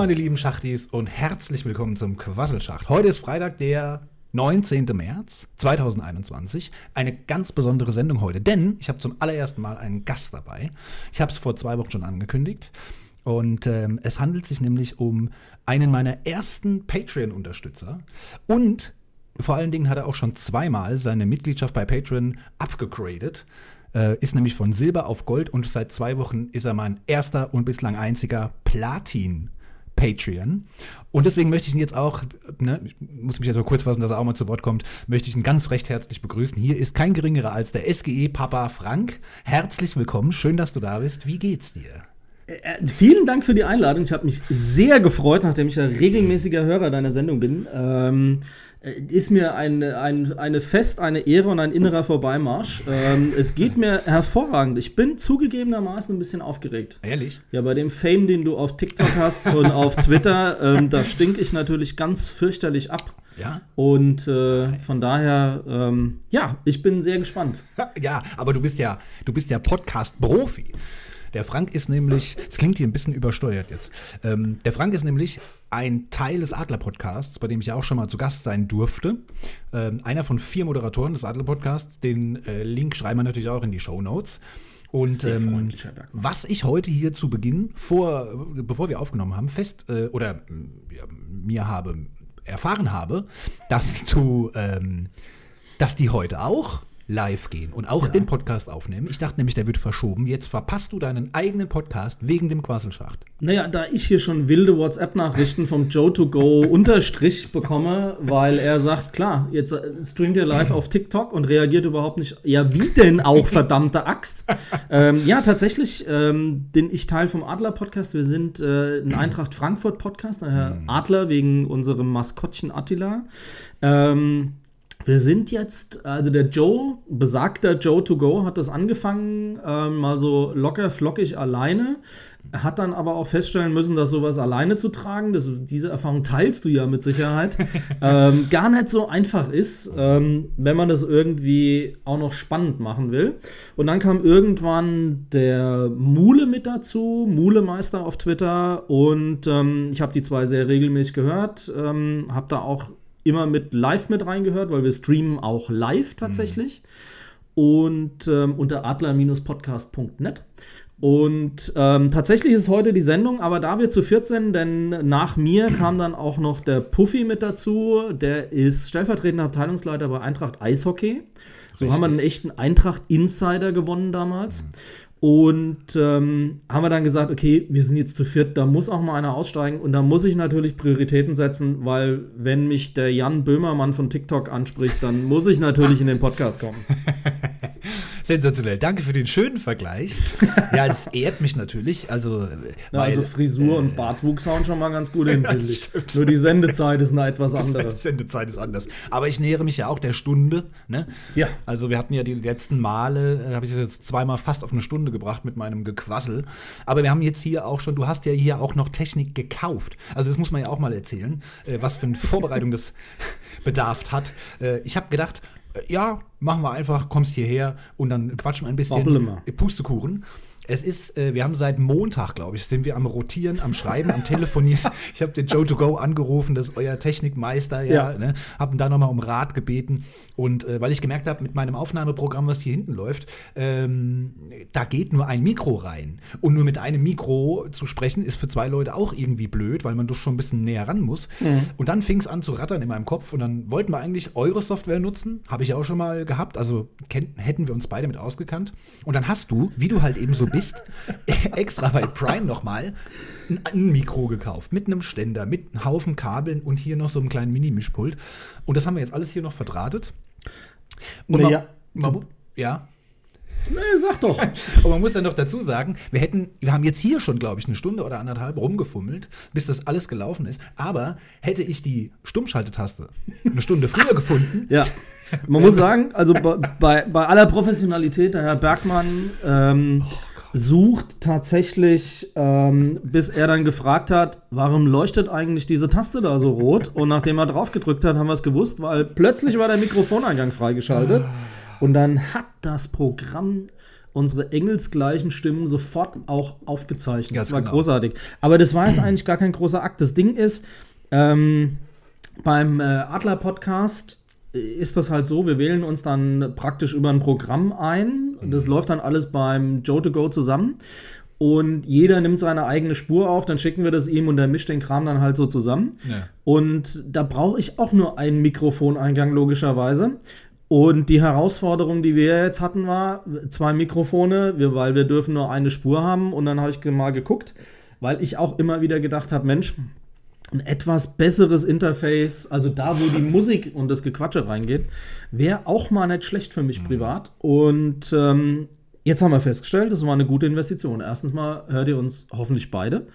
Meine lieben Schachtis und herzlich willkommen zum Quasselschacht. Heute ist Freitag, der 19. März 2021. Eine ganz besondere Sendung heute, denn ich habe zum allerersten Mal einen Gast dabei. Ich habe es vor zwei Wochen schon angekündigt. Und ähm, es handelt sich nämlich um einen meiner ersten Patreon-Unterstützer. Und vor allen Dingen hat er auch schon zweimal seine Mitgliedschaft bei Patreon abgegradet. Äh, ist nämlich von Silber auf Gold und seit zwei Wochen ist er mein erster und bislang einziger Platin. Patreon. Und deswegen möchte ich ihn jetzt auch, ne, ich muss mich jetzt mal kurz fassen, dass er auch mal zu Wort kommt, möchte ich ihn ganz recht herzlich begrüßen. Hier ist kein geringerer als der SGE-Papa Frank. Herzlich willkommen, schön, dass du da bist. Wie geht's dir? Äh, vielen Dank für die Einladung. Ich habe mich sehr gefreut, nachdem ich ja regelmäßiger Hörer deiner Sendung bin. Ähm, äh, ist mir ein, ein, eine Fest, eine Ehre und ein innerer Vorbeimarsch. Ähm, es geht mir hervorragend. Ich bin zugegebenermaßen ein bisschen aufgeregt. Ehrlich? Ja, bei dem Fame, den du auf TikTok hast und auf Twitter, ähm, da stinke ich natürlich ganz fürchterlich ab. Ja. Und äh, von daher, ähm, ja, ich bin sehr gespannt. Ja, aber du bist ja, du bist ja Podcast-Profi. Der Frank ist nämlich, es klingt hier ein bisschen übersteuert jetzt. Ähm, der Frank ist nämlich ein Teil des Adler-Podcasts, bei dem ich ja auch schon mal zu Gast sein durfte. Ähm, einer von vier Moderatoren des Adler-Podcasts. Den äh, Link schreiben wir natürlich auch in die Show Notes. Und ähm, was ich heute hier zu Beginn, vor, bevor wir aufgenommen haben, fest äh, oder ja, mir habe erfahren habe, dass du, ähm, dass die heute auch live gehen und auch ja. den Podcast aufnehmen. Ich dachte nämlich, der wird verschoben. Jetzt verpasst du deinen eigenen Podcast wegen dem Quasselschacht. Naja, da ich hier schon wilde WhatsApp-Nachrichten vom Joe to go Unterstrich bekomme, weil er sagt, klar, jetzt äh, streamt ihr live auf TikTok und reagiert überhaupt nicht. Ja, wie denn auch, verdammte Axt? ähm, ja, tatsächlich ähm, bin ich Teil vom Adler-Podcast. Wir sind äh, ein Eintracht Frankfurt-Podcast, daher mhm. Adler wegen unserem Maskottchen Attila. Ähm, wir sind jetzt, also der Joe, besagter Joe to go, hat das angefangen, ähm, mal so locker flockig alleine, hat dann aber auch feststellen müssen, dass sowas alleine zu tragen, das, diese Erfahrung teilst du ja mit Sicherheit, ähm, gar nicht so einfach ist, ähm, wenn man das irgendwie auch noch spannend machen will. Und dann kam irgendwann der Mule mit dazu, Mulemeister auf Twitter und ähm, ich habe die zwei sehr regelmäßig gehört, ähm, habe da auch immer mit live mit reingehört, weil wir streamen auch live tatsächlich. Mhm. Und ähm, unter adler-podcast.net. Und ähm, tatsächlich ist heute die Sendung, aber da wir zu 14, denn nach mir kam dann auch noch der Puffy mit dazu. Der ist stellvertretender Abteilungsleiter bei Eintracht Eishockey. So Richtig. haben wir einen echten Eintracht-Insider gewonnen damals. Mhm. Und ähm, haben wir dann gesagt, okay, wir sind jetzt zu viert, da muss auch mal einer aussteigen und da muss ich natürlich Prioritäten setzen, weil wenn mich der Jan Böhmermann von TikTok anspricht, dann muss ich natürlich in den Podcast kommen. Sensationell. Danke für den schönen Vergleich. Ja, es ehrt mich natürlich. Also, Na, weil, also Frisur äh, und Bartwuchs hauen schon mal ganz gut hin, finde ich. Nur die Sendezeit ist eine etwas andere. Die Sendezeit ist anders. Aber ich nähere mich ja auch der Stunde. Ne? Ja. Also wir hatten ja die letzten Male, äh, habe ich jetzt zweimal fast auf eine Stunde gebracht mit meinem Gequassel. Aber wir haben jetzt hier auch schon, du hast ja hier auch noch Technik gekauft. Also das muss man ja auch mal erzählen, äh, was für eine Vorbereitung das bedarf hat. Äh, ich habe gedacht, ja, machen wir einfach, kommst hierher und dann quatschen wir ein bisschen Pustekuchen. Es ist, äh, wir haben seit Montag, glaube ich, sind wir am Rotieren, am Schreiben, am Telefonieren. Ich habe den Joe to go angerufen, das ist euer Technikmeister, ja, ja. Ne? Haben da nochmal um Rat gebeten. Und äh, weil ich gemerkt habe, mit meinem Aufnahmeprogramm, was hier hinten läuft, ähm, da geht nur ein Mikro rein. Und nur mit einem Mikro zu sprechen, ist für zwei Leute auch irgendwie blöd, weil man doch schon ein bisschen näher ran muss. Mhm. Und dann fing es an zu rattern in meinem Kopf und dann wollten wir eigentlich eure Software nutzen. Habe ich auch schon mal gehabt. Also hätten wir uns beide mit ausgekannt. Und dann hast du, wie du halt eben so bist, Mist extra bei Prime nochmal ein, ein Mikro gekauft mit einem Ständer, mit einem Haufen Kabeln und hier noch so einem kleinen Mini-Mischpult. Und das haben wir jetzt alles hier noch verdrahtet. Und naja, man, man, ja. Nee, sag doch. Und man muss dann noch dazu sagen, wir hätten, wir haben jetzt hier schon, glaube ich, eine Stunde oder anderthalb rumgefummelt, bis das alles gelaufen ist. Aber hätte ich die Stummschaltetaste eine Stunde früher gefunden, ja. Man muss sagen, also bei, bei aller Professionalität, der Herr Bergmann ähm, oh sucht tatsächlich, ähm, bis er dann gefragt hat, warum leuchtet eigentlich diese Taste da so rot? Und nachdem er drauf gedrückt hat, haben wir es gewusst, weil plötzlich war der Mikrofoneingang freigeschaltet. Und dann hat das Programm unsere engelsgleichen Stimmen sofort auch aufgezeichnet. Ganz das war genau. großartig. Aber das war jetzt eigentlich gar kein großer Akt. Das Ding ist, ähm, beim äh, Adler-Podcast ist das halt so, wir wählen uns dann praktisch über ein Programm ein. Das läuft dann alles beim Joe to Go zusammen. Und jeder nimmt seine eigene Spur auf, dann schicken wir das ihm und der mischt den Kram dann halt so zusammen. Ja. Und da brauche ich auch nur einen Mikrofoneingang, logischerweise. Und die Herausforderung, die wir jetzt hatten, war zwei Mikrofone, weil wir dürfen nur eine Spur haben. Und dann habe ich mal geguckt, weil ich auch immer wieder gedacht habe, Mensch, ein etwas besseres Interface, also da, wo die Musik und das Gequatsche reingeht, wäre auch mal nicht schlecht für mich privat. Und ähm, jetzt haben wir festgestellt, das war eine gute Investition. Erstens mal hört ihr uns hoffentlich beide.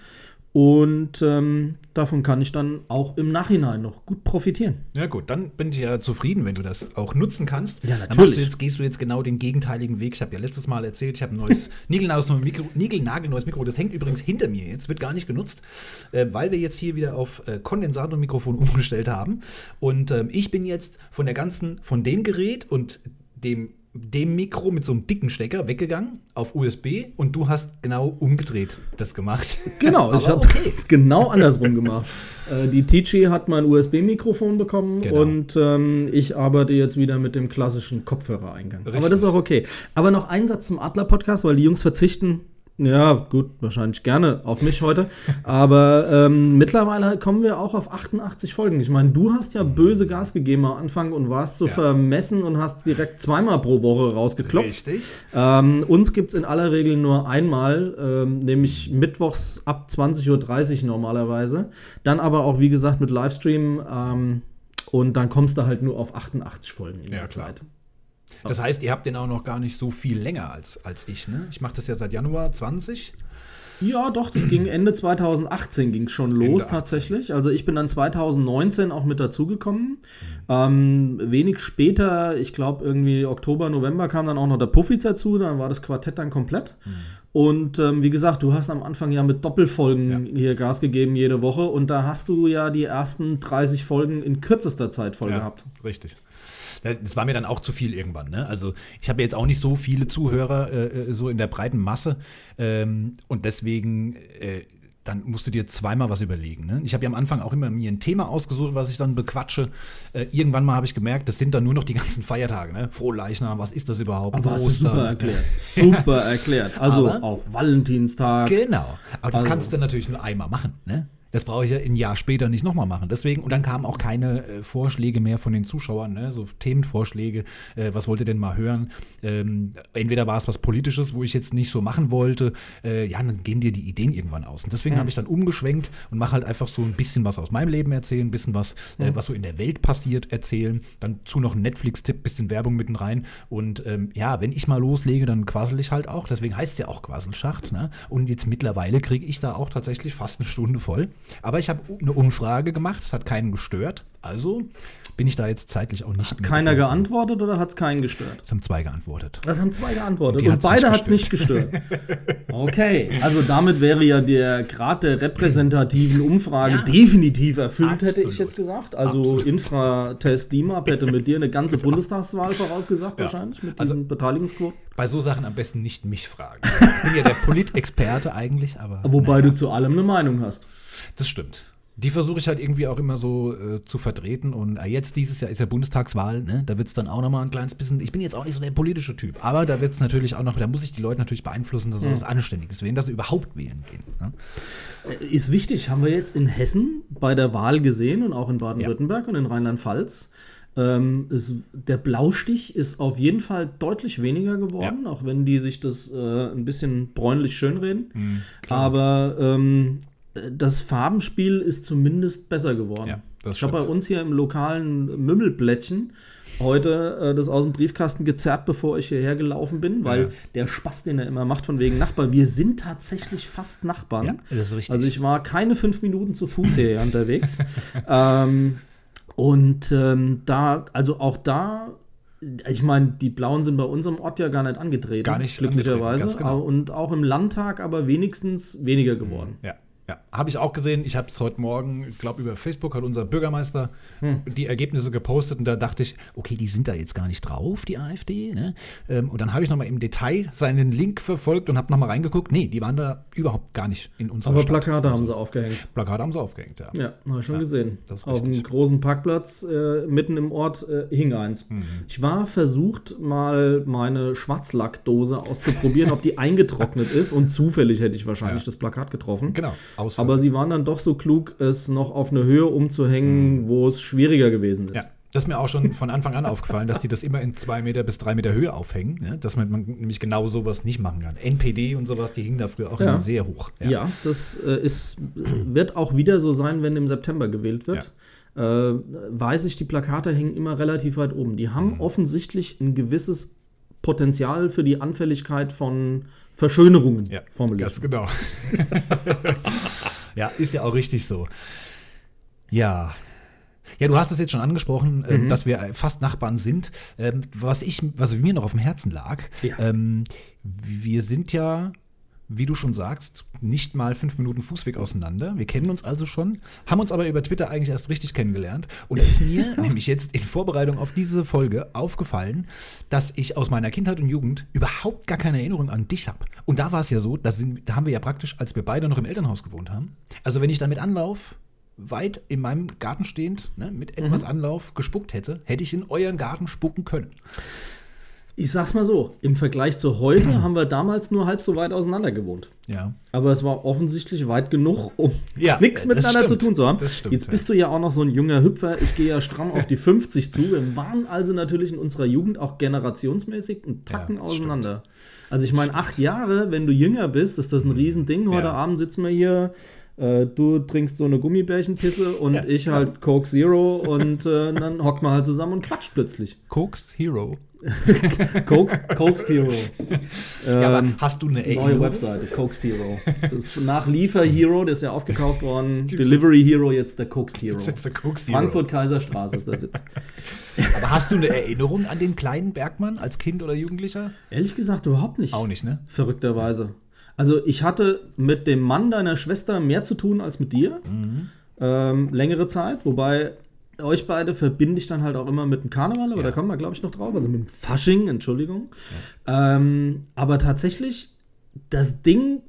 Und ähm, davon kann ich dann auch im Nachhinein noch gut profitieren. Ja gut, dann bin ich ja zufrieden, wenn du das auch nutzen kannst. Ja, Dann natürlich. du jetzt, gehst du jetzt genau den gegenteiligen Weg. Ich habe ja letztes Mal erzählt, ich habe ein neues niegelnagelneues Mikro. Das hängt übrigens hinter mir jetzt, wird gar nicht genutzt, äh, weil wir jetzt hier wieder auf äh, Kondensatormikrofon umgestellt haben. Und ähm, ich bin jetzt von der ganzen, von dem Gerät und dem dem Mikro mit so einem dicken Stecker weggegangen auf USB und du hast genau umgedreht das gemacht. Genau, ich Aber habe okay. es genau andersrum gemacht. Äh, die Tici hat mein USB-Mikrofon bekommen Genau. und ähm, ich arbeite jetzt wieder mit dem klassischen Kopfhörereingang. Aber Richtig. das ist auch okay. Aber noch ein Satz zum Adler-Podcast, weil die Jungs verzichten. Ja, gut, wahrscheinlich gerne auf mich heute. Aber ähm, mittlerweile kommen wir auch auf 88 Folgen. Ich meine, du hast ja böse Gas gegeben am Anfang und warst so Ja. vermessen und hast direkt zweimal pro Woche rausgeklopft. Richtig. Ähm, uns gibt es in aller Regel nur einmal, ähm, nämlich mittwochs ab 20.30 Uhr normalerweise. Dann aber auch, wie gesagt, mit Livestream. Ähm, und dann kommst du halt nur auf 88 Folgen in Ja, der klar. Zeit. Das heißt, ihr habt den auch noch gar nicht so viel länger als, als ich, ne? Ich mache das ja seit Januar 20. Ja, doch, das ging Ende 2018 ging schon los Ende 18. tatsächlich. Also ich bin dann 2019 auch mit dazugekommen. Ähm, wenig später, ich glaube irgendwie Oktober, November kam dann auch noch der Puffy dazu, dann war das Quartett dann komplett. Und ähm, wie gesagt, du hast am Anfang ja mit Doppelfolgen hier Gas gegeben jede Woche und da hast du ja die ersten 30 Folgen in kürzester Zeit voll gehabt. Richtig. Das war mir dann auch zu viel irgendwann. Ne? Also ich habe jetzt auch nicht so viele Zuhörer äh, äh, so in der breiten Masse ähm, und deswegen äh, dann musst du dir zweimal was überlegen. Ne? Ich habe ja am Anfang auch immer mir ein Thema ausgesucht, was ich dann bequatsche. Äh, irgendwann mal habe ich gemerkt, das sind dann nur noch die ganzen Feiertage. Ne? Frohleichnam, was ist das überhaupt? Aber Ostern, super ne? erklärt. Super erklärt. Also Aber- auch Valentinstag. Genau. Aber das Also- kannst du natürlich nur einmal machen. Ne? Das brauche ich ja ein Jahr später nicht nochmal machen. Deswegen, und dann kamen auch keine äh, Vorschläge mehr von den Zuschauern, ne? so Themenvorschläge, äh, was wollt ihr denn mal hören? Ähm, entweder war es was Politisches, wo ich jetzt nicht so machen wollte, äh, ja, dann gehen dir die Ideen irgendwann aus. Und deswegen habe ich dann umgeschwenkt und mache halt einfach so ein bisschen was aus meinem Leben erzählen, ein bisschen was, äh, was so in der Welt passiert, erzählen. Dann zu noch ein Netflix-Tipp, bisschen Werbung mitten rein. Und ähm, ja, wenn ich mal loslege, dann quassel ich halt auch. Deswegen heißt es ja auch Quasselschacht. Ne? Und jetzt mittlerweile kriege ich da auch tatsächlich fast eine Stunde voll. Aber ich habe eine Umfrage gemacht, es hat keinen gestört. Also bin ich da jetzt zeitlich auch nicht. Hat keiner geantwortet oder hat es keinen gestört? Es haben zwei geantwortet. Das haben zwei geantwortet. Und, hat's beide hat es nicht gestört. Okay, also damit wäre ja der Grad der repräsentativen Umfrage Ja. definitiv erfüllt, hätte ich Absolut. jetzt gesagt. Also Absolut. Infratest DIMAP hätte mit dir eine ganze Bundestagswahl vorausgesagt, Ja. wahrscheinlich, mit Also- diesen Beteiligungsquoten. Bei so Sachen am besten nicht mich fragen. Ich bin ja der Politexperte eigentlich, aber. Wobei du zu allem eine Meinung hast. Das stimmt. Die versuche ich halt irgendwie auch immer so äh, zu vertreten. Und äh, jetzt dieses Jahr ist ja Bundestagswahl, ne? Da wird es dann auch nochmal ein kleines bisschen. Ich bin jetzt auch nicht so der politische Typ, aber da wird es natürlich auch noch, da muss ich die Leute natürlich beeinflussen, dass sie was Anständiges wählen, dass sie überhaupt wählen gehen. Ne? Äh, Ist wichtig, haben wir jetzt in Hessen bei der Wahl gesehen und auch in Baden-Württemberg und in Rheinland-Pfalz. Ähm, es, der Blaustich ist auf jeden Fall deutlich weniger geworden, auch wenn die sich das äh, ein bisschen bräunlich schönreden. Mhm, Aber ähm, das Farbenspiel ist zumindest besser geworden. Ja, ich habe bei uns hier im lokalen Mümmelblättchen heute äh, das aus dem Briefkasten gezerrt, bevor ich hierher gelaufen bin, weil Ja. der Spaß, den er immer macht von wegen Nachbar, wir sind tatsächlich fast Nachbarn. Ja, das ist richtig. Also ich war keine fünf Minuten zu Fuß hierher unterwegs. ähm, und ähm, da, also auch da, ich meine, die Blauen sind bei unserem Ort ja gar nicht angetreten. Gar nicht glücklicherweise. angetreten, genau. Und auch im Landtag aber wenigstens weniger geworden. Ja, ja. habe ich auch gesehen. Ich habe es heute Morgen, ich glaube, über Facebook hat unser Bürgermeister die Ergebnisse gepostet und da dachte ich, okay, die sind da jetzt gar nicht drauf, die AfD. Ne? Ähm, und dann habe ich nochmal im Detail seinen Link verfolgt und habe nochmal reingeguckt. Nee, die waren da überhaupt gar nicht in unserer Aber Stadt. Plakate haben sie aufgehängt. Plakate haben sie aufgehängt, ja. Ja, habe ich schon Ja, gesehen. Auf einem großen Parkplatz äh, mitten im Ort äh, hing eins. Mhm. Ich war versucht, mal meine Schwarzlackdose auszuprobieren, ob die eingetrocknet ist und zufällig hätte ich wahrscheinlich Ja. das Plakat getroffen. Genau, aus Aber sie waren dann doch so klug, es noch auf eine Höhe umzuhängen, wo es schwieriger gewesen ist. Mhm. Ja, das ist mir auch schon von Anfang an aufgefallen, dass die das immer in zwei Meter bis drei Meter Höhe aufhängen. Ne? Dass man, man nämlich genau sowas nicht machen kann. NPD und sowas, die hingen da früher auch Ja. immer sehr hoch. Ja, das äh, ist, wird auch wieder so sein, wenn im September gewählt wird. Äh, weiß ich, die Plakate hängen immer relativ weit oben. Die Mhm. haben offensichtlich ein gewisses Potenzial für die Anfälligkeit von Verschönerungen Ja, formuliert. ganz genau. ja, ist ja auch richtig so. Ja. Ja, du hast es jetzt schon angesprochen, Mhm. ähm, dass wir fast Nachbarn sind. Ähm, was, ich, was mir noch auf dem Herzen lag, Ja. ähm, wir sind ja, wie du schon sagst, nicht mal fünf Minuten Fußweg auseinander. Wir kennen uns also schon, haben uns aber über Twitter eigentlich erst richtig kennengelernt. Und da ist mir nämlich jetzt in Vorbereitung auf diese Folge aufgefallen, dass ich aus meiner Kindheit und Jugend überhaupt gar keine Erinnerung an dich habe. Und da war es ja so, da, sind, da haben wir ja praktisch, als wir beide noch im Elternhaus gewohnt haben, also wenn ich dann mit Anlauf weit in meinem Garten stehend, ne, mit etwas Anlauf gespuckt hätte, hätte ich in euren Garten spucken können. Ich sag's mal so, im Vergleich zu heute haben wir damals nur halb so weit auseinander gewohnt. Ja. Aber es war offensichtlich weit genug, um Ja, nichts miteinander stimmt. zu tun zu haben. Das stimmt, Jetzt ja. bist du ja auch noch so ein junger Hüpfer. Ich gehe ja stramm auf die 50 zu. Wir waren also natürlich in unserer Jugend auch generationsmäßig einen Tacken Ja, auseinander. Also ich meine, acht Jahre, wenn du jünger bist, ist das ein Riesending. Heute Ja. Abend sitzen wir hier. äh, Du trinkst so eine Gummibärchenpisse und Ja, ich halt Coke Zero und äh, dann hockt man halt zusammen und quatscht plötzlich. Kokst Hero. Coke, Coke Zero. Ja, aber Ähm, hast du eine Neue Erinnerung? Webseite, Coke Hero. Das nach Liefer Hero, der ist ja aufgekauft worden. Delivery Hero, jetzt der Coke Hero. Jetzt der Kokst Hero. Frankfurt Kaiserstraße ist der Sitz. Aber hast du eine Erinnerung an den kleinen Bergmann als Kind oder Jugendlicher? Ehrlich gesagt überhaupt nicht. Auch nicht, ne? Verrückterweise. Also ich hatte mit dem Mann deiner Schwester mehr zu tun als mit dir. Mhm. Ähm, längere Zeit, wobei euch beide verbinde ich dann halt auch immer mit dem Karneval, aber Ja. da kommen wir, glaube ich, noch drauf. Also mit dem Fasching, Entschuldigung. Ähm, aber tatsächlich, das Ding,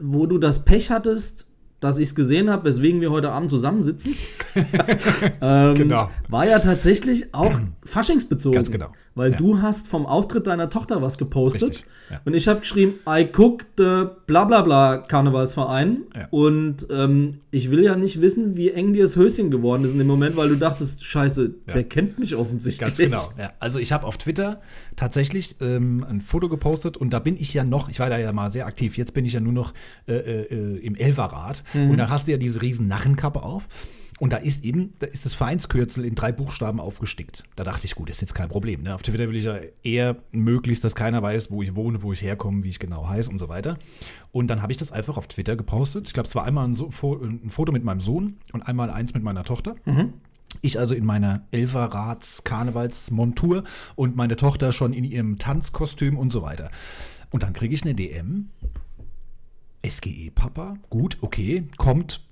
wo du das Pech hattest, dass ich es gesehen habe, weswegen wir heute Abend zusammensitzen, ähm, Genau. war ja tatsächlich auch faschingsbezogen. Ganz genau. Weil Ja. du hast vom Auftritt deiner Tochter was gepostet. Ja. Und ich habe geschrieben, I cooked the bla bla bla Karnevalsverein. Ja. Und ähm, ich will ja nicht wissen, wie eng dir das Höschen geworden ist in dem Moment, weil du dachtest, scheiße, der kennt mich offensichtlich. Ganz genau. Also ich habe auf Twitter tatsächlich ähm, ein Foto gepostet und da bin ich ja noch, ich war da ja mal sehr aktiv, jetzt bin ich ja nur noch äh, äh, im Elferrad Mhm. und da hast du ja diese riesen Narrenkappe auf. Und da ist eben, da ist das Vereinskürzel in drei Buchstaben aufgestickt. Da dachte ich, gut, das ist jetzt kein Problem. Ne? Auf Twitter will ich ja eher möglichst, dass keiner weiß, wo ich wohne, wo ich herkomme, wie ich genau heiße und so weiter. Und dann habe ich das einfach auf Twitter gepostet. Ich glaube, es war einmal ein, so ein Foto mit meinem Sohn und einmal eins mit meiner Tochter. Ich also in meiner Elferrats-Karnevalsmontur und meine Tochter schon in ihrem Tanzkostüm und so weiter. Und dann kriege ich eine DM. SGE-Papa, gut, okay, kommt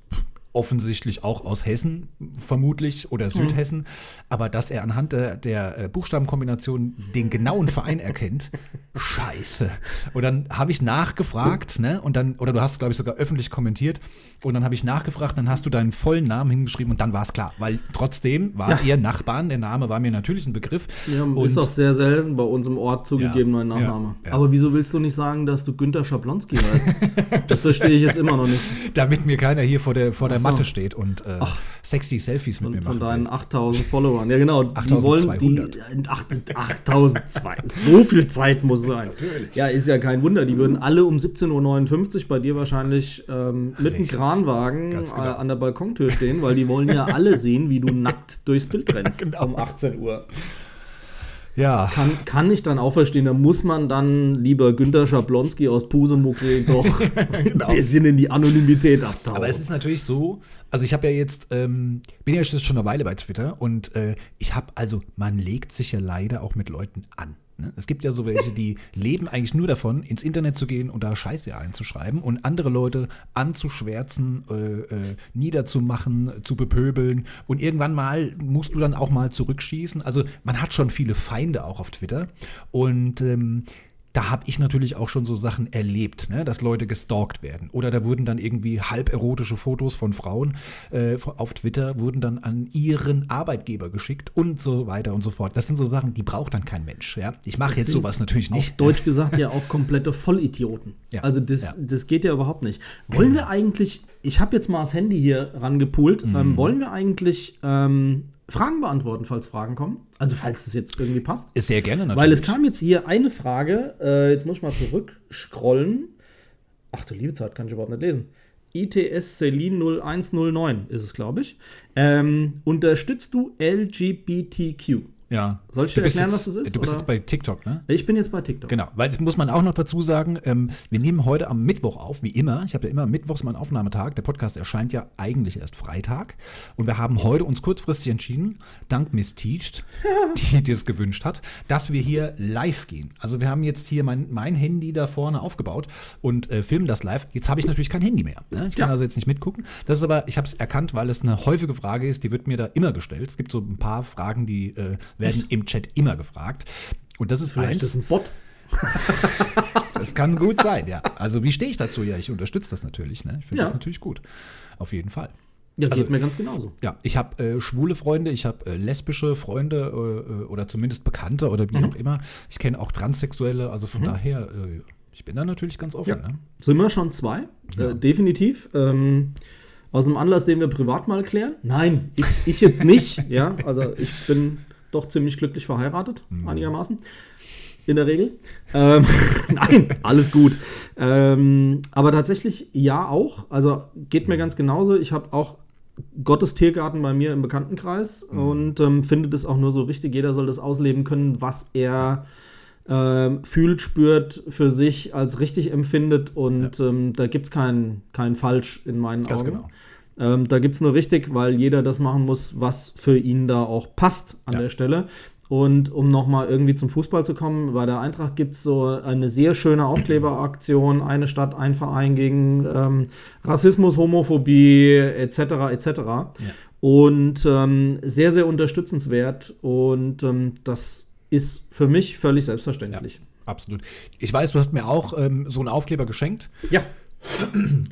offensichtlich auch aus Hessen, vermutlich, oder Südhessen, aber dass er anhand der, der äh, Buchstabenkombination den genauen Verein erkennt, scheiße. Und dann habe ich nachgefragt, ne, und dann, oder du hast, glaube ich, sogar öffentlich kommentiert, und dann habe ich nachgefragt, dann hast du deinen vollen Namen hingeschrieben und dann war es klar, weil trotzdem wart ihr Nachbarn, der Name war mir natürlich ein Begriff. Ja, und ist auch sehr selten bei uns im Ort zugegeben, Ja, mein Nachname. ja, ja. Aber wieso willst du nicht sagen, dass du Günther Schablonski heißt? das verstehe ich jetzt immer noch nicht. damit mir keiner hier vor der, vor der so. Matte steht und äh, sexy Selfies mit mir Von, von deinen will. 8000 Followern. Ja, genau. Die 8200. wollen die. 8002. so viel Zeit muss sein. Ja, ist ja kein Wunder. Die würden alle um 17.59 Uhr bei dir wahrscheinlich ähm, mit einem. Kranwagen Ganz äh, genau. an der Balkontür stehen, weil die wollen ja alle sehen, wie du nackt durchs Bild rennst. genau. Um 18 Uhr. Ja, Kann, kann ich dann auch verstehen. Da muss man dann lieber Günter Schablonski aus Pusemuckel doch Genau. ein bisschen in die Anonymität abtauchen. Aber es ist natürlich so, also ich habe ja jetzt, ähm, bin ja schon eine Weile bei Twitter und äh, ich habe, also man legt sich ja leider auch mit Leuten an. Ne? Es gibt ja so welche, die leben eigentlich nur davon, ins Internet zu gehen und da Scheiße einzuschreiben und andere Leute anzuschwärzen, äh, äh, niederzumachen, zu bepöbeln. Und irgendwann mal musst du dann auch mal zurückschießen. Also man hat schon viele Feinde auch auf Twitter. Und ähm, da habe ich natürlich auch schon so Sachen erlebt, ne? dass Leute gestalkt werden. Oder da wurden dann irgendwie halberotische Fotos von Frauen äh, auf Twitter, wurden dann an ihren Arbeitgeber geschickt und so weiter und so fort. Das sind so Sachen, die braucht dann kein Mensch. Ja? Ich mache jetzt sowas natürlich nicht. Auf Deutsch gesagt ja auch komplette Vollidioten. Ja. Also das, ja. das geht ja überhaupt nicht. Wollen wir eigentlich, ich habe jetzt mal das Handy hier rangepult, mhm. ähm, wollen wir eigentlich ähm, Fragen beantworten, falls Fragen kommen. Also falls es jetzt irgendwie passt. Ist sehr gerne natürlich. Weil es kam jetzt hier eine Frage, äh, jetzt muss ich mal zurückscrollen. Ach du liebe Zeit, kann ich überhaupt nicht lesen. ITS Celine 0109 ist es, glaube ich. Ähm, unterstützt du LGBTQ? Ja. Soll ich dir erklären, jetzt, was das ist? Du bist oder? jetzt bei TikTok, ne? Ich bin jetzt bei TikTok. Genau, weil das muss man auch noch dazu sagen, ähm, wir nehmen heute am Mittwoch auf, wie immer. Ich habe ja immer Mittwochs meinen Aufnahmetag. Der Podcast erscheint ja eigentlich erst Freitag. Und wir haben heute uns kurzfristig entschieden, dank Miss Teached, die, die es gewünscht hat, dass wir hier live gehen. Also wir haben jetzt hier mein, mein Handy da vorne aufgebaut und äh, filmen das live. Jetzt habe ich natürlich kein Handy mehr. Ne? Ich kann ja. also jetzt nicht mitgucken. Das ist aber, ich habe es erkannt, weil es eine häufige Frage ist, die wird mir da immer gestellt. Es gibt so ein paar Fragen, die äh, werden Echt? im Chat immer gefragt. Und das ist Vielleicht eins. ist ein Bot. das kann gut sein, ja. Also wie stehe ich dazu? Ja, ich unterstütze das natürlich. Ne? Ich finde ja. das natürlich gut. Auf jeden Fall. Ja, also, geht mir ganz genauso. Ja, ich habe äh, schwule Freunde, ich habe äh, lesbische Freunde äh, äh, oder zumindest Bekannte oder wie mhm. auch immer. Ich kenne auch Transsexuelle, also von mhm. daher, äh, ich bin da natürlich ganz offen. Ja. Ne? Sind wir schon zwei? Ja. Äh, definitiv. Ähm, aus einem Anlass, den wir privat mal klären? Nein, ich, ich jetzt nicht. ja, also ich bin doch ziemlich glücklich verheiratet, mhm. einigermaßen. In der Regel. Ähm, Nein, alles gut. Ähm, aber tatsächlich ja auch. Also geht mir mhm. ganz genauso. Ich habe auch Gottes Tiergarten bei mir im Bekanntenkreis mhm. und ähm, finde das auch nur so richtig. Jeder soll das ausleben können, was er äh, fühlt, spürt, für sich als richtig empfindet. Und ja. ähm, da gibt es kein, kein Falsch in meinen Ganz Augen. Genau. Ähm, da gibt es nur richtig, weil jeder das machen muss, was für ihn da auch passt an ja. der Stelle. Und um nochmal irgendwie zum Fußball zu kommen, bei der Eintracht gibt es so eine sehr schöne Aufkleberaktion, eine Stadt, ein Verein gegen ähm, Rassismus, Homophobie etc. etc. Ja. Und ähm, sehr, sehr unterstützenswert und ähm, das ist für mich völlig selbstverständlich. Ja, absolut. Ich weiß, du hast mir auch ähm, so einen Aufkleber geschenkt. Ja.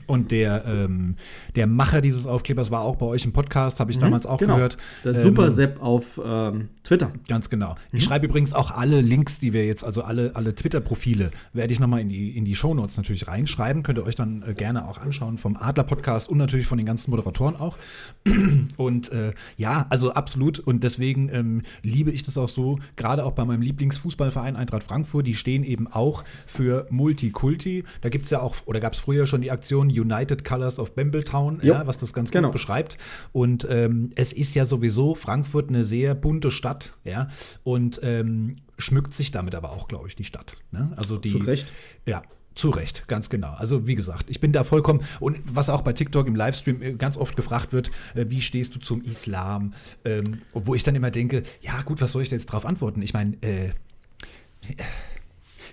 Und der, ähm, der Macher dieses Aufklebers war auch bei euch im Podcast, habe ich mhm, damals auch genau. gehört. Der Super ähm, Sepp auf ähm, Twitter. Ganz genau. Mhm. Ich schreibe übrigens auch alle Links, die wir jetzt, also alle, alle Twitter-Profile, werde ich nochmal in die, in die Shownotes natürlich reinschreiben. Könnt ihr euch dann äh, gerne auch anschauen vom Adler-Podcast und natürlich von den ganzen Moderatoren auch. Und äh, ja, also absolut. Und deswegen ähm, liebe ich das auch so, gerade auch bei meinem Lieblingsfußballverein Eintracht Frankfurt, die stehen eben auch für Multikulti. Da gibt es ja auch, oder gab es früher schon die Aktion United Colors of Bambletown, ja, was das ganz genau. gut beschreibt. Und ähm, es ist ja sowieso Frankfurt eine sehr bunte Stadt, ja, und ähm, schmückt sich damit aber auch, glaube ich, die Stadt. Ne? Also die, Zu Recht. Ja, zu Recht, ganz genau. Also wie gesagt, ich bin da vollkommen, und was auch bei TikTok im Livestream äh, ganz oft gefragt wird, äh, wie stehst du zum Islam? Ähm, wo ich dann immer denke, ja gut, was soll ich da jetzt drauf antworten? Ich meine, äh,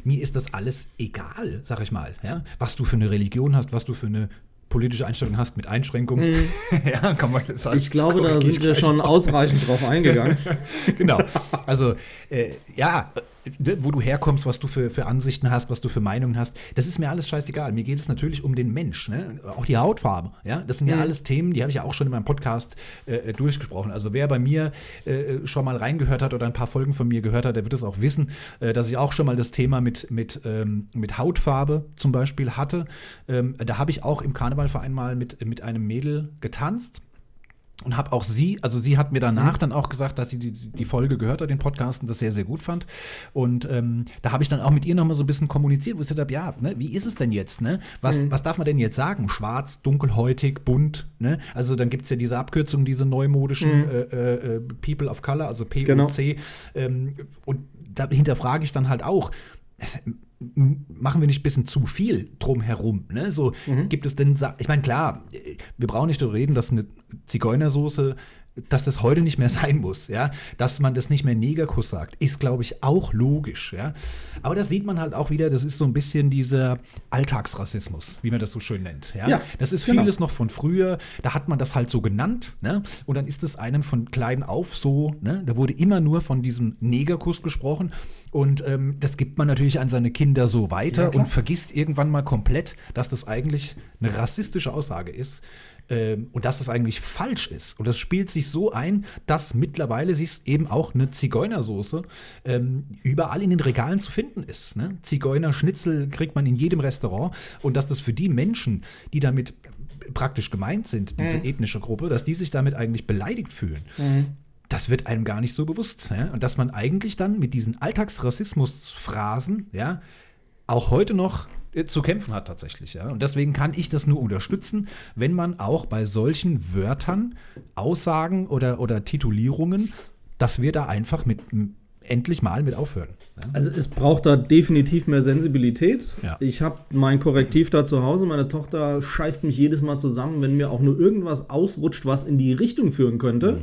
mir ist das alles egal, sag ich mal. Ja? Was du für eine Religion hast, was du für eine politische Einstellung hast mit Einschränkungen. Mhm. ja, kann man das Ich glaube, da sind wir schon ausreichend drauf eingegangen. genau. Also, äh, ja, wo du herkommst, was du für, für Ansichten hast, was du für Meinungen hast, das ist mir alles scheißegal. Mir geht es natürlich um den Mensch, ne? auch die Hautfarbe. Ja? Das sind ja mhm. alles Themen, die habe ich ja auch schon in meinem Podcast äh, äh, durchgesprochen. Also wer bei mir äh, schon mal reingehört hat oder ein paar Folgen von mir gehört hat, der wird es auch wissen, äh, dass ich auch schon mal das Thema mit, mit, ähm, mit Hautfarbe zum Beispiel hatte. Ähm, da habe ich auch im Karnevalverein mal mit, mit einem Mädel getanzt und habe auch sie, also sie hat mir danach mhm. dann auch gesagt, dass sie die, die Folge gehört hat, den Podcast, und das sehr, sehr gut fand. Und ähm, da habe ich dann auch mit ihr nochmal so ein bisschen kommuniziert, wo ich gesagt habe, ja, ne, wie ist es denn jetzt? Ne? Was, mhm. was darf man denn jetzt sagen? Schwarz, dunkelhäutig, bunt? Ne? Also dann gibt es ja diese Abkürzungen, diese neumodischen mhm. äh, äh, People of Color, also POC. Genau. Ähm, und da hinterfrage ich dann halt auch, machen wir nicht ein bisschen zu viel drumherum? Ne? So mhm. gibt es denn, ich meine, klar, wir brauchen nicht darüber reden, dass eine Zigeunersoße dass das heute nicht mehr sein muss, ja, dass man das nicht mehr Negerkuss sagt, ist, glaube ich, auch logisch, ja. Aber das sieht man halt auch wieder, das ist so ein bisschen dieser Alltagsrassismus, wie man das so schön nennt, ja. Ja, das ist genau. vieles noch von früher, da hat man das halt so genannt, ne, und dann ist es einem von klein auf so, ne, da wurde immer nur von diesem Negerkuss gesprochen und ähm, das gibt man natürlich an seine Kinder so weiter Ja, und vergisst irgendwann mal komplett, dass das eigentlich eine rassistische Aussage ist ähm, und dass das eigentlich falsch ist. Und das spielt sich so ein, dass mittlerweile sich eben auch eine Zigeunersoße ähm, überall in den Regalen zu finden ist. Ne? Zigeunerschnitzel kriegt man in jedem Restaurant und dass das für die Menschen, die damit praktisch gemeint sind, diese ethnische Gruppe, dass die sich damit eigentlich beleidigt fühlen. Das wird einem gar nicht so bewusst. Ja? Und dass man eigentlich dann mit diesen Alltagsrassismusphrasen, ja, auch heute noch zu kämpfen hat tatsächlich. Ja? Und deswegen kann ich das nur unterstützen, wenn man auch bei solchen Wörtern, Aussagen oder, oder Titulierungen, dass wir da einfach mit endlich mal mit aufhören. Ja? Also es braucht da definitiv mehr Sensibilität. Ja. Ich habe mein Korrektiv da zu Hause. Meine Tochter scheißt mich jedes Mal zusammen, wenn mir auch nur irgendwas ausrutscht, was in die Richtung führen könnte.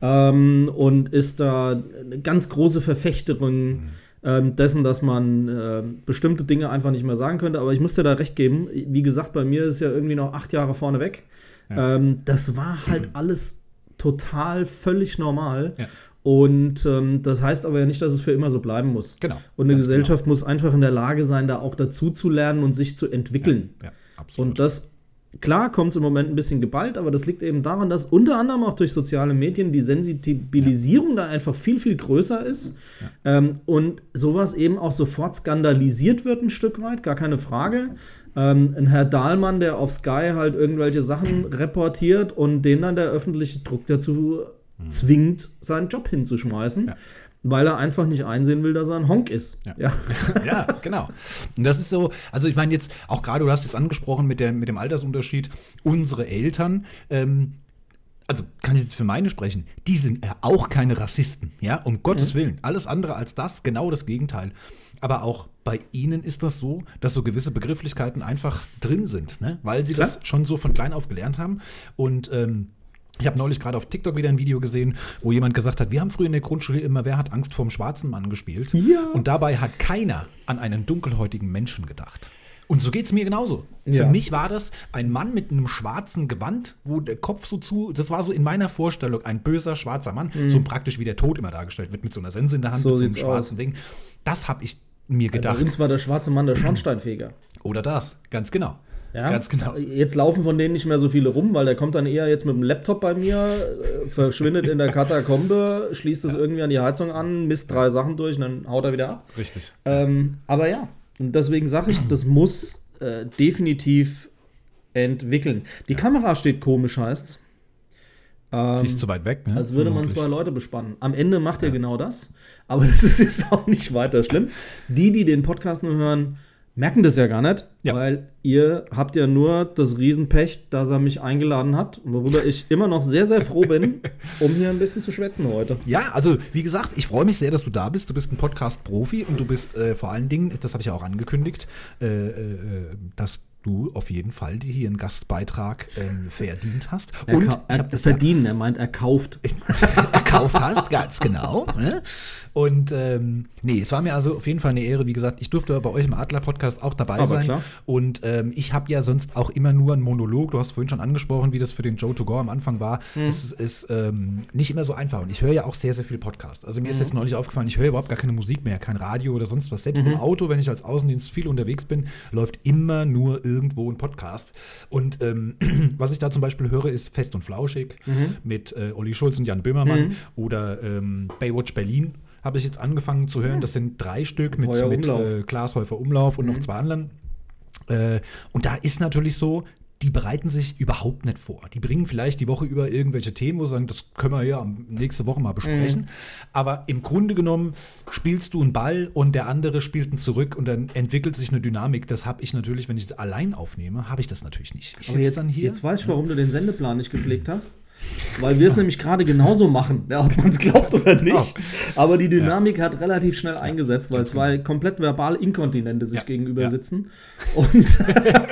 Ähm, und ist da eine ganz große Verfechterin ähm, dessen, dass man äh, bestimmte Dinge einfach nicht mehr sagen könnte. Aber ich muss dir da recht geben. Wie gesagt, bei mir ist ja irgendwie noch acht Jahre vorne weg. Ähm, das war halt alles total völlig normal. Ja. Und ähm, das heißt aber ja nicht, dass es für immer so bleiben muss. Genau. Und eine Gesellschaft muss einfach in der Lage sein, da auch dazu zu lernen und sich zu entwickeln. Ja, absolut. Und das, klar, kommt es im Moment ein bisschen geballt, aber das liegt eben daran, dass unter anderem auch durch soziale Medien die Sensibilisierung da einfach viel, viel größer ist. Ähm, und sowas eben auch sofort skandalisiert wird, ein Stück weit, gar keine Frage. Ähm, ein Herr Dahlmann, der auf Sky halt irgendwelche Sachen reportiert und den dann der öffentliche Druck dazu zwingt, seinen Job hinzuschmeißen. Ja. Weil er einfach nicht einsehen will, dass er ein Honk ist. Ja. ja. ja, genau. Und das ist so, also ich meine jetzt auch gerade, du hast es angesprochen mit, der, mit dem Altersunterschied, unsere Eltern, ähm, also kann ich jetzt für meine sprechen, die sind ja auch keine Rassisten, ja, um Gottes Willen. Alles andere als das, genau das Gegenteil. Aber auch bei ihnen ist das so, dass so gewisse Begrifflichkeiten einfach drin sind, ne? weil sie Klar. das schon so von klein auf gelernt haben. Und ähm, ich habe neulich gerade auf TikTok wieder ein Video gesehen, wo jemand gesagt hat, wir haben früher in der Grundschule immer, wer hat Angst vorm schwarzen Mann gespielt? Ja. Und dabei hat keiner an einen dunkelhäutigen Menschen gedacht. Und so geht es mir genauso. Ja. Für mich war das ein Mann mit einem schwarzen Gewand, wo der Kopf so zu, das war so in meiner Vorstellung ein böser schwarzer Mann, so praktisch wie der Tod immer dargestellt wird, mit so einer Sense in der Hand, Mhm. So mit so einem schwarzen aus. Ding. Das habe ich mir Bei gedacht. uns war der schwarze Mann der Schornsteinfeger. Oder das, ganz genau. Ja? Ganz genau. Jetzt laufen von denen nicht mehr so viele rum, weil der kommt dann eher jetzt mit dem Laptop bei mir, äh, verschwindet in der Katakombe, schließt es irgendwie an die Heizung an, misst drei Sachen durch und dann haut er wieder ab. Richtig. Ähm, aber ja, und deswegen sage ich, das muss äh, definitiv entwickeln. Die Kamera steht komisch, heißt's. Ähm, Die ist zu weit weg, ne? als würde man zwei Leute bespannen. Am Ende macht ihr genau das. Aber das ist jetzt auch nicht weiter schlimm. Die, die den Podcast nur hören, merken das ja gar nicht, Ja. weil ihr habt ja nur das Riesenpech, dass er mich eingeladen hat, worüber ich immer noch sehr, sehr froh bin, um hier ein bisschen zu schwätzen heute. Ja, also wie gesagt, ich freue mich sehr, dass du da bist. Du bist ein Podcast-Profi und du bist äh, vor allen Dingen, das habe ich ja auch angekündigt, äh, äh, dass du auf jeden Fall dir hier einen Gastbeitrag ähm, verdient hast. Er, und er das verdienen, er meint, er kauft. gekauft hast, ganz genau. Ne? Und ähm, nee, es war mir also auf jeden Fall eine Ehre. Wie gesagt, ich durfte bei euch im Adler-Podcast auch dabei Aber sein. klar. Und ähm, ich habe ja sonst auch immer nur einen Monolog. Du hast vorhin schon angesprochen, wie das für den Joe to Go am Anfang war. Mhm. Es ist, ähm, nicht immer so einfach. Und ich höre ja auch sehr, sehr viel Podcast. Also mir Mhm. ist jetzt neulich aufgefallen, ich höre überhaupt gar keine Musik mehr, kein Radio oder sonst was. Selbst Mhm. im Auto, wenn ich als Außendienst viel unterwegs bin, läuft immer nur irgendwo ein Podcast. Und ähm, was ich da zum Beispiel höre, ist Fest und Flauschig Mhm. mit äh, Olli Schulz und Jan Böhmermann oder ähm, Baywatch Berlin habe ich jetzt angefangen zu hören. Das sind drei Stück mit, Heuer mit Umlauf. Mhm. äh, Klaas Häufer Umlauf und noch zwei anderen. Äh, und da ist natürlich so, die bereiten sich überhaupt nicht vor. Die bringen vielleicht die Woche über irgendwelche Themen, wo sie sagen, das können wir ja am- nächste Woche mal besprechen. Mhm. Aber im Grunde genommen spielst du einen Ball und der andere spielt ihn zurück und dann entwickelt sich eine Dynamik. Das habe ich natürlich, wenn ich allein aufnehme, habe ich das natürlich nicht. Ich sitze jetzt, dann hier. jetzt weiß ich, warum du den Sendeplan nicht gepflegt hast. Weil wir es nämlich gerade genauso machen, ja, ob man es glaubt oder nicht. Aber die Dynamik hat relativ schnell eingesetzt, weil zwei komplett verbal Inkontinente sich Ja. gegenüber Ja. sitzen und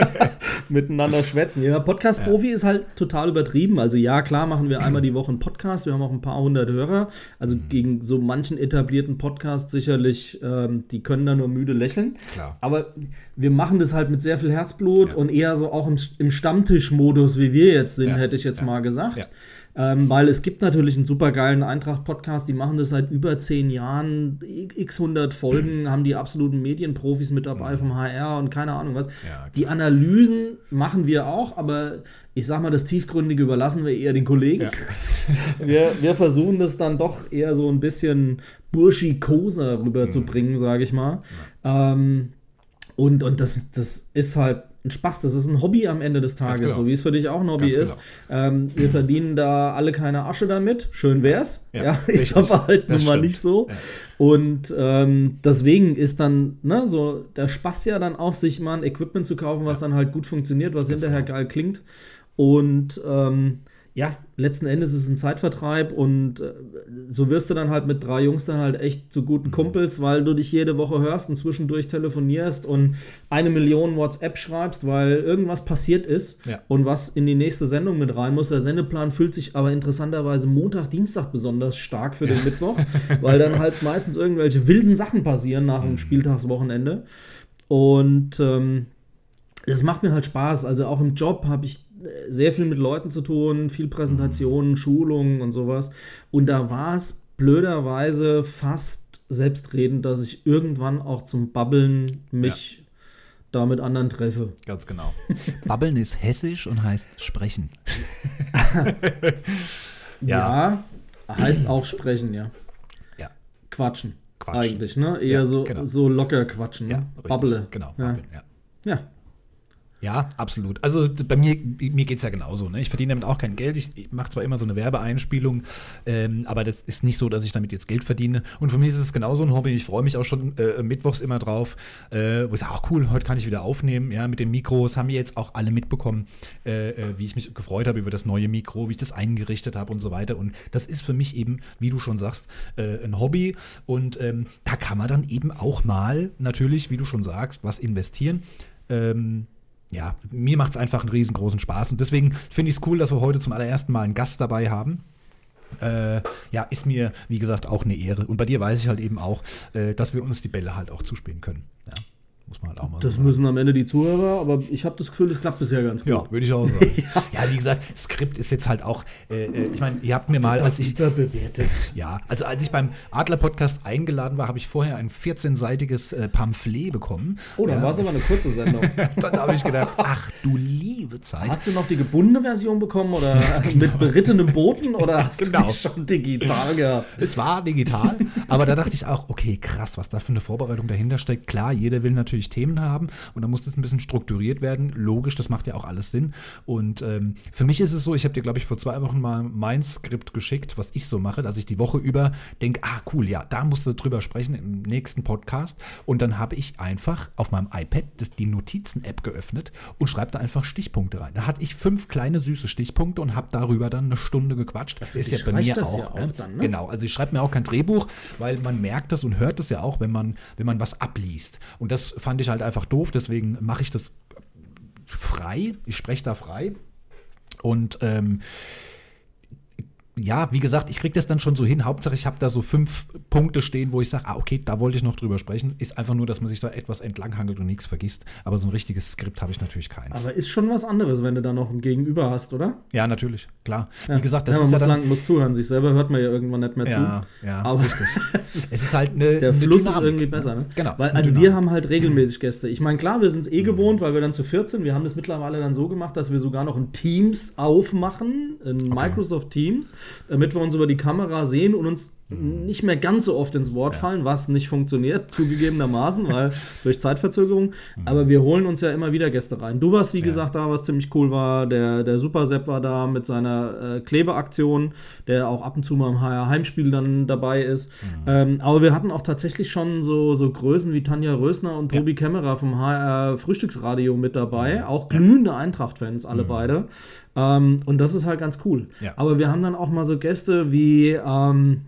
miteinander schwätzen. Ja, Podcast-Profi ist halt total übertrieben. Also ja, klar machen wir einmal die Woche einen Podcast. Wir haben auch ein paar hundert Hörer. Also Mhm. gegen so manchen etablierten Podcast sicherlich, ähm, die können da nur müde lächeln. Klar. Aber wir machen das halt mit sehr viel Herzblut Ja. und eher so auch im, im Stammtischmodus, wie wir jetzt sind, Ja. hätte ich jetzt Ja. mal gesagt. Ja. Ähm, weil es gibt natürlich einen supergeilen Eintracht-Podcast, die machen das seit über zehn Jahren, x 100 Folgen, haben die absoluten Medienprofis mit dabei vom HR und keine Ahnung was. Mhm. Ja, die Analysen machen wir auch, aber ich sag mal, das Tiefgründige überlassen wir eher den Kollegen. Ja. Wir, wir versuchen das dann doch eher so ein bisschen burschikoser Mhm. rüberzubringen, sage ich mal. Ähm, und und das, das ist halt ein Spaß, das ist ein Hobby am Ende des Tages, genau. so wie es für dich auch ein Hobby Ganz ist. Ähm, wir verdienen da alle keine Asche damit. Schön wär's. Ja, Ja, ist aber halt nun mal nicht so. Ja. Und ähm, deswegen ist dann ne, so der Spaß ja dann auch, sich mal ein Equipment zu kaufen, was dann halt gut funktioniert, was hinterher genau. geil klingt. Und ähm, ja, letzten Endes ist es ein Zeitvertreib und äh, so wirst du dann halt mit drei Jungs dann halt echt zu guten Mhm. Kumpels, weil du dich jede Woche hörst und zwischendurch telefonierst und eine Million WhatsApp schreibst, weil irgendwas passiert ist Ja. und was in die nächste Sendung mit rein muss. Der Sendeplan fühlt sich aber interessanterweise Montag, Dienstag besonders stark für den Mittwoch, weil dann halt meistens irgendwelche wilden Sachen passieren nach Mhm. dem Spieltagswochenende. Und ähm, es macht mir halt Spaß. Also auch im Job habe ich sehr viel mit Leuten zu tun, viel Präsentationen, Schulungen und sowas. Und da war es blöderweise fast selbstredend, dass ich irgendwann auch zum Babbeln mich da mit anderen treffe. Ganz genau. Babbeln ist hessisch und heißt sprechen. Ja, heißt auch sprechen, ja. Ja. Quatschen. Quatschen. Eigentlich, ne? Eher Ja, so, genau. so locker quatschen, Ja, ne? richtig. Babble. Genau, Ja. babbeln, ja. ja. Ja, absolut. Also bei mir, mir geht es ja genauso. Ne? Ich verdiene damit auch kein Geld. Ich, ich mache zwar immer so eine Werbeeinspielung, ähm, aber das ist nicht so, dass ich damit jetzt Geld verdiene. Und für mich ist es genauso ein Hobby. Ich freue mich auch schon äh, mittwochs immer drauf, äh, wo ich sage, ach cool, heute kann ich wieder aufnehmen. Ja, mit dem Mikro. Das haben wir jetzt auch alle mitbekommen, äh, äh, wie ich mich gefreut habe über das neue Mikro, wie ich das eingerichtet habe und so weiter. Und das ist für mich eben, wie du schon sagst, äh, ein Hobby. Und ähm, da kann man dann eben auch mal natürlich, wie du schon sagst, was investieren. Ähm, ja, mir macht es einfach einen riesengroßen Spaß und deswegen finde ich es cool, dass wir heute zum allerersten Mal einen Gast dabei haben. Äh, ja, ist mir, wie gesagt, auch eine Ehre. Und bei dir weiß ich halt eben auch, äh, dass wir uns die Bälle halt auch zuspielen können. Ja, muss man halt auch mal Das sagen. müssen am Ende die Zuhörer, aber ich habe das Gefühl, das klappt bisher ganz gut. Ja, würde ich auch sagen. ja. wie gesagt, Skript ist jetzt halt auch, äh, äh, ich meine, ihr habt mir mal, als ich, überbewertet. ja, also als ich beim Adler-Podcast eingeladen war, habe ich vorher ein 14-seitiges äh, Pamphlet bekommen. Oh, dann ja, war es aber eine kurze Sendung. Dann habe ich gedacht, ach du liebe Zeit. Hast du noch die gebundene Version bekommen oder mit berittenem Boten oder hast Genau. du die schon digital gehabt? Es war digital, aber da dachte ich auch, okay, krass, was da für eine Vorbereitung dahinter steckt. Klar, jeder will natürlich Themen haben und da muss das ein bisschen strukturiert werden. Logisch, das macht ja auch alles Sinn. Und ähm, für mich ist es so, ich habe dir, glaube ich, vor zwei Wochen mal mein Skript geschickt, was ich so mache, dass ich die Woche über denke, ah, cool, ja, da musst du drüber sprechen im nächsten Podcast. Und dann habe ich einfach auf meinem iPad das, die Notizen-App geöffnet und schreibe da einfach Stichpunkte rein. Da hatte ich fünf kleine süße Stichpunkte und habe darüber dann eine Stunde gequatscht. ist ja bei mir das auch. ja auch ne? dann, ne? Genau, also ich schreibe mir auch kein Drehbuch, weil man merkt das und hört es ja auch, wenn man, wenn man was abliest. Und das fand ich halt einfach doof, deswegen mache ich das frei. Ich spreche da frei. Und ähm, ja, wie gesagt, ich kriege das dann schon so hin. Hauptsache, ich habe da so fünf Punkte stehen, wo ich sage, ah, okay, da wollte ich noch drüber sprechen. Ist einfach nur, dass man sich da etwas entlanghangelt und nichts vergisst. Aber so ein richtiges Skript habe ich natürlich keins. Aber ist schon was anderes, wenn du da noch ein Gegenüber hast, oder? ja, natürlich, klar. Ja. Wie gesagt, das ja, man ist muss, ja dann, lang, muss zuhören. Sich selber hört man ja irgendwann nicht mehr Ja, zu. ja, aber richtig. es ist, Es ist halt eine der eine Fluss ist Dynamik, irgendwie besser. Ne? Genau. Weil, ist eine also wir haben halt regelmäßig Gäste. Ich meine, klar, wir sind es Mhm. eh gewohnt, weil wir dann zu 14, wir haben das mittlerweile dann so gemacht, dass wir sogar noch ein Teams aufmachen, ein Microsoft Teams, damit wir uns über die Kamera sehen und uns nicht mehr ganz so oft ins Wort fallen, was nicht funktioniert, zugegebenermaßen, weil durch Zeitverzögerung. Aber wir holen uns ja immer wieder Gäste rein. Du warst, wie gesagt, da, was ziemlich cool war. Der, der Super Sepp war da mit seiner äh, Klebeaktion, der auch ab und zu mal im HR Heimspiel dann dabei ist. Ähm, aber wir hatten auch tatsächlich schon so, so Größen wie Tanja Rösner und Tobi Kämmerer vom HR Frühstücksradio mit dabei. Auch glühende Eintracht-Fans, alle beide. Ähm, und das ist halt ganz cool. Ja. Aber wir haben dann auch mal so Gäste wie, ähm,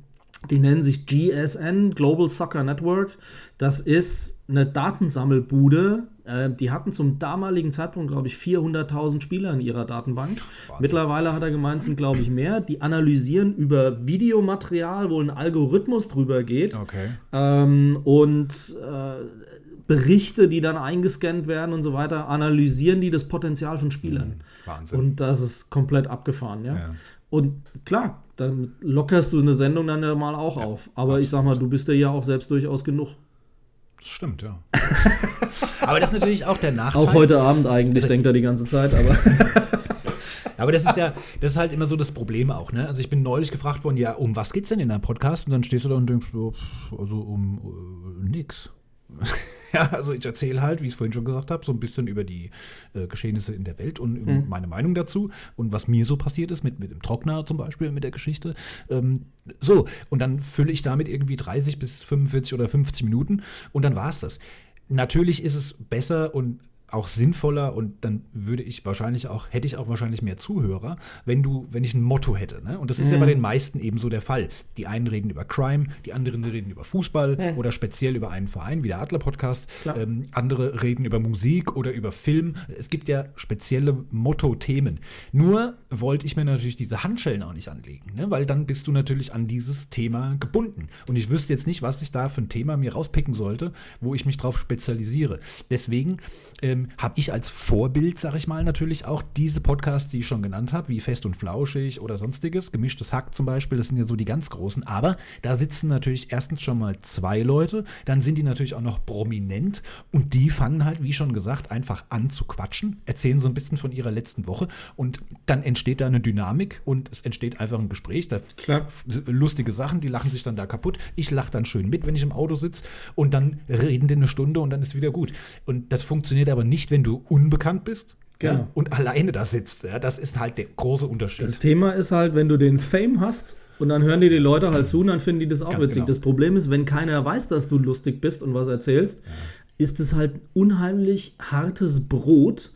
die nennen sich GSN, Global Soccer Network. Das ist eine Datensammelbude. Äh, die hatten zum damaligen Zeitpunkt, glaube ich, 400.000 Spieler in ihrer Datenbank. Mittlerweile hat er gemeint, sind, glaube ich, mehr. Die analysieren über Videomaterial, wo ein Algorithmus drüber geht. Okay. Ähm, und äh, Berichte, die dann eingescannt werden und so weiter, analysieren die das Potenzial von Spielern. Wahnsinn. Und das ist komplett abgefahren, ja. Ja. Und klar, dann lockerst du eine Sendung dann ja mal auch auf. Aber ich sag mal, du bist ja ja auch selbst durchaus genug. Das stimmt, ja. aber das ist natürlich auch der Nachteil. Auch heute Abend eigentlich, denkt er die ganze Zeit, aber. Aber das ist ja, das ist halt immer so das Problem auch, ne? Also ich bin neulich gefragt worden, ja, um was geht's denn in deinem Podcast? Und dann stehst du da und denkst, so, also um äh, nix. Ja, also ich erzähle halt, wie ich es vorhin schon gesagt habe, so ein bisschen über die äh, Geschehnisse in der Welt und Mhm. meine Meinung dazu und was mir so passiert ist mit, mit dem Trockner zum Beispiel, mit der Geschichte. Ähm, so, und dann fülle ich damit irgendwie 30 bis 45 oder 50 Minuten und dann war es das. Natürlich ist es besser und auch sinnvoller und dann würde ich wahrscheinlich auch, hätte ich auch wahrscheinlich mehr Zuhörer, wenn du, wenn ich ein Motto hätte. Ne? Und das ist ja bei den meisten eben so der Fall. Die einen reden über Crime, die anderen reden über Fußball oder speziell über einen Verein wie der Adler Podcast. Ähm, andere reden über Musik oder über Film. Es gibt ja spezielle Motto-Themen. Nur wollte ich mir natürlich diese Handschellen auch nicht anlegen, ne? weil dann bist du natürlich an dieses Thema gebunden. Und ich wüsste jetzt nicht, was ich da für ein Thema mir rauspicken sollte, wo ich mich drauf spezialisiere. Deswegen ähm, habe ich als Vorbild, sage ich mal, natürlich auch diese Podcasts, die ich schon genannt habe, wie Fest und Flauschig oder sonstiges, Gemischtes Hack zum Beispiel, das sind ja so die ganz großen. Aber da sitzen natürlich erstens schon mal zwei Leute, dann sind die natürlich auch noch prominent und die fangen halt, wie schon gesagt, einfach an zu quatschen, erzählen so ein bisschen von ihrer letzten Woche und dann entsteht da eine Dynamik und es entsteht einfach ein Gespräch. Da Klar. lustige Sachen, die lachen sich dann da kaputt. Ich lache dann schön mit, wenn ich im Auto sitze und dann reden die eine Stunde und dann ist wieder gut. Und das funktioniert aber nicht, wenn du unbekannt bist. Ja, Genau. und alleine da sitzt. Ja, das ist halt der große Unterschied. Das Thema ist halt, wenn du den Fame hast und dann hören dir die Leute halt zu und dann finden die das auch Ganz witzig. genau. Das Problem ist, wenn keiner weiß, dass du lustig bist und was erzählst, ist es halt unheimlich hartes Brot,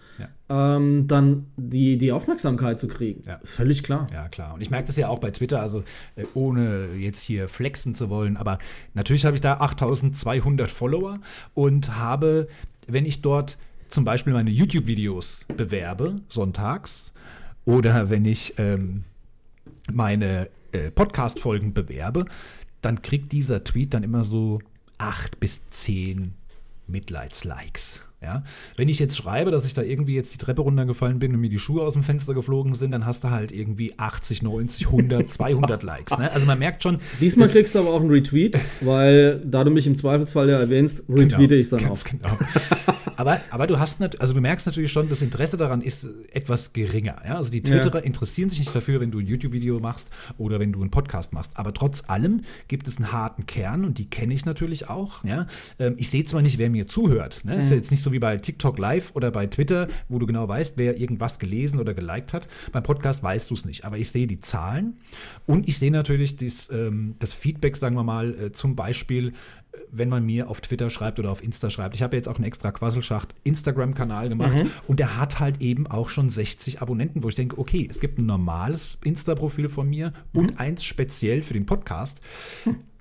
ähm, dann die, die Aufmerksamkeit zu kriegen. Ja. Völlig klar. Ja, klar. Und ich merke das ja auch bei Twitter, also äh, ohne jetzt hier flexen zu wollen, aber natürlich habe ich da 8200 Follower und habe, wenn ich dort zum Beispiel meine YouTube-Videos bewerbe, sonntags, oder wenn ich ähm, meine äh, Podcast-Folgen bewerbe, dann kriegt dieser Tweet dann immer so acht bis zehn Mitleidslikes. Ja? Wenn ich jetzt schreibe, dass ich da irgendwie jetzt die Treppe runtergefallen bin und mir die Schuhe aus dem Fenster geflogen sind, dann hast du halt irgendwie 80, 90, 100, 200 Likes. Ne? Also man merkt schon, Diesmal kriegst du aber auch einen Retweet, weil da du mich im Zweifelsfall ja erwähnst, retweete ich es dann auch. Genau. aber, aber du hast nat also du merkst natürlich schon, das Interesse daran ist äh, etwas geringer. Ja? Also die Twitterer interessieren sich nicht dafür, wenn du ein YouTube-Video machst oder wenn du einen Podcast machst. Aber trotz allem gibt es einen harten Kern und die kenne ich natürlich auch. Ja? Ähm, ich sehe zwar nicht, wer mir zuhört. Ne? Ist ja jetzt nicht so wie bei TikTok Live oder bei Twitter, wo du genau weißt, wer irgendwas gelesen oder geliked hat. Beim Podcast weißt du es nicht. Aber ich sehe die Zahlen und ich sehe natürlich das, ähm, das Feedback, sagen wir mal, äh, zum Beispiel wenn man mir auf Twitter schreibt oder auf Insta schreibt. Ich habe jetzt auch einen extra Quasselschacht Instagram-Kanal gemacht und der hat halt eben auch schon 60 Abonnenten, wo ich denke, okay, es gibt ein normales Insta-Profil von mir und eins speziell für den Podcast.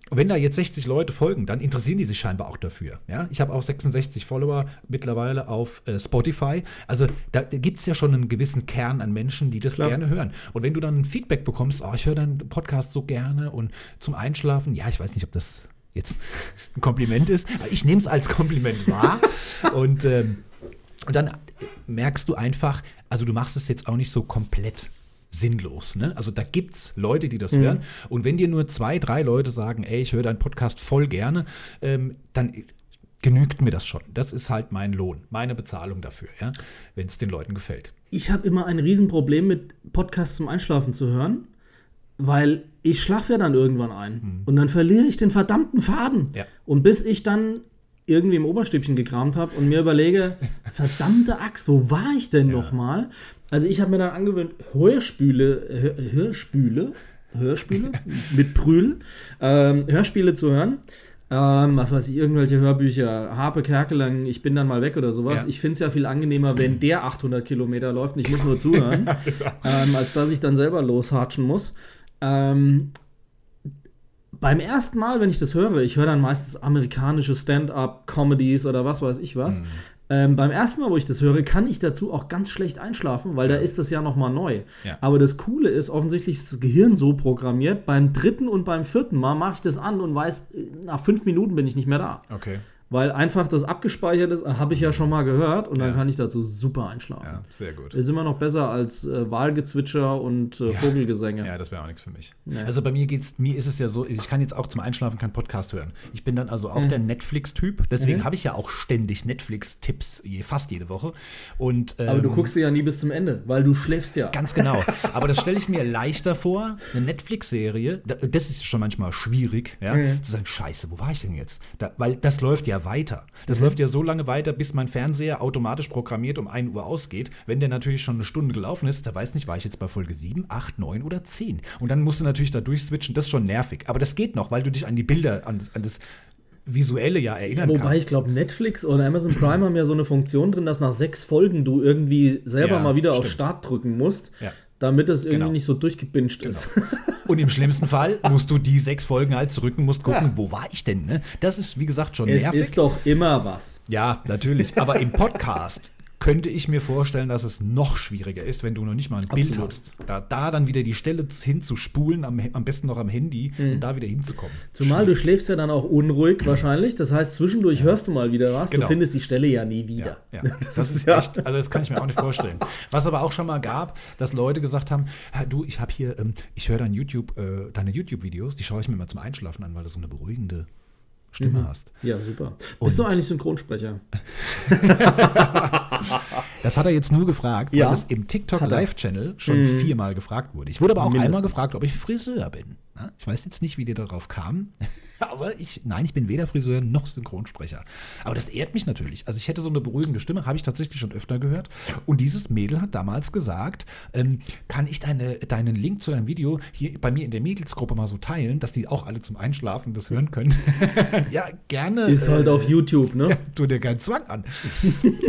Wenn da jetzt 60 Leute folgen, dann interessieren die sich scheinbar auch dafür. Ja? Ich habe auch 66 Follower mittlerweile auf äh, Spotify. Also da, da gibt es ja schon einen gewissen Kern an Menschen, die das Klar. gerne hören. Und wenn du dann ein Feedback bekommst, oh, ich höre deinen Podcast so gerne und zum Einschlafen, ja, ich weiß nicht, ob das jetzt ein Kompliment ist, ich nehme es als Kompliment wahr. und, ähm, und dann merkst du einfach, also du machst es jetzt auch nicht so komplett sinnlos. Ne? Also da gibt es Leute, die das hören. Und wenn dir nur zwei, drei Leute sagen, ey, ich höre deinen Podcast voll gerne, ähm, dann genügt mir das schon. Das ist halt mein Lohn, meine Bezahlung dafür, ja? wenn es den Leuten gefällt. Ich habe immer ein Riesenproblem mit Podcasts zum Einschlafen zu hören. weil ich schlafe ja dann irgendwann ein und dann verliere ich den verdammten Faden. Ja. Und bis ich dann irgendwie im Oberstübchen gekramt habe und mir überlege, verdammte Axt, wo war ich denn noch mal? Also ich habe mir dann angewöhnt, Hörspüle, Hör, Hörspüle, Hörspiele mit Prühl, ähm, Hörspiele zu hören. Ähm, was weiß ich, irgendwelche Hörbücher, Harpe Kerkelang, ich bin dann mal weg oder sowas. Ja. Ich finde es ja viel angenehmer, wenn der 800 Kilometer läuft und ich muss nur zuhören, ähm, als dass ich dann selber loshatschen muss. Ähm, beim ersten Mal, wenn ich das höre, ich höre dann meistens amerikanische Stand-up-Comedies oder was weiß ich Mhm. was. Ähm, beim ersten Mal, wo ich das höre, kann ich dazu auch ganz schlecht einschlafen, weil da ist das ja noch mal neu. Ja. Aber das Coole ist, offensichtlich ist das Gehirn so programmiert, beim dritten und beim vierten Mal mache ich das an und weiß, nach fünf Minuten bin ich nicht mehr da. Okay. Weil einfach das abgespeichert ist, habe ich ja schon mal gehört und dann Ja. kann ich dazu super einschlafen. Ja, sehr gut. Ist immer noch besser als äh, Wahlgezwitscher und äh, Vogelgesänge. Ja, das wäre auch nichts für mich. Nee. Also bei mir geht's, mir ist es ja so, ich kann jetzt auch zum Einschlafen keinen Podcast hören. Ich bin dann also auch Mhm. der Netflix-Typ, deswegen habe ich ja auch ständig Netflix-Tipps, je, fast jede Woche. Und, Aber du ähm, guckst sie ja nie bis zum Ende, weil du schläfst ja. Ganz genau. Aber das stelle ich mir leichter vor, eine Netflix-Serie, da- das ist schon manchmal schwierig, ja, Mhm. zu sagen, scheiße, wo war ich denn jetzt? Da, weil das läuft ja weiter. Das Mhm. läuft ja so lange weiter, bis mein Fernseher automatisch programmiert um 1 Uhr ausgeht. Wenn der natürlich schon eine Stunde gelaufen ist, da weiß nicht, war ich jetzt bei Folge 7, 8, 9 oder 10. Und dann musst du natürlich da durchswitchen, das ist schon nervig. Aber das geht noch, weil du dich an die Bilder, an, an das Visuelle ja erinnern Wobei kannst. ich glaube, Netflix oder Amazon Prime haben ja so eine Funktion drin, dass nach sechs Folgen du irgendwie selber Ja, mal wieder auf stimmt. Start drücken musst, Ja. Damit es irgendwie Genau. nicht so durchgebinged ist. Und im schlimmsten Fall musst du die sechs Folgen halt zurück und musst gucken, Ja. wo war ich denn? Ne? Das ist, wie gesagt, schon Es nervig. ist doch immer was. Ja, natürlich. Aber im Podcast könnte ich mir vorstellen, dass es noch schwieriger ist, wenn du noch nicht mal ein Bild Absolut. hast. Da, da dann wieder die Stelle hinzuspulen, am, am besten noch am Handy und da wieder hinzukommen. Mhm. Zumal du schläfst ja dann auch unruhig wahrscheinlich. Das heißt, zwischendurch hörst du mal wieder was. Genau. Du findest die Stelle ja nie Ja, wieder. ja. Das, ist echt, also das kann ich mir auch nicht vorstellen. Was aber auch schon mal gab, dass Leute gesagt haben, "Ja, du, ich habe hier, ähm, ich höre dein YouTube, äh, deine YouTube-Videos, die schaue ich mir mal zum Einschlafen an, weil du so eine beruhigende Stimme Mhm. hast. Ja, super. Bist du eigentlich Synchronsprecher? Das hat er jetzt nur gefragt, Ja. weil es im TikTok. Live-Channel schon Mhm. viermal gefragt wurde. Ich wurde aber auch einmal Mindestens. gefragt, ob ich Friseur bin. Na, Ich weiß jetzt nicht, wie die darauf kamen, aber ich, nein, ich bin weder Friseur noch Synchronsprecher. Aber das ehrt mich natürlich. Also ich hätte so eine beruhigende Stimme, habe ich tatsächlich schon öfter gehört. Und dieses Mädel hat damals gesagt, ähm, kann ich deine, deinen Link zu deinem Video hier bei mir in der Mädelsgruppe mal so teilen, dass die auch alle zum Einschlafen das hören können. ja, gerne. Ist halt äh, auf YouTube, ne? Tu dir keinen Zwang an.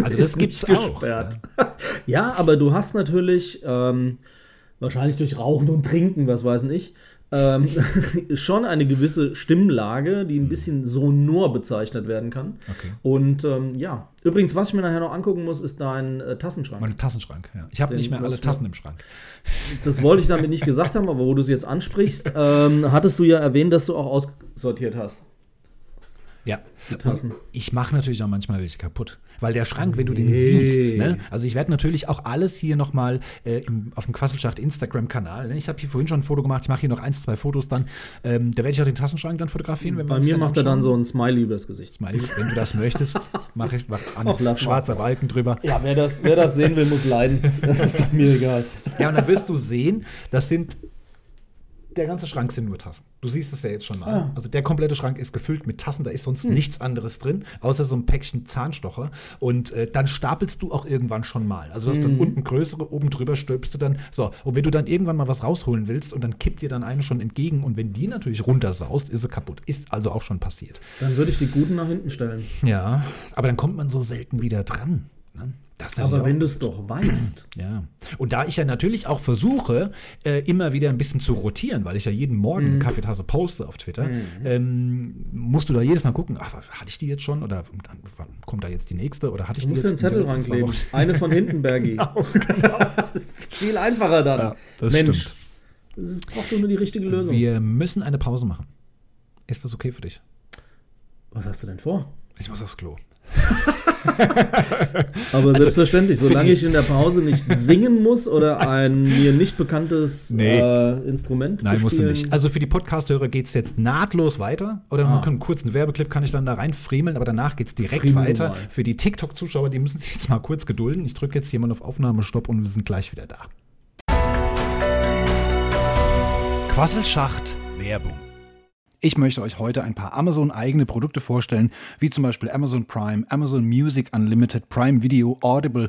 Also das gibt's nicht auch. gesperrt. Ja, aber du hast natürlich ähm, wahrscheinlich durch Rauchen und Trinken, was weiß ich, ähm, schon eine gewisse Stimmlage, die ein bisschen sonor bezeichnet werden kann. Okay. Und ähm, ja, übrigens, was ich mir nachher noch angucken muss, ist dein äh, Tassenschrank. Mein Tassenschrank, ja. Ich habe nicht mehr alle Tassen im Schrank. Das wollte ich damit nicht gesagt haben, aber wo du es jetzt ansprichst, ähm, hattest du ja erwähnt, dass du auch aussortiert hast. Ja. Die Tassen. Ich mache natürlich auch manchmal welche kaputt. Weil der Schrank, wenn du den Nee. siehst, ne? also ich werde natürlich auch alles hier nochmal äh, im- auf dem Quasselschacht Instagram-Kanal. Ne? Ich habe hier vorhin schon ein Foto gemacht, ich mache hier noch eins, zwei Fotos dann. Ähm, da werde ich auch den Tassenschrank dann fotografieren. Bei mir macht er dann so ein Smiley übers Gesicht. Smiley, wenn du das möchtest, mache ich mach an Ach, lass mal. schwarzer Balken drüber. Ja, wer das, wer das sehen will, muss leiden. Das ist mir egal. Ja, und dann wirst du sehen, das sind. Der ganze Schrank sind nur Tassen. Du siehst es ja jetzt schon mal. Ah. Also der komplette Schrank ist gefüllt mit Tassen, da ist sonst Hm. nichts anderes drin, außer so ein Päckchen Zahnstocher. Und äh, dann stapelst du auch irgendwann schon mal. Also du hast dann Hm. unten größere, oben drüber stülpst du dann. So, und wenn du dann irgendwann mal was rausholen willst und dann kippt dir dann eine schon entgegen und wenn die natürlich runtersaust, ist sie kaputt. Ist also auch schon passiert. Dann würde ich die guten nach hinten stellen. Ja, aber dann kommt man so selten wieder dran. Ne? Aber wenn du es doch weißt. ja. Und da ich ja natürlich auch versuche, äh, immer wieder ein bisschen zu rotieren, weil ich ja jeden Morgen Mhm. eine Kaffeetasse poste auf Twitter, ähm, musst du da jedes Mal gucken, ach, hatte ich die jetzt schon? Oder kommt da jetzt die nächste? Oder hatte ich Du die musst jetzt den in den Zettel rankleben. Eine von hinten, Bergi. Das ist viel einfacher dann. Ja, das Mensch, stimmt. ist- braucht doch nur die richtige Lösung. Wir müssen eine Pause machen. Ist das okay für dich? Was hast du denn vor? Ich muss aufs Klo. Aber selbstverständlich, für solange ich in der Pause nicht singen muss oder ein mir nicht bekanntes Nee. äh, Instrument Nein, musst du nicht. Also für die Podcast-Hörer geht es jetzt nahtlos weiter. Oder Ah. einen kurzen Werbeclip kann ich dann da reinfriemeln, aber danach geht es direkt Friemel weiter. mal. Für die TikTok-Zuschauer, die müssen sich jetzt mal kurz gedulden. Ich drücke jetzt hier mal auf Aufnahmestopp und wir sind gleich wieder da. Quasselschacht Werbung. Ich möchte euch heute ein paar Amazon-eigene Produkte vorstellen, wie zum Beispiel Amazon Prime, Amazon Music Unlimited, Prime Video, Audible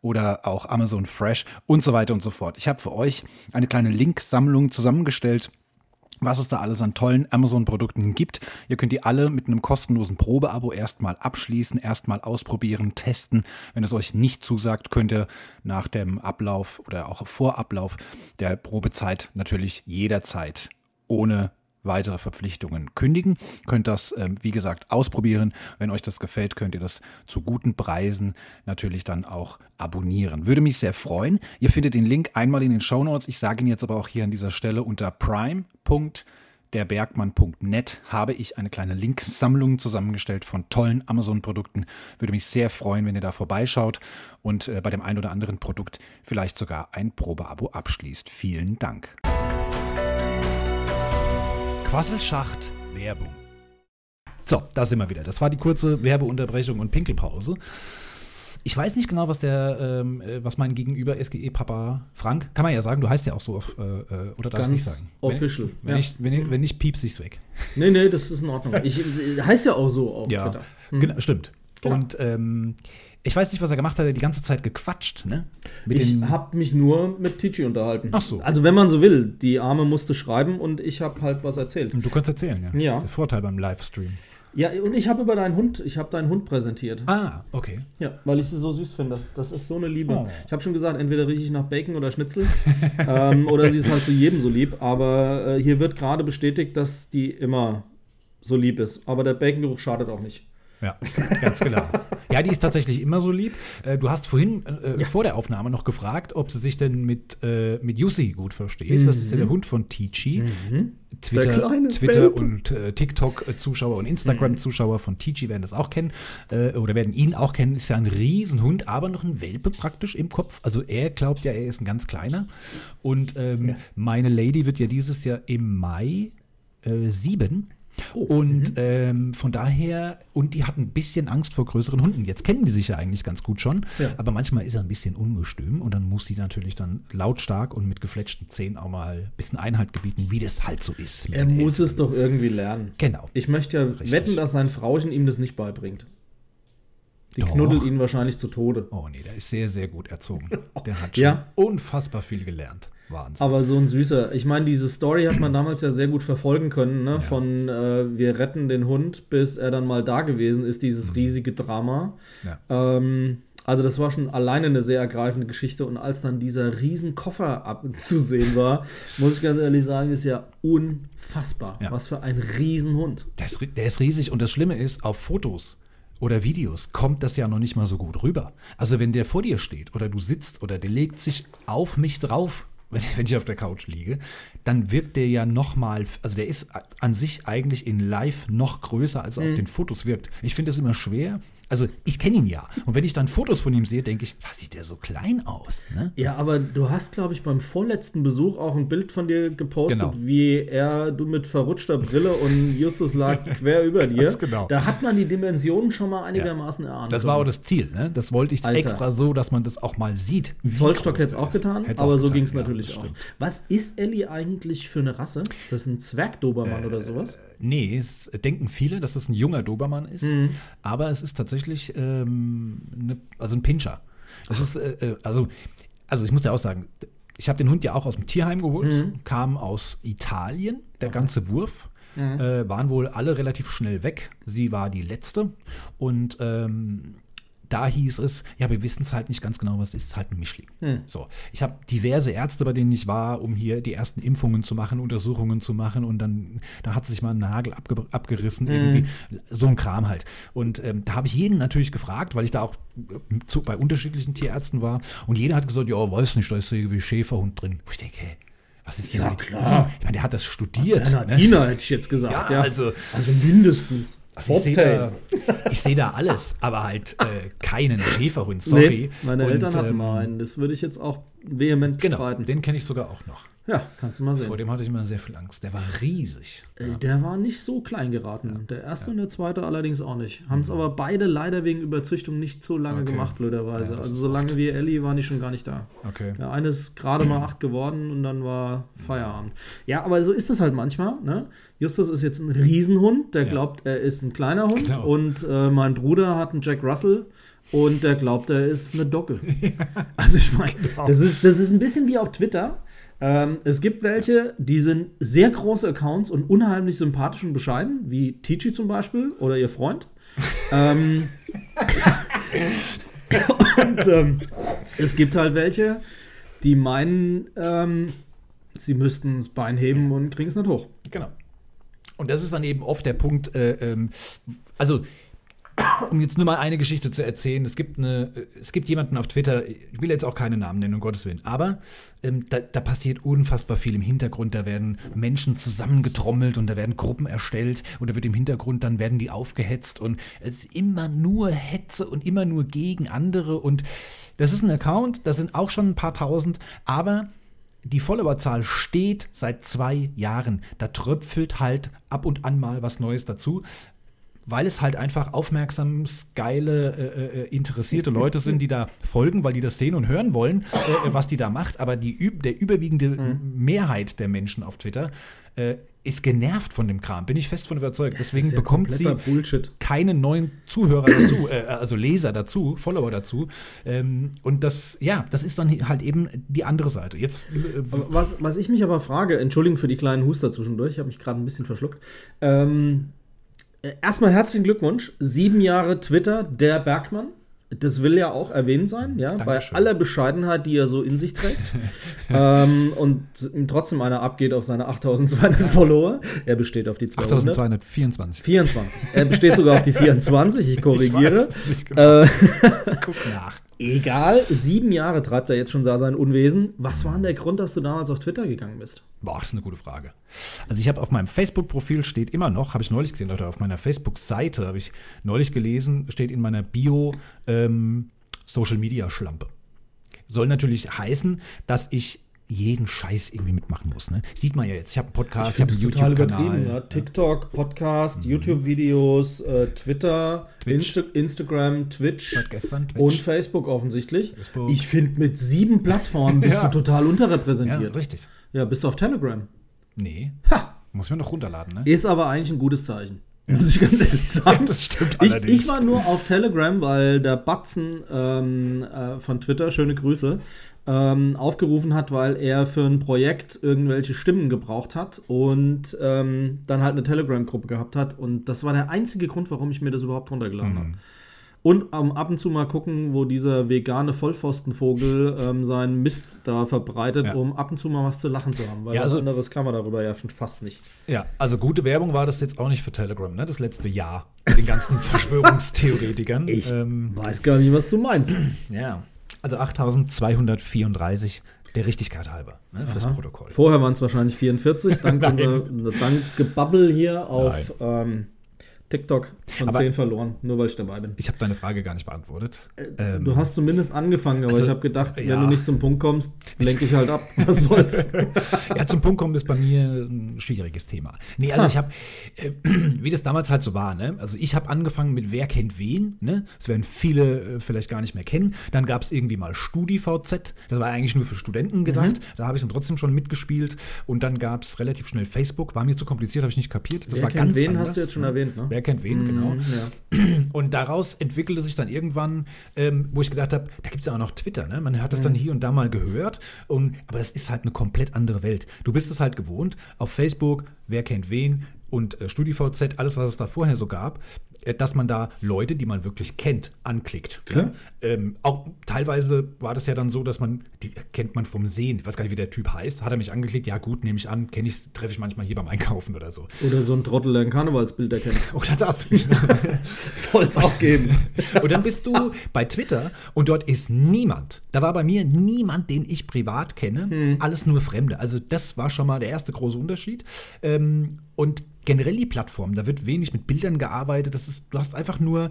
oder auch Amazon Fresh und so weiter und so fort. Ich habe für euch eine kleine Linksammlung zusammengestellt was es da alles an tollen Amazon-Produkten gibt. Ihr könnt die alle mit einem kostenlosen Probeabo erstmal abschließen, erstmal ausprobieren, testen. Wenn es euch nicht zusagt, könnt ihr nach dem Ablauf oder auch vor Ablauf der Probezeit natürlich jederzeit ohne weitere Verpflichtungen kündigen. Könnt das, ähm, wie gesagt, ausprobieren. Wenn euch das gefällt, könnt ihr das zu guten Preisen natürlich dann auch abonnieren. Würde mich sehr freuen. Ihr findet den Link einmal in den Show Notes. Ich sage ihn jetzt aber auch hier an dieser Stelle unter prime.derbergmann.net habe ich eine kleine Linksammlung zusammengestellt von tollen Amazon-Produkten. Würde mich sehr freuen, wenn ihr da vorbeischaut und äh, bei dem einen oder anderen Produkt vielleicht sogar ein Probeabo abschließt. Vielen Dank. Quasselschacht Werbung. So, da sind wir wieder. Das war die kurze Werbeunterbrechung und Pinkelpause. Ich weiß nicht genau, was der, ähm, äh, was mein Gegenüber SGE-Papa Frank, kann man ja sagen, du heißt ja auch so auf, äh, äh oder darfst du nicht sagen? official. Wenn, wenn, ja. ich, wenn, ich, wenn ich piepse ich's weg. Nee, nee, das ist in Ordnung. Ich äh, heiße ja auch so auf ja, Twitter. Hm. Genau, stimmt. Genau. Und ähm, ich weiß nicht, was er gemacht hat. Er hat die ganze Zeit gequatscht, ne? Mit ich habe mich nur mit Tici unterhalten. Ach so. Also, wenn man so will. Die Arme musste schreiben und ich habe halt was erzählt. Und du kannst erzählen, ja. Ja. Das ist der Vorteil beim Livestream. Ja, und ich habe über deinen Hund, ich habe deinen Hund präsentiert. Ah, okay. Ja, weil ich sie so süß finde. Das ist so eine Liebe. Oh. Ich habe schon gesagt, entweder rieche ich nach Bacon oder Schnitzel. ähm, oder sie ist halt zu jedem so lieb. Aber äh, hier wird gerade bestätigt, dass die immer so lieb ist. Aber der Bacongeruch schadet auch nicht. Ja, ganz genau. ja, die ist tatsächlich immer so lieb. Äh, du hast vorhin äh, Ja. vor der Aufnahme noch gefragt, ob sie sich denn mit, äh, mit Yussi gut versteht. Das ist ja der Hund von Tichi. Twitter, kleine Twitter Welpe. und äh, TikTok-Zuschauer und Instagram-Zuschauer von Tichi werden das auch kennen äh, oder werden ihn auch kennen. Ist ja ein Riesenhund, aber noch ein Welpe praktisch im Kopf. Also er glaubt ja, er ist ein ganz kleiner. Und ähm, meine Lady wird ja dieses Jahr im Mai äh, sieben. Oh, Und ähm, von daher, und die hat ein bisschen Angst vor größeren Hunden. Jetzt kennen die sich ja eigentlich ganz gut schon, Ja. aber manchmal ist er ein bisschen ungestüm und dann muss die natürlich dann lautstark und mit gefletschten Zähnen auch mal ein bisschen Einhalt gebieten, wie das halt so ist. Er muss Älteren. es doch irgendwie lernen. Genau. Ich möchte ja Richtig. wetten, dass sein Frauchen ihm das nicht beibringt. Die Doch. knuddelt ihn wahrscheinlich zu Tode. Oh nee, der ist sehr, sehr gut erzogen. Der hat schon Ja. unfassbar viel gelernt. Wahnsinn. Aber so ein süßer. Ich meine, diese Story hat man damals ja sehr gut verfolgen können, ne? Von äh, wir retten den Hund, bis er dann mal da gewesen ist, dieses riesige Drama. Mhm. Ja. Ähm, also das war schon alleine eine sehr ergreifende Geschichte. Und als dann dieser riesen Koffer abzusehen war, muss ich ganz ehrlich sagen, ist ja unfassbar. Ja. Was für ein Riesenhund. Der ist, der ist riesig und das Schlimme ist, auf Fotos oder Videos kommt das ja noch nicht mal so gut rüber. Also wenn der vor dir steht oder du sitzt oder der legt sich auf mich drauf, wenn, wenn ich auf der Couch liege, dann wirkt der ja noch mal, also der ist an sich eigentlich in Live noch größer, als er Mhm. auf den Fotos wirkt. Ich finde das immer schwer. Also ich kenne ihn ja. Und wenn ich dann Fotos von ihm sehe, denke ich, da sieht der so klein aus. Ne? Ja, aber du hast, glaube ich, beim vorletzten Besuch auch ein Bild von dir gepostet, Genau. wie er, du mit verrutschter Brille und Justus lag quer über dir. Genau. Da hat man die Dimensionen schon mal einigermaßen erahnt. Das war auch das Ziel, ne? Das wollte ich Alter. extra so, dass man das auch mal sieht. Zollstock hätte es auch getan, Hätt's aber auch so ging es ja, natürlich auch. Was ist Ellie eigentlich für eine Rasse? Ist das ein Zwergdobermann oder sowas? Nee, es denken viele, dass das ein junger Dobermann ist, Mhm. aber es ist tatsächlich ähm, ne, also ein Pinscher. Das ist, äh, äh, also, also ich muss ja auch sagen, ich habe den Hund ja auch aus dem Tierheim geholt, Mhm. kam aus Italien, der ganze Wurf. Äh, waren wohl alle relativ schnell weg. Sie war die letzte. Und ähm, da hieß es, ja, wir wissen es halt nicht ganz genau, was ist, es ist halt ein Mischling. Hm. So, ich habe diverse Ärzte, bei denen ich war, um hier die ersten Impfungen zu machen, Untersuchungen zu machen und dann, da hat sich mal ein Nagel abge abgerissen, irgendwie, so ein Kram halt. Und ähm, da habe ich jeden natürlich gefragt, weil ich da auch äh, zu, bei unterschiedlichen Tierärzten war und jeder hat gesagt, ja, weiß nicht, da ist so irgendwie Schäferhund drin. Wo ich denke, hey, was ist denn Ja, klar. Ich meine, der hat das studiert. ne? Bernhardiner hätte ich jetzt gesagt. Ja, also- also mindestens. Also ich sehe da, seh da alles, aber halt äh, keinen Schäferhund, sorry. Nee, meine Und, Eltern hatten ähm, mal einen. Das würde ich jetzt auch vehement Genau, bestreiten. den kenne ich sogar auch noch. Ja, kannst du mal sehen. Vor dem hatte ich immer sehr viel Angst. Der war riesig. Äh, Der war nicht so klein geraten. Der erste und der zweite allerdings auch nicht. Haben es aber beide leider wegen Überzüchtung nicht so lange Mhm. Okay. gemacht, blöderweise. Ja, also so lange wie Ellie war die schon gar nicht da. Okay. Der eine ist gerade mal acht geworden und dann war Feierabend. Ja, aber so ist das halt manchmal. Ne? Justus ist jetzt ein Riesenhund, der Ja. glaubt, er ist ein kleiner Hund. Genau. Und äh, mein Bruder hat einen Jack Russell und der glaubt, er ist eine Dogge. Also ich meine, Genau. das, ist, das ist ein bisschen wie auf Twitter. Ähm, es gibt welche, die sind sehr große Accounts und unheimlich sympathisch und bescheiden, wie Tichi zum Beispiel oder ihr Freund. ähm, und ähm, es gibt halt welche, die meinen, ähm, sie müssten das Bein heben und kriegen es nicht hoch. Genau. Und das ist dann eben oft der Punkt, äh, ähm, also um jetzt nur mal eine Geschichte zu erzählen, es gibt, eine, es gibt jemanden auf Twitter, ich will jetzt auch keine Namen nennen, um Gottes Willen, aber ähm, da, da passiert unfassbar viel im Hintergrund, da werden Menschen zusammengetrommelt und da werden Gruppen erstellt und da wird im Hintergrund, dann werden die aufgehetzt und es ist immer nur Hetze und immer nur gegen andere und das ist ein Account, das sind auch schon ein paar tausend, aber die Followerzahl steht seit zwei Jahren. Da tröpfelt halt ab und an mal was Neues dazu, weil es halt einfach aufmerksam, geile, äh, äh, interessierte Leute sind, die da folgen, weil die das sehen und hören wollen, äh, äh, was die da macht. Aber die, der überwiegende Mhm. Mehrheit der Menschen auf Twitter äh, ist genervt von dem Kram, bin ich fest von überzeugt. Deswegen ja bekommt sie Bullshit. keine neuen Zuhörer dazu, äh, also Leser dazu, Follower dazu. Ähm, und das, ja, das ist dann halt eben die andere Seite. Jetzt äh, Was, was ich mich aber frage, Entschuldigung für die kleinen Huster zwischendurch, ich habe mich gerade ein bisschen verschluckt. Ähm, äh, erstmal herzlichen Glückwunsch. Sieben Jahre Twitter, der Bergmann. Das will ja auch erwähnt sein, ja, bei Dankeschön. aller Bescheidenheit, die er so in sich trägt. ähm, und trotzdem einer abgeht auf seine 8200 Follower. Er besteht auf die 200. 8224. 24. Er besteht sogar auf die 24, ich korrigiere. Ich weiß es nicht genau. Äh, Guck nach. Egal, sieben Jahre treibt er jetzt schon da sein Unwesen. Was war denn der Grund, dass du damals auf Twitter gegangen bist? Boah, das ist eine gute Frage. Also ich habe auf meinem Facebook-Profil steht immer noch, habe ich neulich gesehen, Leute, auf meiner Facebook-Seite habe ich neulich gelesen, steht in meiner Bio ähm, Social-Media-Schlampe. Soll natürlich heißen, dass ich jeden Scheiß irgendwie mitmachen muss. Ne? Sieht man ja jetzt. Ich habe einen Podcast, ich, habe einen YouTube-Kanal. Ja. TikTok, Podcast, YouTube-Videos, äh, Twitter, Twitch. Insta Instagram, Twitch gestern Twitch. und Facebook offensichtlich. Facebook. Ich finde, mit sieben Plattformen bist Ja. du total ja, unterrepräsentiert. Ja, richtig. bist du auf Telegram. Nee, Ha! muss mir noch runterladen, ne? Ist aber eigentlich ein gutes Zeichen. Muss ich ganz ehrlich sagen. das stimmt Ich, allerdings. ich war nur auf Telegram, weil der Batzen ähm, äh, von Twitter, schöne Grüße, ähm, aufgerufen hat, weil er für ein Projekt irgendwelche Stimmen gebraucht hat und ähm, dann halt eine Telegram-Gruppe gehabt hat. Und das war der einzige Grund, warum ich mir das überhaupt runtergeladen habe. Und ähm, ab und zu mal gucken, wo dieser vegane Vollpfostenvogel ähm, seinen Mist da verbreitet, Ja. um ab und zu mal was zu lachen zu haben. Weil Ja, was also- anderes kann man darüber ja schon fast nicht. Ja, also gute Werbung war das jetzt auch nicht für Telegram, ne? Das letzte Jahr. Mit den ganzen Verschwörungstheoretikern. Ich Ähm, weiß gar nicht, was du meinst. ja. Also 8234 der Richtigkeit halber, ne? Fürs Aha. Protokoll. Vorher waren es wahrscheinlich 44, dank, unser, dank Gebabbel hier auf ähm, TikTok schon Aber- 10 verloren, nur weil ich dabei bin. Ich habe deine Frage gar nicht beantwortet. Ähm, Du hast zumindest angefangen, aber also, ich habe gedacht, wenn ja. du nicht zum Punkt kommst, lenke ich halt ab. Was soll's? ja, zum Punkt kommen ist bei mir ein schwieriges Thema. Nee, also Ha. ich habe, äh, wie das damals halt so war, ne? Also ich habe angefangen mit Wer kennt wen, ne? Das werden viele äh, vielleicht gar nicht mehr kennen. Dann gab es irgendwie mal StudiVZ, das war eigentlich nur für Studenten gedacht. Mhm. Da habe ich dann trotzdem schon mitgespielt. Und dann gab es relativ schnell Facebook, war mir zu kompliziert, habe ich nicht kapiert. Das Wer kennt ganz wen, anders, hast du jetzt schon ne? erwähnt, ne? Wer kennt wen, genau. Mhm, ja. Und daraus entwickelte sich dann irgendwann, ähm, wo ich gedacht habe, da gibt es ja auch noch Twitter, ne? Man hat das dann hier und da mal gehört, und, aber es ist halt eine komplett andere Welt. Du bist es halt gewohnt, auf Facebook, wer kennt wen und äh, StudiVZ, alles, was es da vorher so gab, dass man da Leute, die man wirklich kennt, anklickt. Klar. Ne? Ähm, auch teilweise war das ja dann so, dass man, die kennt man vom Sehen, ich weiß gar nicht, wie der Typ heißt, hat er mich angeklickt, ja gut, nehme ich an, kenne ich, treffe ich manchmal hier beim Einkaufen oder so. Oder so ein Trottel, der ein Karnevalsbild erkennt. Oder das. Soll es auch geben. Und dann bist du bei Twitter und dort ist niemand. Da war bei mir niemand, den ich privat kenne. Alles nur Fremde. Also das war schon mal der erste große Unterschied. Ähm, und generell die Plattform, da wird wenig mit Bildern gearbeitet. Das ist, du hast einfach nur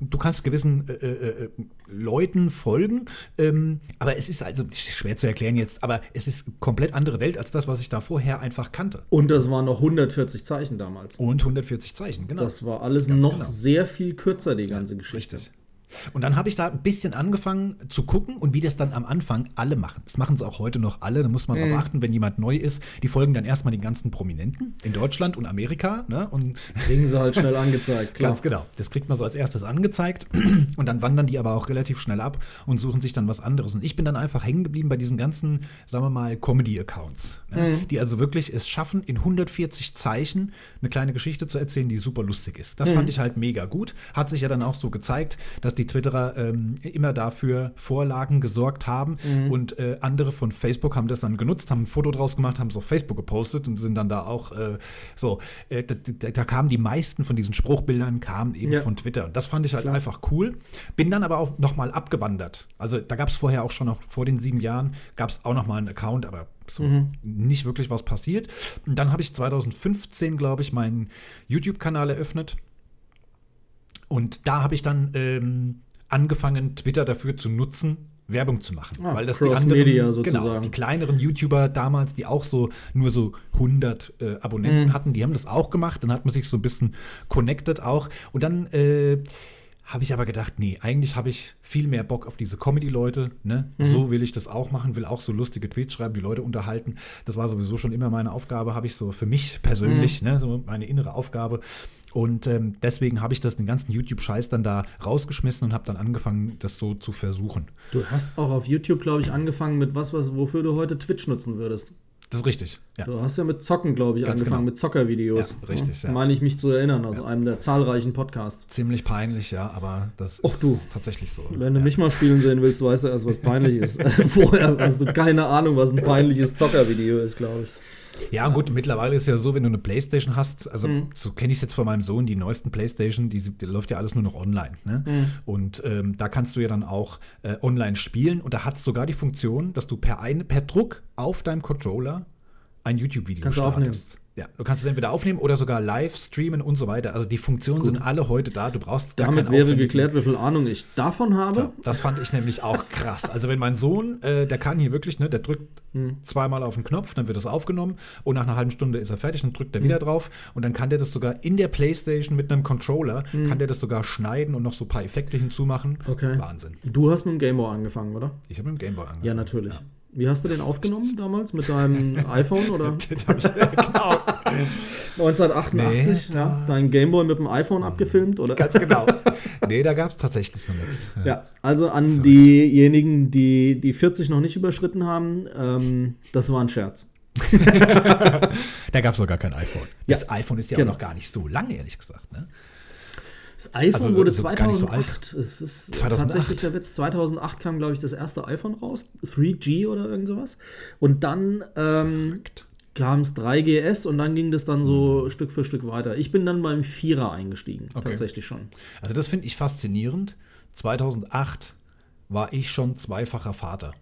du kannst gewissen äh, äh, äh, Leuten folgen, ähm, aber es ist also schwer zu erklären jetzt, aber es ist komplett andere Welt als das, was ich da vorher einfach kannte. Und das waren noch 140 Zeichen damals. Und 140 Zeichen, genau. Das war alles noch genau. sehr viel kürzer, die ganze Geschichte. Richtig. Und dann habe ich da ein bisschen angefangen zu gucken und wie das dann am Anfang alle machen. Das machen sie auch heute noch alle. Da muss man mhm. darauf achten, wenn jemand neu ist. Die folgen dann erstmal den ganzen Prominenten in Deutschland und Amerika. Ne? Und Kriegen sie halt schnell angezeigt, klar. Ganz genau. Das kriegt man so als erstes angezeigt. Und dann wandern die aber auch relativ schnell ab und suchen sich dann was anderes. Und ich bin dann einfach hängen geblieben bei diesen ganzen, sagen wir mal, Comedy-Accounts. Ne? Mhm. Die also wirklich es schaffen, in 140 Zeichen eine kleine Geschichte zu erzählen, die super lustig ist. Das mhm. fand ich halt mega gut. Hat sich ja dann auch so gezeigt, dass die Twitterer ähm, immer dafür Vorlagen gesorgt haben mhm. und äh, andere von Facebook haben das dann genutzt, haben ein Foto draus gemacht, haben es auf Facebook gepostet und sind dann da auch äh, so. Äh, da, da, da, kamen die meisten von diesen Spruchbildern kamen eben ja. von Twitter und das fand ich halt Klar. einfach cool. Bin dann aber auch noch mal abgewandert. Also da gab es vorher auch schon noch vor den sieben Jahren gab es auch noch mal einen Account, aber so mhm. nicht wirklich was passiert. Und dann habe ich 2015, glaube ich, meinen YouTube-Kanal eröffnet. Und da habe ich dann ähm, angefangen, Twitter dafür zu nutzen, Werbung zu machen. Ah, weil das die anderen, Media sozusagen. Genau, die kleineren YouTuber damals, die auch so nur so 100 äh, Abonnenten mhm. hatten, die haben das auch gemacht. Dann hat man sich so ein bisschen connected auch. Und dann äh, habe ich aber gedacht, nee, eigentlich habe ich viel mehr Bock auf diese Comedy-Leute. Ne? Mhm. So will ich das auch machen, will auch so lustige Tweets schreiben, die Leute unterhalten. Das war sowieso schon immer meine Aufgabe, habe ich so für mich persönlich, mhm. ne? so meine innere Aufgabe. Und ähm, deswegen habe ich das den ganzen YouTube-Scheiß dann da rausgeschmissen und habe dann angefangen, das so zu versuchen. Du hast auch auf YouTube, glaube ich, angefangen mit was, was, wofür du heute Twitch nutzen würdest. Das ist richtig. Ja. Du hast ja mit Zocken, glaube ich, Ganz angefangen, genau. mit Zockervideos. Ja, richtig, ja. Meine ich mich zu erinnern, aus einem der zahlreichen Podcasts. Ziemlich peinlich, ja, aber das Och, du. ist tatsächlich so. Wenn du mich mal spielen sehen willst, weißt du erst, was peinlich ist. Vorher hast du keine Ahnung, was ein peinliches Zockervideo ist, glaube ich. Ja, gut, mittlerweile ist ja so, wenn du eine Playstation hast, also mhm. so kenne ich es jetzt von meinem Sohn, die neuesten Playstation, die, die läuft ja alles nur noch online. Ne? Mhm. Und ähm, da kannst du ja dann auch äh, online spielen und da hat es sogar die Funktion, dass du per, ein, per Druck auf deinem Controller ein YouTube-Video startest. Ja, du kannst es entweder aufnehmen oder sogar live streamen und so weiter. Also die Funktionen Gut. sind alle heute da. Du brauchst Damit wäre geklärt, wie viel Ahnung ich davon habe. So, das fand ich nämlich auch krass. Also wenn mein Sohn, äh, der kann hier wirklich, ne, der drückt hm. zweimal auf den Knopf, dann wird das aufgenommen und nach einer halben Stunde ist er fertig, dann drückt er hm. wieder drauf und dann kann der das sogar in der Playstation mit einem Controller, hm. kann der das sogar schneiden und noch so ein paar Effekte hinzumachen. Okay. Wahnsinn. Du hast mit dem Gameboy angefangen, oder? Ich habe mit dem Gameboy angefangen. Ja, natürlich. Ja. Wie hast du den aufgenommen damals? Mit deinem iPhone oder? den hab ich, genau. 1988, nee, ja, dein Gameboy mit dem iPhone abgefilmt, oder? Ganz genau. Nee, da gab es tatsächlich noch nichts. Ja, ja also an diejenigen, die die 40 noch nicht überschritten haben, ähm, das war ein Scherz. da gab es noch gar kein iPhone. Das ja, iPhone ist ja genau. auch noch gar nicht so lange, ehrlich gesagt. Ne? Das iPhone also, wurde also 2008. So es ist 2008. tatsächlich der Witz. 2008 kam, glaube ich, das erste iPhone raus. 3G oder irgend sowas. Und dann ähm, kam es 3GS und dann ging das dann so mhm. Stück für Stück weiter. Ich bin dann beim Vierer eingestiegen, okay. tatsächlich schon. Also das finde ich faszinierend. 2008 war ich schon zweifacher Vater.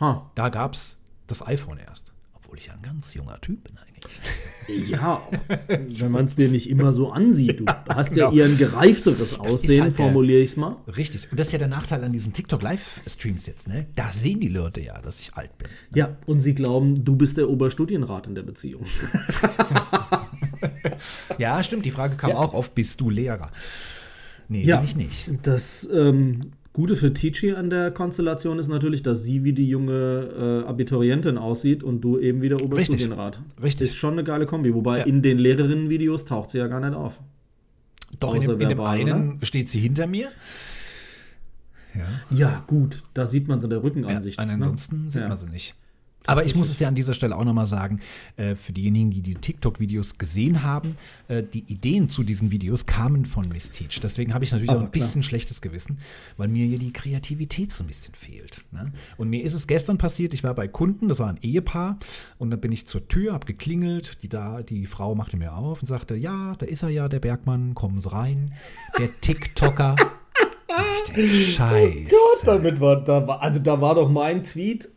Ha. Da gab es das iPhone erst. Obwohl ich ein ganz junger Typ bin eigentlich. Ja, wenn man es dir nicht immer so ansieht. Du ja, hast ja genau. eher ein gereifteres Aussehen, halt formuliere ich es mal. Richtig. Und das ist ja der Nachteil an diesen TikTok-Live-Streams jetzt, ne? Da sehen die Leute ja, dass ich alt bin. Ne? Ja, und sie glauben, du bist der Oberstudienrat in der Beziehung. ja, stimmt. Die Frage kam ja. auch oft, bist du Lehrer? Nee, ja, bin ich nicht. Das ähm, Gute für Tici an der Konstellation ist natürlich, dass sie wie die junge äh, Abiturientin aussieht und du eben wie der Oberstudienrat. Richtig. Richtig. Ist schon eine geile Kombi. Wobei ja. in den Lehrerinnen-Videos taucht sie ja gar nicht auf. Doch, in dem, in dem einen oder? steht sie hinter mir. Ja. ja, gut, da sieht man sie in der Rückenansicht. Ja, ansonsten ne? sieht ja. man sie nicht. Aber ich muss es ja an dieser Stelle auch nochmal sagen, äh, für diejenigen, die die TikTok-Videos gesehen haben, äh, die Ideen zu diesen Videos kamen von Miss Teach. Deswegen habe ich natürlich Aber auch ein klar. bisschen schlechtes Gewissen, weil mir hier die Kreativität so ein bisschen fehlt. Ne? Und mir ist es gestern passiert, ich war bei Kunden, das war ein Ehepaar, und dann bin ich zur Tür, habe geklingelt, die, da, die Frau machte mir auf und sagte, ja, da ist er ja, der Bergmann, kommen Sie rein, der TikToker. ich denke, Scheiße. Oh Gott, damit war, da war, also da war doch mein Tweet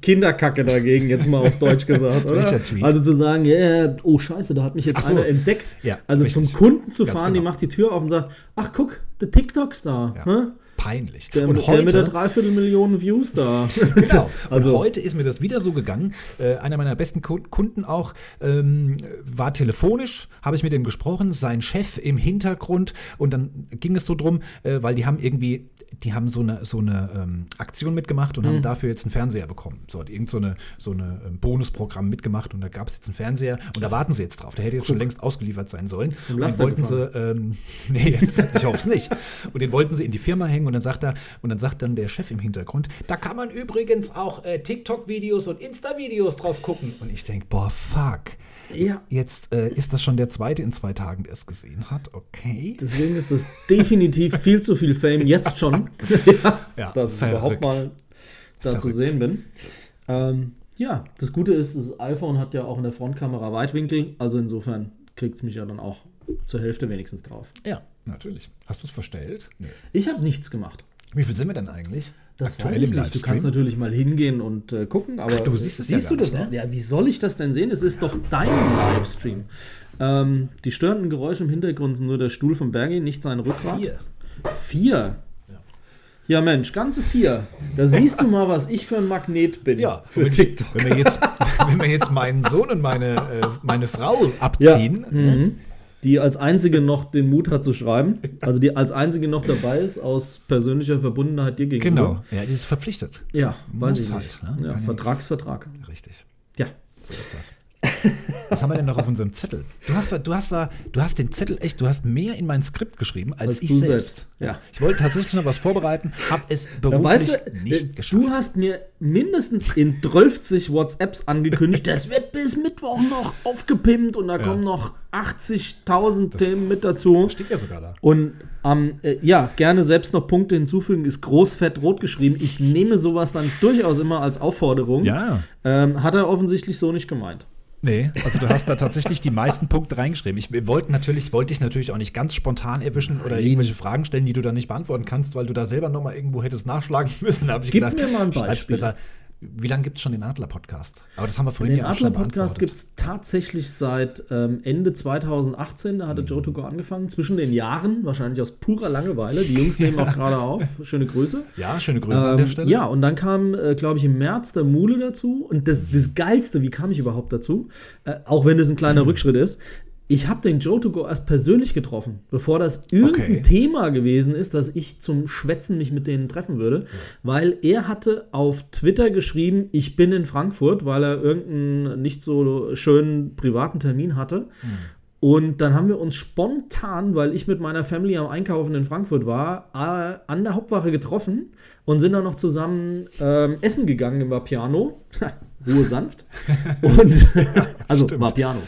Kinderkacke dagegen, jetzt mal auf Deutsch gesagt, oder? Also zu sagen, ja, yeah, oh Scheiße, da hat mich jetzt so. einer entdeckt. Ja, also richtig. zum Kunden zu Ganz fahren, die genau. macht die Tür auf und sagt, ach guck, der TikTok-Star. Ja. hä? Peinlich. Der, und mit- der mit der heute, Dreiviertelmillion Views da. genau, also, und heute ist mir das wieder so gegangen. Äh, einer meiner besten Ku- Kunden auch ähm, war telefonisch, habe ich mit ihm gesprochen, sein Chef im Hintergrund und dann ging es so drum, äh, weil die haben irgendwie, die haben so eine, so eine ähm, Aktion mitgemacht und haben dafür jetzt einen Fernseher bekommen. So hat irgend so eine, so eine ähm, Bonusprogramm mitgemacht und da gab es jetzt einen Fernseher und da warten sie jetzt drauf. Der hätte jetzt schon längst ausgeliefert sein sollen. Und den wollten sie, ähm, nee, jetzt, ich hoffe es nicht. Und den wollten sie in die Firma hängen und dann sagt er, und dann sagt dann der Chef im Hintergrund, da kann man übrigens auch äh, TikTok-Videos und Insta-Videos drauf gucken. Und ich denke, boah, fuck. ja, Jetzt äh, ist das schon der zweite in zwei Tagen, der es gesehen hat. Okay. deswegen ist das definitiv viel zu viel Fame jetzt schon. ja, Ja, dass ich überhaupt mal da zu sehen bin. Ähm, ja, das Gute ist, das iPhone hat ja auch in der Frontkamera Weitwinkel, also insofern kriegt es mich ja dann auch zur Hälfte wenigstens drauf. Ja, natürlich. Hast du es verstellt? Nee. Ich habe nichts gemacht. Wie viel sind wir denn eigentlich? Das weiß ich nicht. Du kannst natürlich mal hingehen und äh, gucken, aber Ach, du siehst es ja siehst gar du das? nicht, ne? Ja, wie soll ich das denn sehen? Es ist doch dein Livestream. Ähm, die störenden Geräusche im Hintergrund sind nur der Stuhl von Bergi, nicht sein Rückgrat. Vier. Vier? Ja, Mensch, ganze vier. Da siehst du mal, was ich für ein Magnet bin. Ja, für wenn, TikTok. Wenn, wir jetzt, wenn wir jetzt meinen Sohn und meine, äh, meine Frau abziehen, Mhm. Die als einzige noch den Mut hat zu schreiben. Also die als einzige noch dabei ist, aus persönlicher Verbundenheit dir gegenüber. genau, ja, die ist verpflichtet. Ja, weiß Muss ich halt, nicht. ne? Ja, Vertragsvertrag. Richtig. Ja. So ist das. Was haben wir denn noch auf unserem Zettel? Du hast, da, du hast da, du hast den Zettel echt, du hast mehr in mein Skript geschrieben als, Als ich du selbst. selbst, ja. Ich wollte tatsächlich noch was vorbereiten, habe es beruflich weißt du, äh, nicht geschafft. du hast mir mindestens in 12 WhatsApps angekündigt, das wird bis Mittwoch noch aufgepimpt und da kommen noch 80.000 Themen mit dazu. Steht ja sogar da. Und ähm, äh, ja, gerne selbst noch Punkte hinzufügen, ist großfett rot geschrieben. Ich nehme sowas dann durchaus immer als Aufforderung. Ja. Ähm, hat er offensichtlich so nicht gemeint. Nee, also du hast da tatsächlich die meisten Punkte reingeschrieben. Ich wollte natürlich, wollte dich natürlich auch nicht ganz spontan erwischen oder irgendwelche Fragen stellen, die du dann nicht beantworten kannst, weil du da selber noch mal irgendwo hättest nachschlagen müssen. Da hab ich Gib gedacht, mir mal ein Beispiel. Besser. Wie lange gibt es schon den Adler-Podcast? Aber das haben wir vorhin Den Adler-Podcast gibt es tatsächlich seit ähm, Ende 2018. Da hatte Mhm. Joe to Go angefangen. Zwischen den Jahren, wahrscheinlich aus purer Langeweile. Die Jungs nehmen auch gerade auf. Schöne Grüße. Ja, schöne Grüße an der Ähm, Stelle. ja, und dann kam, äh, glaube ich, im März der Mule dazu. Und das, das Geilste, wie kam ich überhaupt dazu? Äh, auch wenn das ein kleiner Rückschritt ist. Ich habe den Joe to go erst persönlich getroffen, bevor das irgendein Okay. Thema gewesen ist, dass ich zum Schwätzen mich mit denen treffen würde, weil er hatte auf Twitter geschrieben, ich bin in Frankfurt, weil er irgendeinen nicht so schönen privaten Termin hatte. Und dann haben wir uns spontan, weil ich mit meiner Family am Einkaufen in Frankfurt war, an der Hauptwache getroffen und sind dann noch zusammen ähm, essen gegangen im Vapiano. Ruhe sanft. Und also Vapiano.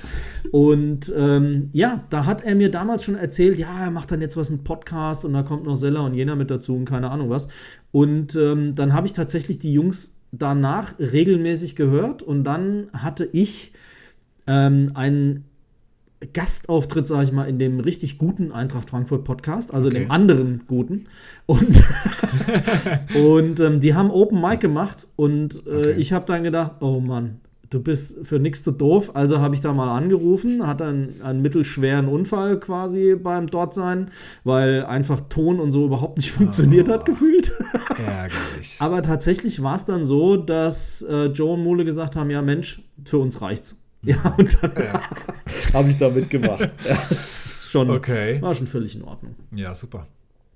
Und ähm, ja, da hat er mir damals schon erzählt, ja, er macht dann jetzt was mit Podcast und da kommt noch Sella und jener mit dazu und keine Ahnung was. Und ähm, dann habe ich tatsächlich die Jungs danach regelmäßig gehört und dann hatte ich ähm, einen Gastauftritt, sage ich mal, in dem richtig guten Eintracht Frankfurt Podcast, also in Okay. dem anderen guten. Und, und ähm, die haben Open Mic gemacht und äh, Okay. ich habe dann gedacht, oh Mann, du bist für nichts zu doof. Also habe ich da mal angerufen, hatte einen, einen mittelschweren Unfall quasi beim Dortsein, weil einfach Ton und so überhaupt nicht funktioniert hat, gefühlt. Ärgerlich. Aber tatsächlich war es dann so, dass äh, Joe und Mole gesagt haben: Ja, Mensch, für uns reicht's. Ja, und dann habe ich da mitgemacht. Ja, das ist schon, Okay. war schon völlig in Ordnung. Ja, super.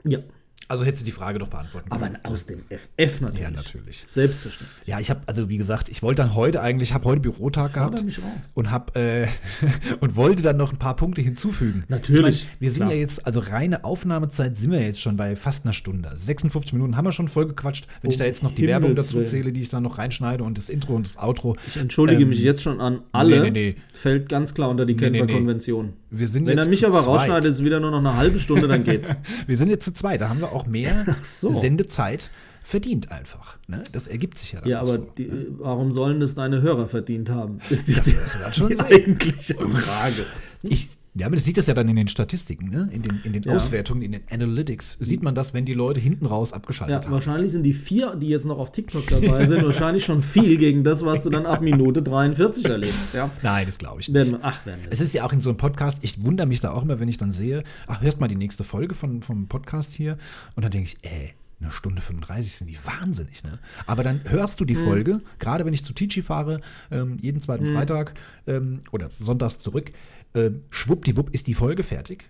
Ja, Also hättest du die Frage doch beantworten aber können. aus dem FF natürlich. Ja, natürlich. Selbstverständlich. Ja, ich habe, also wie gesagt, ich wollte dann heute eigentlich, ich habe heute Bürotag Forder gehabt. mich raus. und hab äh, und wollte dann noch ein paar Punkte hinzufügen. Natürlich, Ich mein, wir sind klar. ja jetzt, also reine Aufnahmezeit sind wir jetzt schon bei fast einer Stunde. 56 Minuten haben wir schon voll gequatscht. Wenn ich Um da jetzt noch die Himmels Werbung dazu Willen. zähle, die ich dann noch reinschneide und das Intro und das Outro. Ich entschuldige Ähm, mich jetzt schon an alle. nee, nee. Fällt ganz klar unter die Nee, nee, nee. Konvention. Wir sind Wenn jetzt er mich aber zweit. rausschneidet, ist es wieder nur noch eine halbe Stunde, dann geht's. Wir sind jetzt zu zweit, da haben wir auch mehr so. Sendezeit verdient einfach. Ne? Das ergibt sich ja dann Ja, aber so, die, ne? warum sollen das deine Hörer verdient haben? Ist die, Das die, dann schon die eigentliche Frage. Ich, Ja, aber das sieht das ja dann in den Statistiken, ne? in den, in den Ja. Auswertungen, in den Analytics. Sieht man das, wenn die Leute hinten raus abgeschaltet Ja, haben. wahrscheinlich sind die vier, die jetzt noch auf TikTok dabei sind, wahrscheinlich schon viel gegen das, was du dann ab Minute 43 erlebst. Ja. Nein, das glaube ich nicht. Werden, ach, werden wir Es ist ja auch in so einem Podcast, ich wundere mich da auch immer, wenn ich dann sehe, ach, hörst mal die nächste Folge von, vom Podcast hier und dann denke ich, ey, eine Stunde 35 sind die wahnsinnig, ne? Aber dann hörst du die Folge, gerade wenn ich zu Tici fahre, ähm, jeden zweiten Freitag ähm, oder sonntags zurück, ähm, schwuppdiwupp ist die Folge fertig.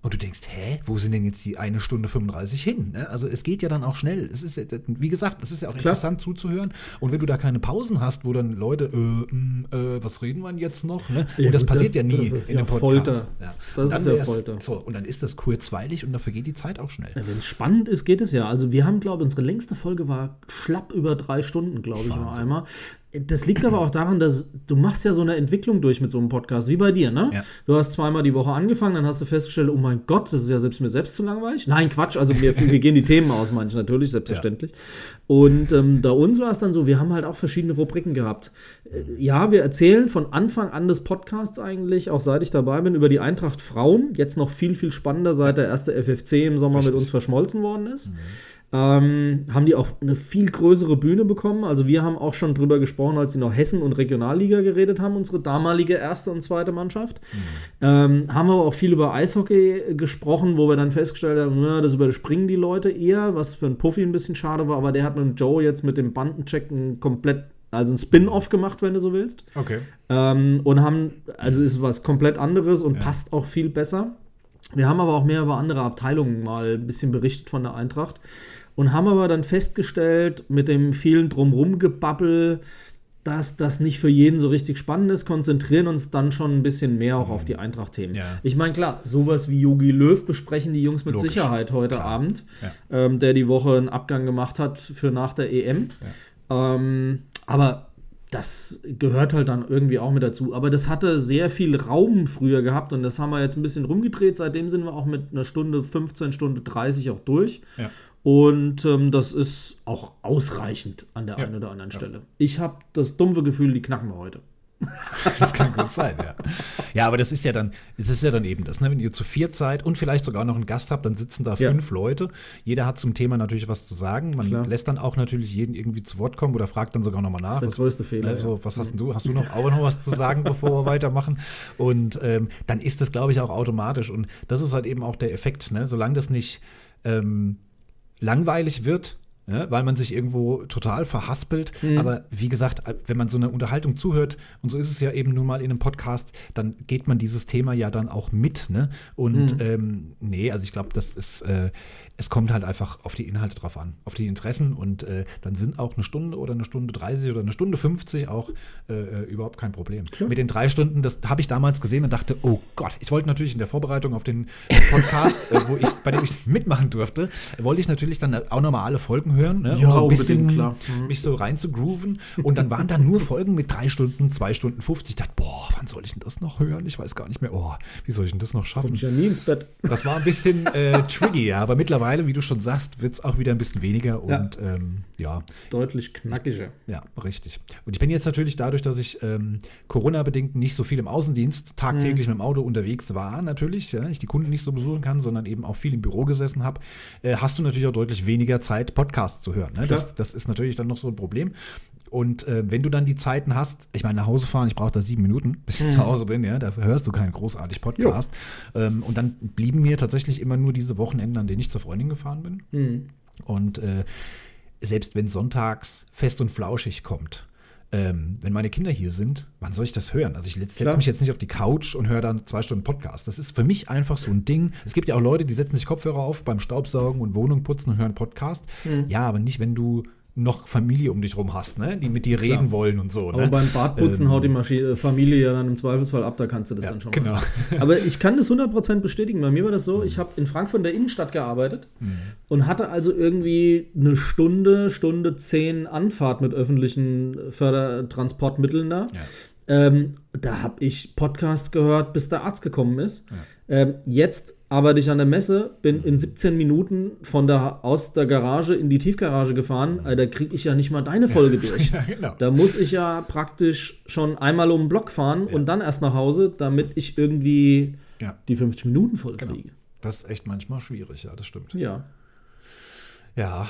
Und du denkst, hä, wo sind denn jetzt die eine Stunde 35 hin? Ne? Also es geht ja dann auch schnell. Es ist, ja- wie gesagt, es ist ja auch interessant zuzuhören. Und wenn du da keine Pausen hast, wo dann Leute, äh, mh, äh, was reden wir denn jetzt noch? Ne? Ja, und das gut, passiert das- ja nie das ist in ja einem Podcast. Folter. Ja. Das ist ja Folter. So, und dann ist das kurzweilig und dafür geht die Zeit auch schnell. Wenn es spannend ist, geht es ja. Also wir haben, glaube ich, unsere längste Folge war schlapp über drei Stunden, glaube ich, war einmal. Das liegt aber auch daran, dass du machst ja so eine Entwicklung durch mit so einem Podcast, wie bei dir, ne? Ja. Du hast zweimal die Woche angefangen, dann hast du festgestellt, oh mein Gott, das ist ja selbst mir selbst zu langweilig. Nein, Quatsch, also wir, wir gehen die Themen aus, manche natürlich, selbstverständlich. Und ähm, bei uns war es dann so, wir haben halt auch verschiedene Rubriken gehabt. Äh, Ja, wir erzählen von Anfang an des Podcasts eigentlich, auch seit ich dabei bin, über die Eintracht Frauen. Jetzt noch viel, viel spannender, seit der erste FFC im Sommer mit uns verschmolzen worden ist. Ähm, haben die auch eine viel größere Bühne bekommen. Also wir haben auch schon drüber gesprochen, als sie noch Hessen und Regionalliga geredet haben, unsere damalige erste und zweite Mannschaft. Ähm, haben aber auch viel über Eishockey gesprochen, wo wir dann festgestellt haben, na, das überspringen die Leute eher, was für ein Puffy ein bisschen schade war, aber der hat mit dem Joe jetzt mit dem Bandencheck ein komplett, also ein Spin-off gemacht, wenn du so willst. Okay. Ähm, und haben, also ist was komplett anderes und passt auch viel besser. Wir haben aber auch mehr über andere Abteilungen mal ein bisschen berichtet von der Eintracht und haben aber dann festgestellt, mit dem vielen Drumrum-Gebabbel, dass das nicht für jeden so richtig spannend ist, konzentrieren uns dann schon ein bisschen mehr auch auf die Eintracht-Themen. Ja. Ich meine, klar, sowas wie Yogi Löw besprechen die Jungs mit Logisch. Sicherheit heute Abend, Ja. ähm, der die Woche einen Abgang gemacht hat für nach der EM. Ähm, aber das gehört halt dann irgendwie auch mit dazu. Aber das hatte sehr viel Raum früher gehabt und das haben wir jetzt ein bisschen rumgedreht. Seitdem sind wir auch mit einer Stunde 15, Stunde 30 auch durch. Und ähm, das ist auch ausreichend an der Ja. einen oder anderen Stelle. Ich habe das dumpfe Gefühl, die knacken wir heute. Das kann gut sein, ja. Ja, aber das ist ja dann, das ist ja dann eben das, ne? Wenn ihr zu viert seid und vielleicht sogar noch einen Gast habt, dann sitzen da Ja. fünf Leute. Jeder hat zum Thema natürlich was zu sagen. Man Klar. lässt dann auch natürlich jeden irgendwie zu Wort kommen oder fragt dann sogar nochmal nach. Das ist der was- größte Fehler, Also, ja. was hast denn du? Hast du noch auch noch was zu sagen, bevor wir weitermachen? Und ähm, dann ist das, glaube ich, auch automatisch. Und das ist halt eben auch der Effekt, ne? Solange das nicht ähm, langweilig wird, ja, weil man sich irgendwo total verhaspelt. Mhm. Aber wie gesagt, wenn man so eine Unterhaltung zuhört, und so ist es ja eben nun mal in einem Podcast, dann geht man dieses Thema ja dann auch mit. Ne? Und Mhm. ähm, nee, also ich glaube, das ist, äh, es kommt halt einfach auf die Inhalte drauf an, auf die Interessen. Und äh, dann sind auch eine Stunde oder eine Stunde 30 oder eine Stunde 50 auch äh, äh, überhaupt kein Problem. Mit den drei Stunden, das habe ich damals gesehen und dachte, oh Gott, ich wollte natürlich in der Vorbereitung auf den Podcast, äh, wo ich, bei dem ich mitmachen durfte, wollte ich natürlich dann auch nochmal alle Folgen hören, ne, Ja, um so ein bisschen klar. Mhm. mich so rein zu grooven. Und dann waren da nur Folgen mit drei Stunden, zwei Stunden 50. Ich dachte, boah, wann soll ich denn das noch hören? Ich weiß gar nicht mehr. Oh, wie soll ich denn das noch schaffen? Komm ich ja nie ins Bett. Das war ein bisschen äh, tricky, ja. Aber mittlerweile, wie du schon sagst, wird es auch wieder ein bisschen weniger. Ja. Und ähm, ja, Deutlich knackiger. ja, richtig. Und ich bin jetzt natürlich dadurch, dass ich ähm, Corona-bedingt nicht so viel im Außendienst tagtäglich mit dem Auto unterwegs war, natürlich, ja, ich die Kunden nicht so besuchen kann, sondern eben auch viel im Büro gesessen habe, äh, hast du natürlich auch deutlich weniger Zeit, Podcasts zu hören. Ne? Das, das ist natürlich dann noch so ein Problem. Und äh, wenn du dann die Zeiten hast, ich meine, nach Hause fahren, ich brauche da sieben Minuten, bis ich zu Hause bin, ja, dafür hörst du keinen großartig Podcast. Ähm, und dann blieben mir tatsächlich immer nur diese Wochenenden, an denen ich zur Freundin gefahren bin. Mhm. Und äh, selbst wenn sonntags fest und flauschig kommt, ähm, wenn meine Kinder hier sind, wann soll ich das hören? Also ich setze mich jetzt nicht auf die Couch und höre dann zwei Stunden Podcast. Das ist für mich einfach so ein Ding. Es gibt ja auch Leute, die setzen sich Kopfhörer auf beim Staubsaugen und Wohnung putzen und hören Podcast. Mhm. Ja, aber nicht, wenn du noch Familie um dich rum hast, ne? die mit dir reden Klar. wollen und so. Aber ne? beim Badputzen Ähm, haut die Maschi äh, Familie ja dann im Zweifelsfall ab, da kannst du das Ja, dann schon genau. mal. Aber ich kann das 100% bestätigen. Bei mir war das so, ich habe in Frankfurt in der Innenstadt gearbeitet und hatte also irgendwie eine Stunde, Stunde zehn Anfahrt mit öffentlichen Fördertransportmitteln da. Ja. Ähm, da habe ich Podcasts gehört, bis der Arzt gekommen ist. Ähm, jetzt arbeite ich an der Messe, bin in 17 Minuten von der, aus der Garage in die Tiefgarage gefahren. Äh, da kriege ich ja nicht mal deine Folge durch. Ja, genau. Da muss ich ja praktisch schon einmal um den Block fahren und dann erst nach Hause, damit ich irgendwie Ja. die 50 Minuten voll Genau. kriege. Das ist echt manchmal schwierig, ja, das stimmt. Ja. Ja,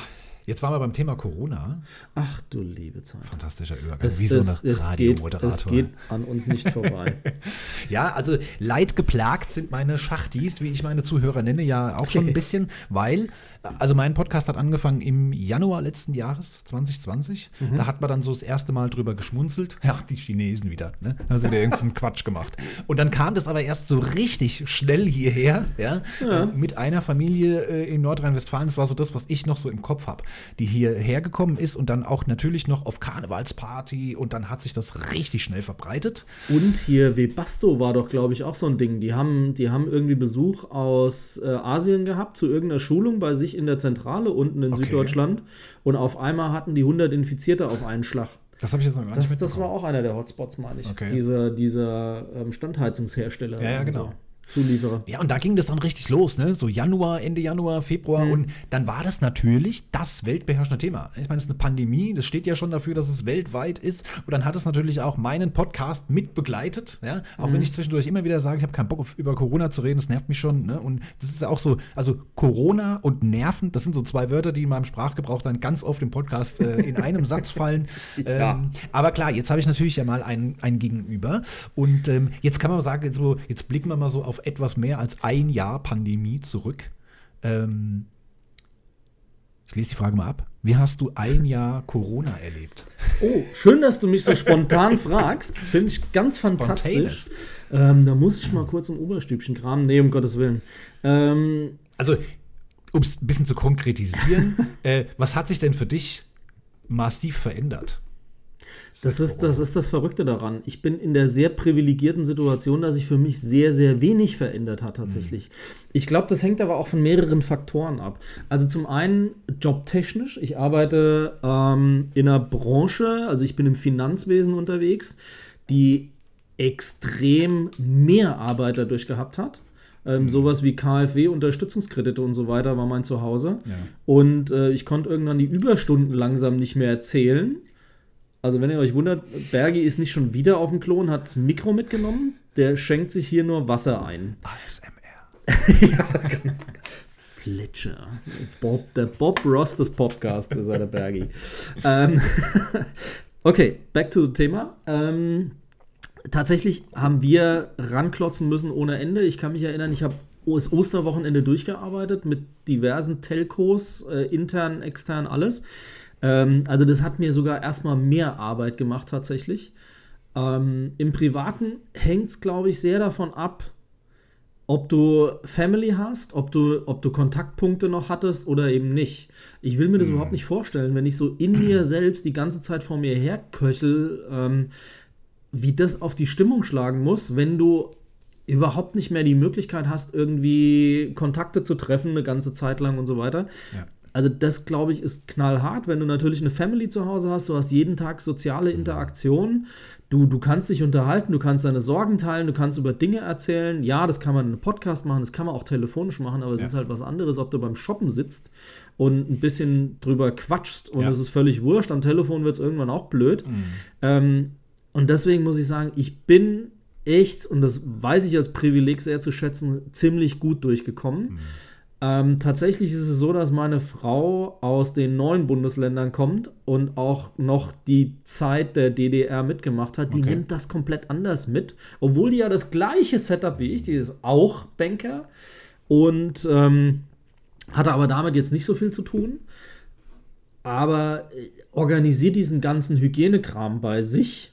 jetzt waren wir beim Thema Corona. Ach du liebe Zeit. Fantastischer Übergang, Es, wie so es, eine es, geht, Radiomoderator. es geht an uns nicht vorbei. Ja, also leidgeplagt sind meine Schachtis, wie ich meine Zuhörer nenne, ja auch schon ein bisschen, weil, also mein Podcast hat angefangen im Januar letzten Jahres, 2020. Mhm. Da hat man dann so das erste Mal drüber geschmunzelt. Ja, die Chinesen wieder, ne? Also wieder irgendeinen Quatsch gemacht. Und dann kam das aber erst so richtig schnell hierher, ja, Ja. äh, mit einer Familie äh, in Nordrhein-Westfalen. Das war so das, was ich noch so im Kopf habe, die hierher gekommen ist und dann auch natürlich noch auf Karnevalsparty und dann hat sich das richtig schnell verbreitet. Und hier Webasto war doch, glaube ich, auch so ein Ding. Die haben, die haben irgendwie Besuch aus äh, Asien gehabt zu irgendeiner Schulung bei sich in der Zentrale unten in Okay. Süddeutschland. Und auf einmal hatten die 100 Infizierte auf einen Schlag. Das habe ich jetzt noch gar nicht Das, das mitbekommen. war auch einer der Hotspots, meine ich. Okay. Dieser, dieser ähm, Standheizungshersteller. Ja, ja, genau. So. Zulieferer. Ja, und da ging das dann richtig los, ne? So Januar, Ende Januar, Februar. Mhm. Und dann war das natürlich das weltbeherrschende Thema. Ich meine, es ist eine Pandemie, das steht ja schon dafür, dass es weltweit ist. Und dann hat es natürlich auch meinen Podcast mit begleitet. Ja? Auch Mhm. wenn ich zwischendurch immer wieder sage, ich habe keinen Bock auf, über Corona zu reden, das nervt mich schon. Ne? Und das ist auch so, also Corona und Nerven, das sind so zwei Wörter, die in meinem Sprachgebrauch dann ganz oft im Podcast äh, in einem Satz fallen. Ja. Ähm, aber klar, jetzt habe ich natürlich ja mal ein, ein Gegenüber. Und ähm, jetzt kann man sagen, jetzt, jetzt blicken wir mal so auf etwas mehr als ein Jahr Pandemie zurück. Ähm, ich lese die Frage mal ab. Wie hast du ein Jahr Corona erlebt? Oh, schön, dass du mich so spontan fragst. Das finde ich ganz fantastisch. Ähm, da muss ich mal kurz im Oberstübchen kramen. Nee, um Gottes Willen. Ähm, Also, um es ein bisschen zu konkretisieren, äh, was hat sich denn für dich massiv verändert? Das ist, das ist das Verrückte daran. Ich bin in der sehr privilegierten Situation, dass sich für mich sehr, sehr wenig verändert hat tatsächlich. Ich glaube, das hängt aber auch von mehreren Faktoren ab. Also zum einen jobtechnisch. Ich arbeite ähm, in einer Branche, also ich bin im Finanzwesen unterwegs, die extrem mehr Arbeit dadurch gehabt hat. Ähm, Sowas wie KfW, Unterstützungskredite und so weiter war mein Zuhause. Ja. Und äh, ich konnte irgendwann die Überstunden langsam nicht mehr erzählen. Also, wenn ihr euch wundert, Bergi ist nicht schon wieder auf dem Klo und hat das Mikro mitgenommen. Der schenkt sich hier nur Wasser ein. ASMR. Plätscher. Bob, der Bob Ross des Podcasts ist er, der Bergi. ähm, okay, back to the Thema. Ähm, tatsächlich haben wir ranklotzen müssen ohne Ende. Ich kann mich erinnern, ich habe das Osterwochenende durchgearbeitet mit diversen Telcos, äh, intern, extern, alles. Ähm, also das hat mir sogar erstmal mehr Arbeit gemacht tatsächlich. Ähm, Im Privaten hängt es, glaube ich, sehr davon ab, ob du Family hast, ob du, ob du Kontaktpunkte noch hattest oder eben nicht. Ich will mir das überhaupt nicht vorstellen, wenn ich so in mir selbst die ganze Zeit vor mir herköchel, ähm, wie das auf die Stimmung schlagen muss, wenn du überhaupt nicht mehr die Möglichkeit hast, irgendwie Kontakte zu treffen, eine ganze Zeit lang und so weiter. Ja. Also das, glaube ich, ist knallhart, wenn du natürlich eine Family zu Hause hast, du hast jeden Tag soziale Interaktion, du, du kannst dich unterhalten, du kannst deine Sorgen teilen, du kannst über Dinge erzählen. Ja, das kann man in einem Podcast machen, das kann man auch telefonisch machen, aber es Ja. ist halt was anderes, ob du beim Shoppen sitzt und ein bisschen drüber quatschst und Ja. es ist völlig wurscht, am Telefon wird es irgendwann auch blöd. Mhm. Ähm, und deswegen muss ich sagen, ich bin echt, und das weiß ich als Privileg sehr zu schätzen, ziemlich gut durchgekommen. Ähm, tatsächlich ist es so, dass meine Frau aus den neuen Bundesländern kommt und auch noch die Zeit der DDR mitgemacht hat. Die Okay. nimmt das komplett anders mit, obwohl die ja das gleiche Setup wie ich, die ist auch Banker und ähm, hatte aber damit jetzt nicht so viel zu tun. Aber äh, organisiert diesen ganzen Hygienekram bei sich,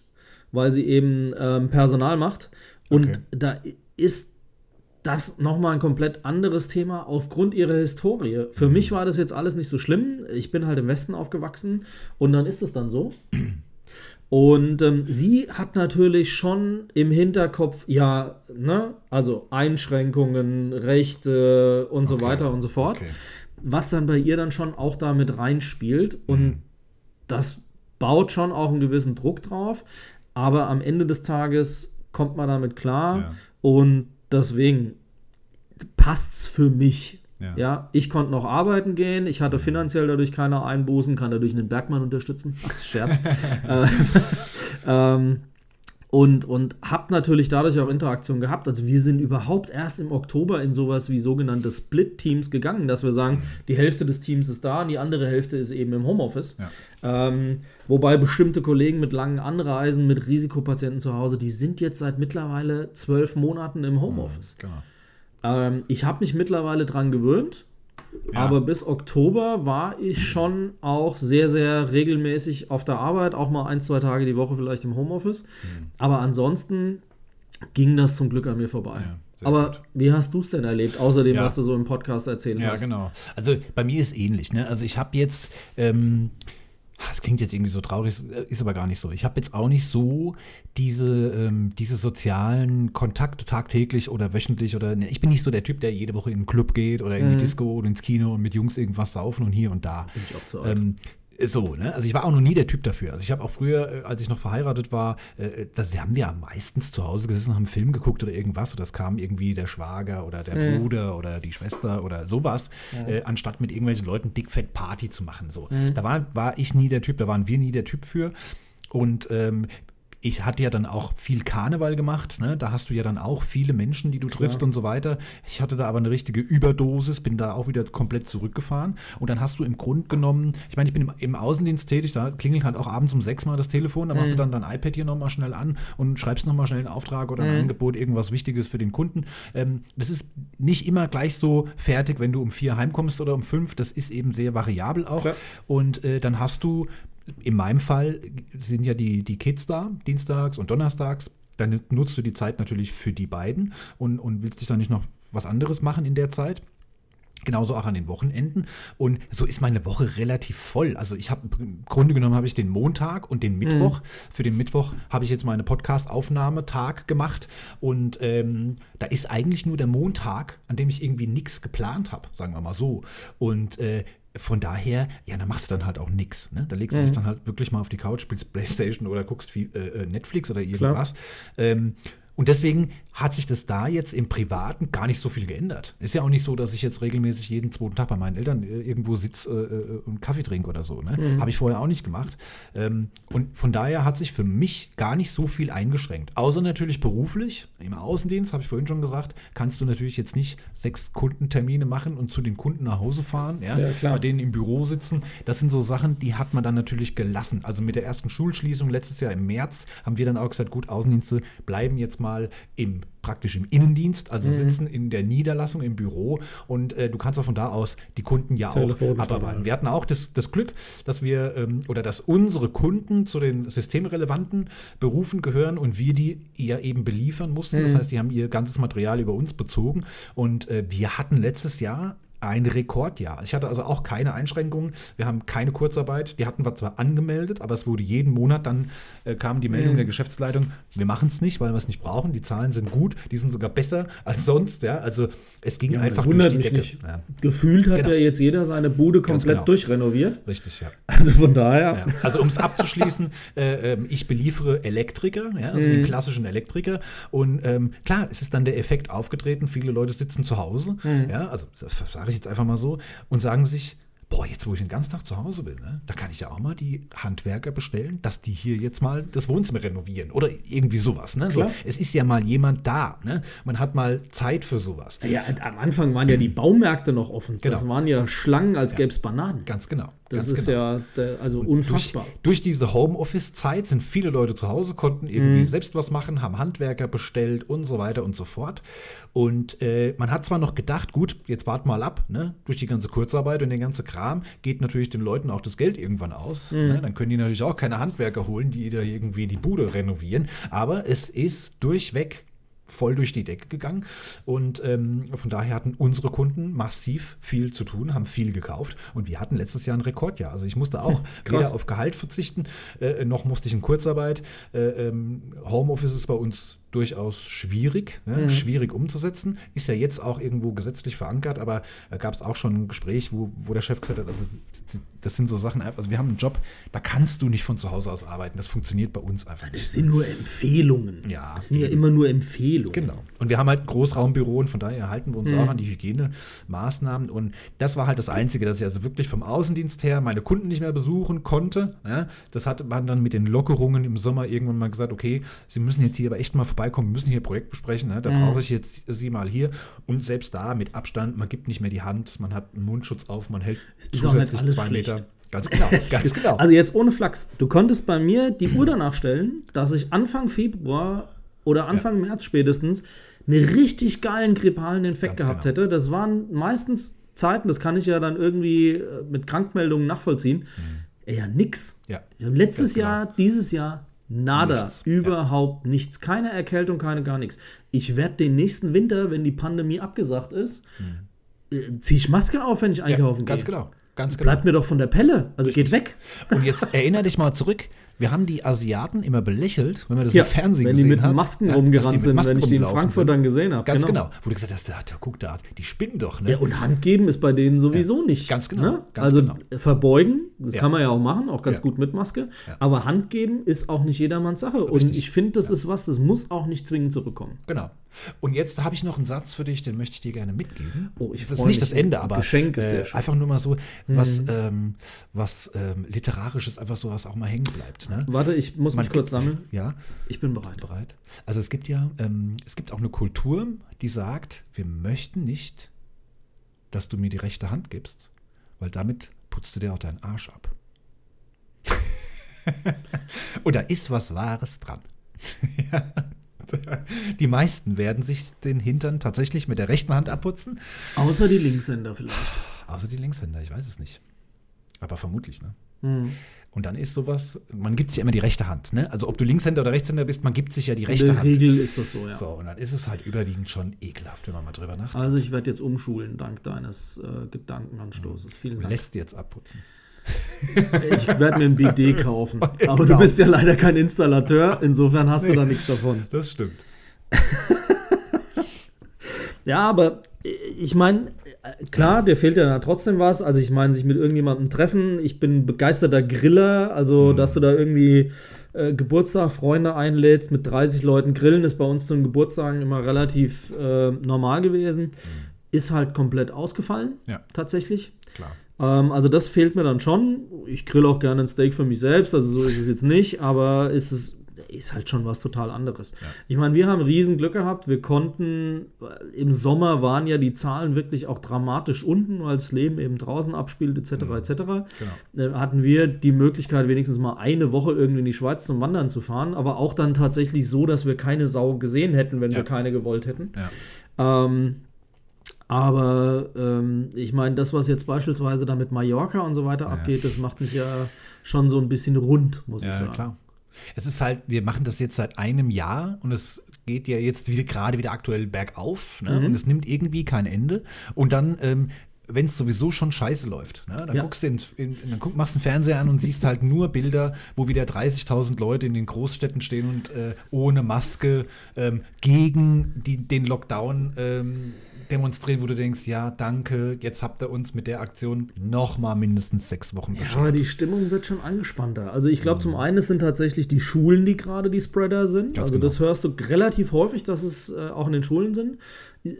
weil sie eben ähm, Personal macht. Und Okay. da ist das nochmal ein komplett anderes Thema aufgrund ihrer Historie. Für mich war das jetzt alles nicht so schlimm. Ich bin halt im Westen aufgewachsen und dann ist es dann so. Und ähm, sie hat natürlich schon im Hinterkopf, ja, ne, also Einschränkungen, Rechte und so Okay. weiter und so fort, Okay. was dann bei ihr dann schon auch damit reinspielt. Und Mhm. das baut schon auch einen gewissen Druck drauf. Aber am Ende des Tages kommt man damit klar. Ja. Und deswegen passt es für mich. Ja. Ja. ich konnte noch arbeiten gehen, ich hatte finanziell dadurch keine Einbußen, kann dadurch einen Bergmann unterstützen. Ach, Scherz. Äh, ähm, Und, und habe natürlich dadurch auch Interaktion gehabt. Also wir sind überhaupt erst im Oktober in sowas wie sogenannte Split-Teams gegangen, dass wir sagen, die Hälfte des Teams ist da und die andere Hälfte ist eben im Homeoffice. Ja. Ähm, wobei bestimmte Kollegen mit langen Anreisen, mit Risikopatienten zu Hause, die sind jetzt seit mittlerweile zwölf Monaten im Homeoffice. Mhm, genau. ähm, ich habe mich mittlerweile dran gewöhnt. Ja. Aber bis Oktober war ich schon auch sehr, sehr regelmäßig auf der Arbeit, auch mal ein, zwei Tage die Woche vielleicht im Homeoffice. Mhm. Aber ansonsten ging das zum Glück an mir vorbei. Ja, Aber gut. wie hast du es denn erlebt, außerdem, ja. was du so im Podcast erzählt ja, hast? Ja, genau. Also bei mir ist ähnlich. Ne? Also ich habe jetzt ähm, das klingt jetzt irgendwie so traurig, ist aber gar nicht so. Ich habe jetzt auch nicht so diese, ähm, diese sozialen Kontakte tagtäglich oder wöchentlich oder ne, ich bin nicht so der Typ, der jede Woche in den Club geht oder in die mhm. Disco oder ins Kino und mit Jungs irgendwas saufen und hier und da. Bin ich auch zu alt. Ähm, so, ne? Also ich war auch noch nie der Typ dafür. Also ich habe auch früher, äh, als ich noch verheiratet war, äh, da haben wir meistens zu Hause gesessen, haben einen Film geguckt oder irgendwas. Oder es kam irgendwie der Schwager oder der mhm. Bruder oder die Schwester oder sowas, mhm. äh, anstatt mit irgendwelchen Leuten dickfett Party zu machen. So. Mhm. Da war, war ich nie der Typ, da waren wir nie der Typ für. Und ähm, ich hatte ja dann auch viel Karneval gemacht, ne? da hast du ja dann auch viele Menschen, die du triffst und so weiter. Ich hatte da aber eine richtige Überdosis, bin da auch wieder komplett zurückgefahren und dann hast du im Grunde genommen, ich meine, ich bin im, im, Außendienst tätig, da klingelt halt auch abends um sechs Mal das Telefon, da machst mhm. du dann dein iPad hier nochmal schnell an und schreibst nochmal schnell einen Auftrag oder ein mhm. Angebot, irgendwas Wichtiges für den Kunden. Ähm, das ist nicht immer gleich so fertig, wenn du um vier heimkommst oder um fünf, das ist eben sehr variabel auch Klar. und äh, dann hast du in meinem Fall sind ja die, die Kids da, dienstags und donnerstags. Dann nutzt du die Zeit natürlich für die beiden und, und willst dich dann nicht noch was anderes machen in der Zeit. Genauso auch an den Wochenenden. Und so ist meine Woche relativ voll. Also ich habe im Grunde genommen habe ich den Montag und den Mittwoch. Mhm. Für den Mittwoch habe ich jetzt meine Podcast-Aufnahmetag gemacht. Und ähm, da ist eigentlich nur der Montag, an dem ich irgendwie nichts geplant habe, sagen wir mal so. Und äh, von daher, ja, da machst du dann halt auch nichts. Ne? Da legst du mhm. dich dann halt wirklich mal auf die Couch, spielst Playstation oder guckst viel, äh, äh Netflix oder irgendwas. Ähm, und deswegen hat sich das da jetzt im Privaten gar nicht so viel geändert. Ist ja auch nicht so, dass ich jetzt regelmäßig jeden zweiten Tag bei meinen Eltern äh, irgendwo sitze äh, äh, und Kaffee trinke oder so. Ne? Mhm. Habe ich vorher auch nicht gemacht. Ähm, und von daher hat sich für mich gar nicht so viel eingeschränkt. Außer natürlich beruflich. Im Außendienst, habe ich vorhin schon gesagt, kannst du natürlich jetzt nicht sechs Kundentermine machen und zu den Kunden nach Hause fahren, ja? ja bei denen im Büro sitzen. Das sind so Sachen, die hat man dann natürlich gelassen. Also mit der ersten Schulschließung letztes Jahr im März haben wir dann auch gesagt, gut, Außendienste bleiben jetzt mal im praktisch im Innendienst, also mhm. sitzen in der Niederlassung im Büro und äh, du kannst auch von da aus die Kunden ja auch abarbeiten. Wir hatten auch das, das Glück, dass wir ähm, oder dass unsere Kunden zu den systemrelevanten Berufen gehören und wir die ja eben beliefern mussten. Mhm. Das heißt, die haben ihr ganzes Material über uns bezogen und äh, wir hatten letztes Jahr ein Rekordjahr. Ich hatte also auch keine Einschränkungen. Wir haben keine Kurzarbeit. Die hatten wir zwar angemeldet, aber es wurde jeden Monat dann äh, kam die Meldung mhm. der Geschäftsleitung, wir machen es nicht, weil wir es nicht brauchen. Die Zahlen sind gut, die sind sogar besser als sonst. Ja, also es ging ja, einfach das wundert mich Decke. Nicht. Ja. Gefühlt hat genau. ja jetzt jeder seine Bude komplett genau. durchrenoviert. Richtig, ja. Also von daher. Ja. Also um es abzuschließen, äh, ähm, ich beliefere Elektriker, also mhm. den klassischen Elektriker. Und ähm, klar, es ist dann der Effekt aufgetreten. Viele Leute sitzen zu Hause, mhm. ja, also sage ich jetzt einfach mal so, und sagen sich, boah, jetzt wo ich den ganzen Tag zu Hause bin, ne, da kann ich ja auch mal die Handwerker bestellen, dass die hier jetzt mal das Wohnzimmer renovieren oder irgendwie sowas. Ne? So, es ist ja mal jemand da. Ne? Man hat mal Zeit für sowas. Ja, am Anfang waren ja die Baumärkte noch offen. Genau. Das waren ja Schlangen, als ja. gäbe es Bananen. Ganz genau. Das Ganz ist genau. ja also unfassbar. Durch, durch diese Homeoffice-Zeit sind viele Leute zu Hause, konnten irgendwie mhm. selbst was machen, haben Handwerker bestellt und so weiter und so fort. Und äh, man hat zwar noch gedacht, gut, jetzt warten mal ab, ne? durch die ganze Kurzarbeit und den ganzen Kram geht natürlich den Leuten auch das Geld irgendwann aus. Mhm. Ne? Dann können die natürlich auch keine Handwerker holen, die da irgendwie die Bude renovieren. Aber es ist durchweg voll durch die Decke gegangen. Und ähm, von daher hatten unsere Kunden massiv viel zu tun, haben viel gekauft. Und wir hatten letztes Jahr ein Rekordjahr. Also ich musste auch hm, weder auf Gehalt verzichten, äh, noch musste ich in Kurzarbeit. Äh, ähm, Homeoffice ist bei uns durchaus schwierig, ne? Mhm. schwierig umzusetzen. Ist ja jetzt auch irgendwo gesetzlich verankert, aber da gab es auch schon ein Gespräch, wo, wo der Chef gesagt hat, also das sind so Sachen, einfach- also wir haben einen Job, da kannst du nicht von zu Hause aus arbeiten. Das funktioniert bei uns einfach nicht. Das sind nur Empfehlungen. Ja, Das sind ja immer nur Empfehlungen. Genau. Und wir haben halt ein Großraumbüro und von daher halten wir uns Mhm. auch an die Hygienemaßnahmen. Und das war halt das Einzige, dass ich also wirklich vom Außendienst her meine Kunden nicht mehr besuchen konnte. Ja, das hatte man dann mit den Lockerungen im Sommer irgendwann mal gesagt, okay, Sie müssen jetzt hier aber echt mal vorbeikommen, wir müssen hier ein Projekt besprechen. Ne? Da Mhm. brauche ich jetzt Sie mal hier. Und selbst da mit Abstand, man gibt nicht mehr die Hand, man hat einen Mundschutz auf, man hält ist auch nicht zusätzlich alles zwei schlecht. Meter. Ganz genau, ganz genau. Also jetzt ohne Flachs. Du konntest bei mir die Uhr danach stellen, dass ich Anfang Februar oder Anfang März spätestens einen richtig geilen grippalen Infekt Ganz gehabt genau. hätte. Das waren meistens Zeiten, das kann ich ja dann irgendwie äh, mit Krankmeldungen nachvollziehen. Ja, nix. ja. Letztes genau. Jahr, dieses Jahr nada, Nichts, überhaupt nichts. Keine Erkältung, keine gar nichts. Ich werde den nächsten Winter, wenn die Pandemie abgesagt ist, äh, ziehe ich Maske auf, wenn ich Hm. ja, einkaufen ganz gehe. genau. Ganz genau. Bleibt mir doch von der Pelle. Also geht weg. Und jetzt erinnere dich mal zurück. Wir haben die Asiaten immer belächelt, wenn man das Ja, im Fernsehen wenn die gesehen mit hat. Masken Ja, rumgerannt sind, Masken wenn ich die in Frankfurt dann gesehen habe. Ganz genau. Wo du gesagt hast, da, guck da, die spinnen doch, ne? Ja, und Hand geben ist bei denen sowieso nicht. ganz genau, Ne? ganz also genau. verbeugen, das Ja. kann man ja auch machen, auch ganz Ja. gut mit Maske. Ja. Aber Hand geben ist auch nicht jedermanns Sache. Und Richtig. ich finde, das ist was, das muss auch nicht zwingend zurückkommen. Genau. Und jetzt habe ich noch einen Satz für dich, den möchte ich dir gerne mitgeben. Oh, ich das ist nicht mich. das Ende, aber Geschenk ist äh, schön. Mhm. einfach nur mal so was, ähm, was ähm, literarisches, einfach so was auch mal hängen bleibt. Ne? Warte, ich muss mich Man kurz gibt- sammeln. Ja, Ich bin bereit. bereit? Also es gibt ja, ähm, es gibt auch eine Kultur, die sagt, wir möchten nicht, dass du mir die rechte Hand gibst, weil damit putzt du dir auch deinen Arsch ab. Und da ist was Wahres dran. Ja. Die meisten werden sich den Hintern tatsächlich mit der rechten Hand abputzen. Außer die Linkshänder vielleicht. Außer die Linkshänder, ich weiß es nicht. Aber vermutlich, ne? Hm. Und dann ist sowas, man gibt sich ja immer die rechte Hand, ne? Also ob du Linkshänder oder Rechtshänder bist, man gibt sich ja die In rechte der Hand. Regel ist das so, ja. So, und dann ist es halt überwiegend schon ekelhaft, wenn man mal drüber nachdenkt. Also ich werde jetzt umschulen, dank deines äh, Gedankenanstoßes. Vielen Dank. Lässt jetzt abputzen. Ich werde mir ein BD kaufen. Aber genau. du bist ja leider kein Installateur, insofern hast du Nee. da nichts davon. Das stimmt. Ja, aber ich meine, klar, dir fehlt ja da trotzdem was. Also ich meine, sich mit irgendjemandem treffen. Ich bin begeisterter Griller, also Mhm. dass du da irgendwie äh, Geburtstag Freunde einlädst, mit 30 Leuten grillen, ist bei uns zum Geburtstagen immer relativ äh, normal gewesen. Ist halt komplett ausgefallen, Mhm. Ja. tatsächlich. Klar. Ähm, also das fehlt mir dann schon. Ich grill auch gerne ein Steak für mich selbst, also so ist es jetzt nicht, aber ist es ist halt schon was total anderes. Ich meine, wir haben riesen Glück gehabt. Wir konnten im Sommer waren ja die Zahlen wirklich auch dramatisch unten, weil das Leben eben draußen abspielt etc. etc. Genau. Äh, hatten wir die Möglichkeit wenigstens mal eine Woche irgendwie in die Schweiz zum Wandern zu fahren, aber auch dann tatsächlich so, dass wir keine Sau gesehen hätten, wenn Ja. wir keine gewollt hätten. Ja. Ähm, aber ähm, ich meine, das, was jetzt beispielsweise da mit Mallorca und so weiter abgeht, das macht mich ja schon so ein bisschen rund, muss ich Ja, sagen. klar. Es ist halt, wir machen das jetzt seit einem Jahr und es geht ja jetzt wieder, gerade wieder aktuell bergauf ne? Mhm. und es nimmt irgendwie kein Ende. Und dann, ähm, wenn es sowieso schon scheiße läuft, ne? dann Ja. guckst du in, in, dann guck, machst einen Fernseher an und siehst halt nur Bilder, wo wieder 30.000 Leute in den Großstädten stehen und äh, ohne Maske ähm, gegen die, den Lockdown ähm, demonstrieren, wo du denkst, ja, danke, jetzt habt ihr uns mit der Aktion noch mal mindestens sechs Wochen Ja, beschäftigt. aber die Stimmung wird schon angespannter. Also ich glaube, zum einen es sind tatsächlich die Schulen, die gerade die Spreader sind. Ganz also genau. das hörst du relativ häufig, dass es äh, auch in den Schulen sind.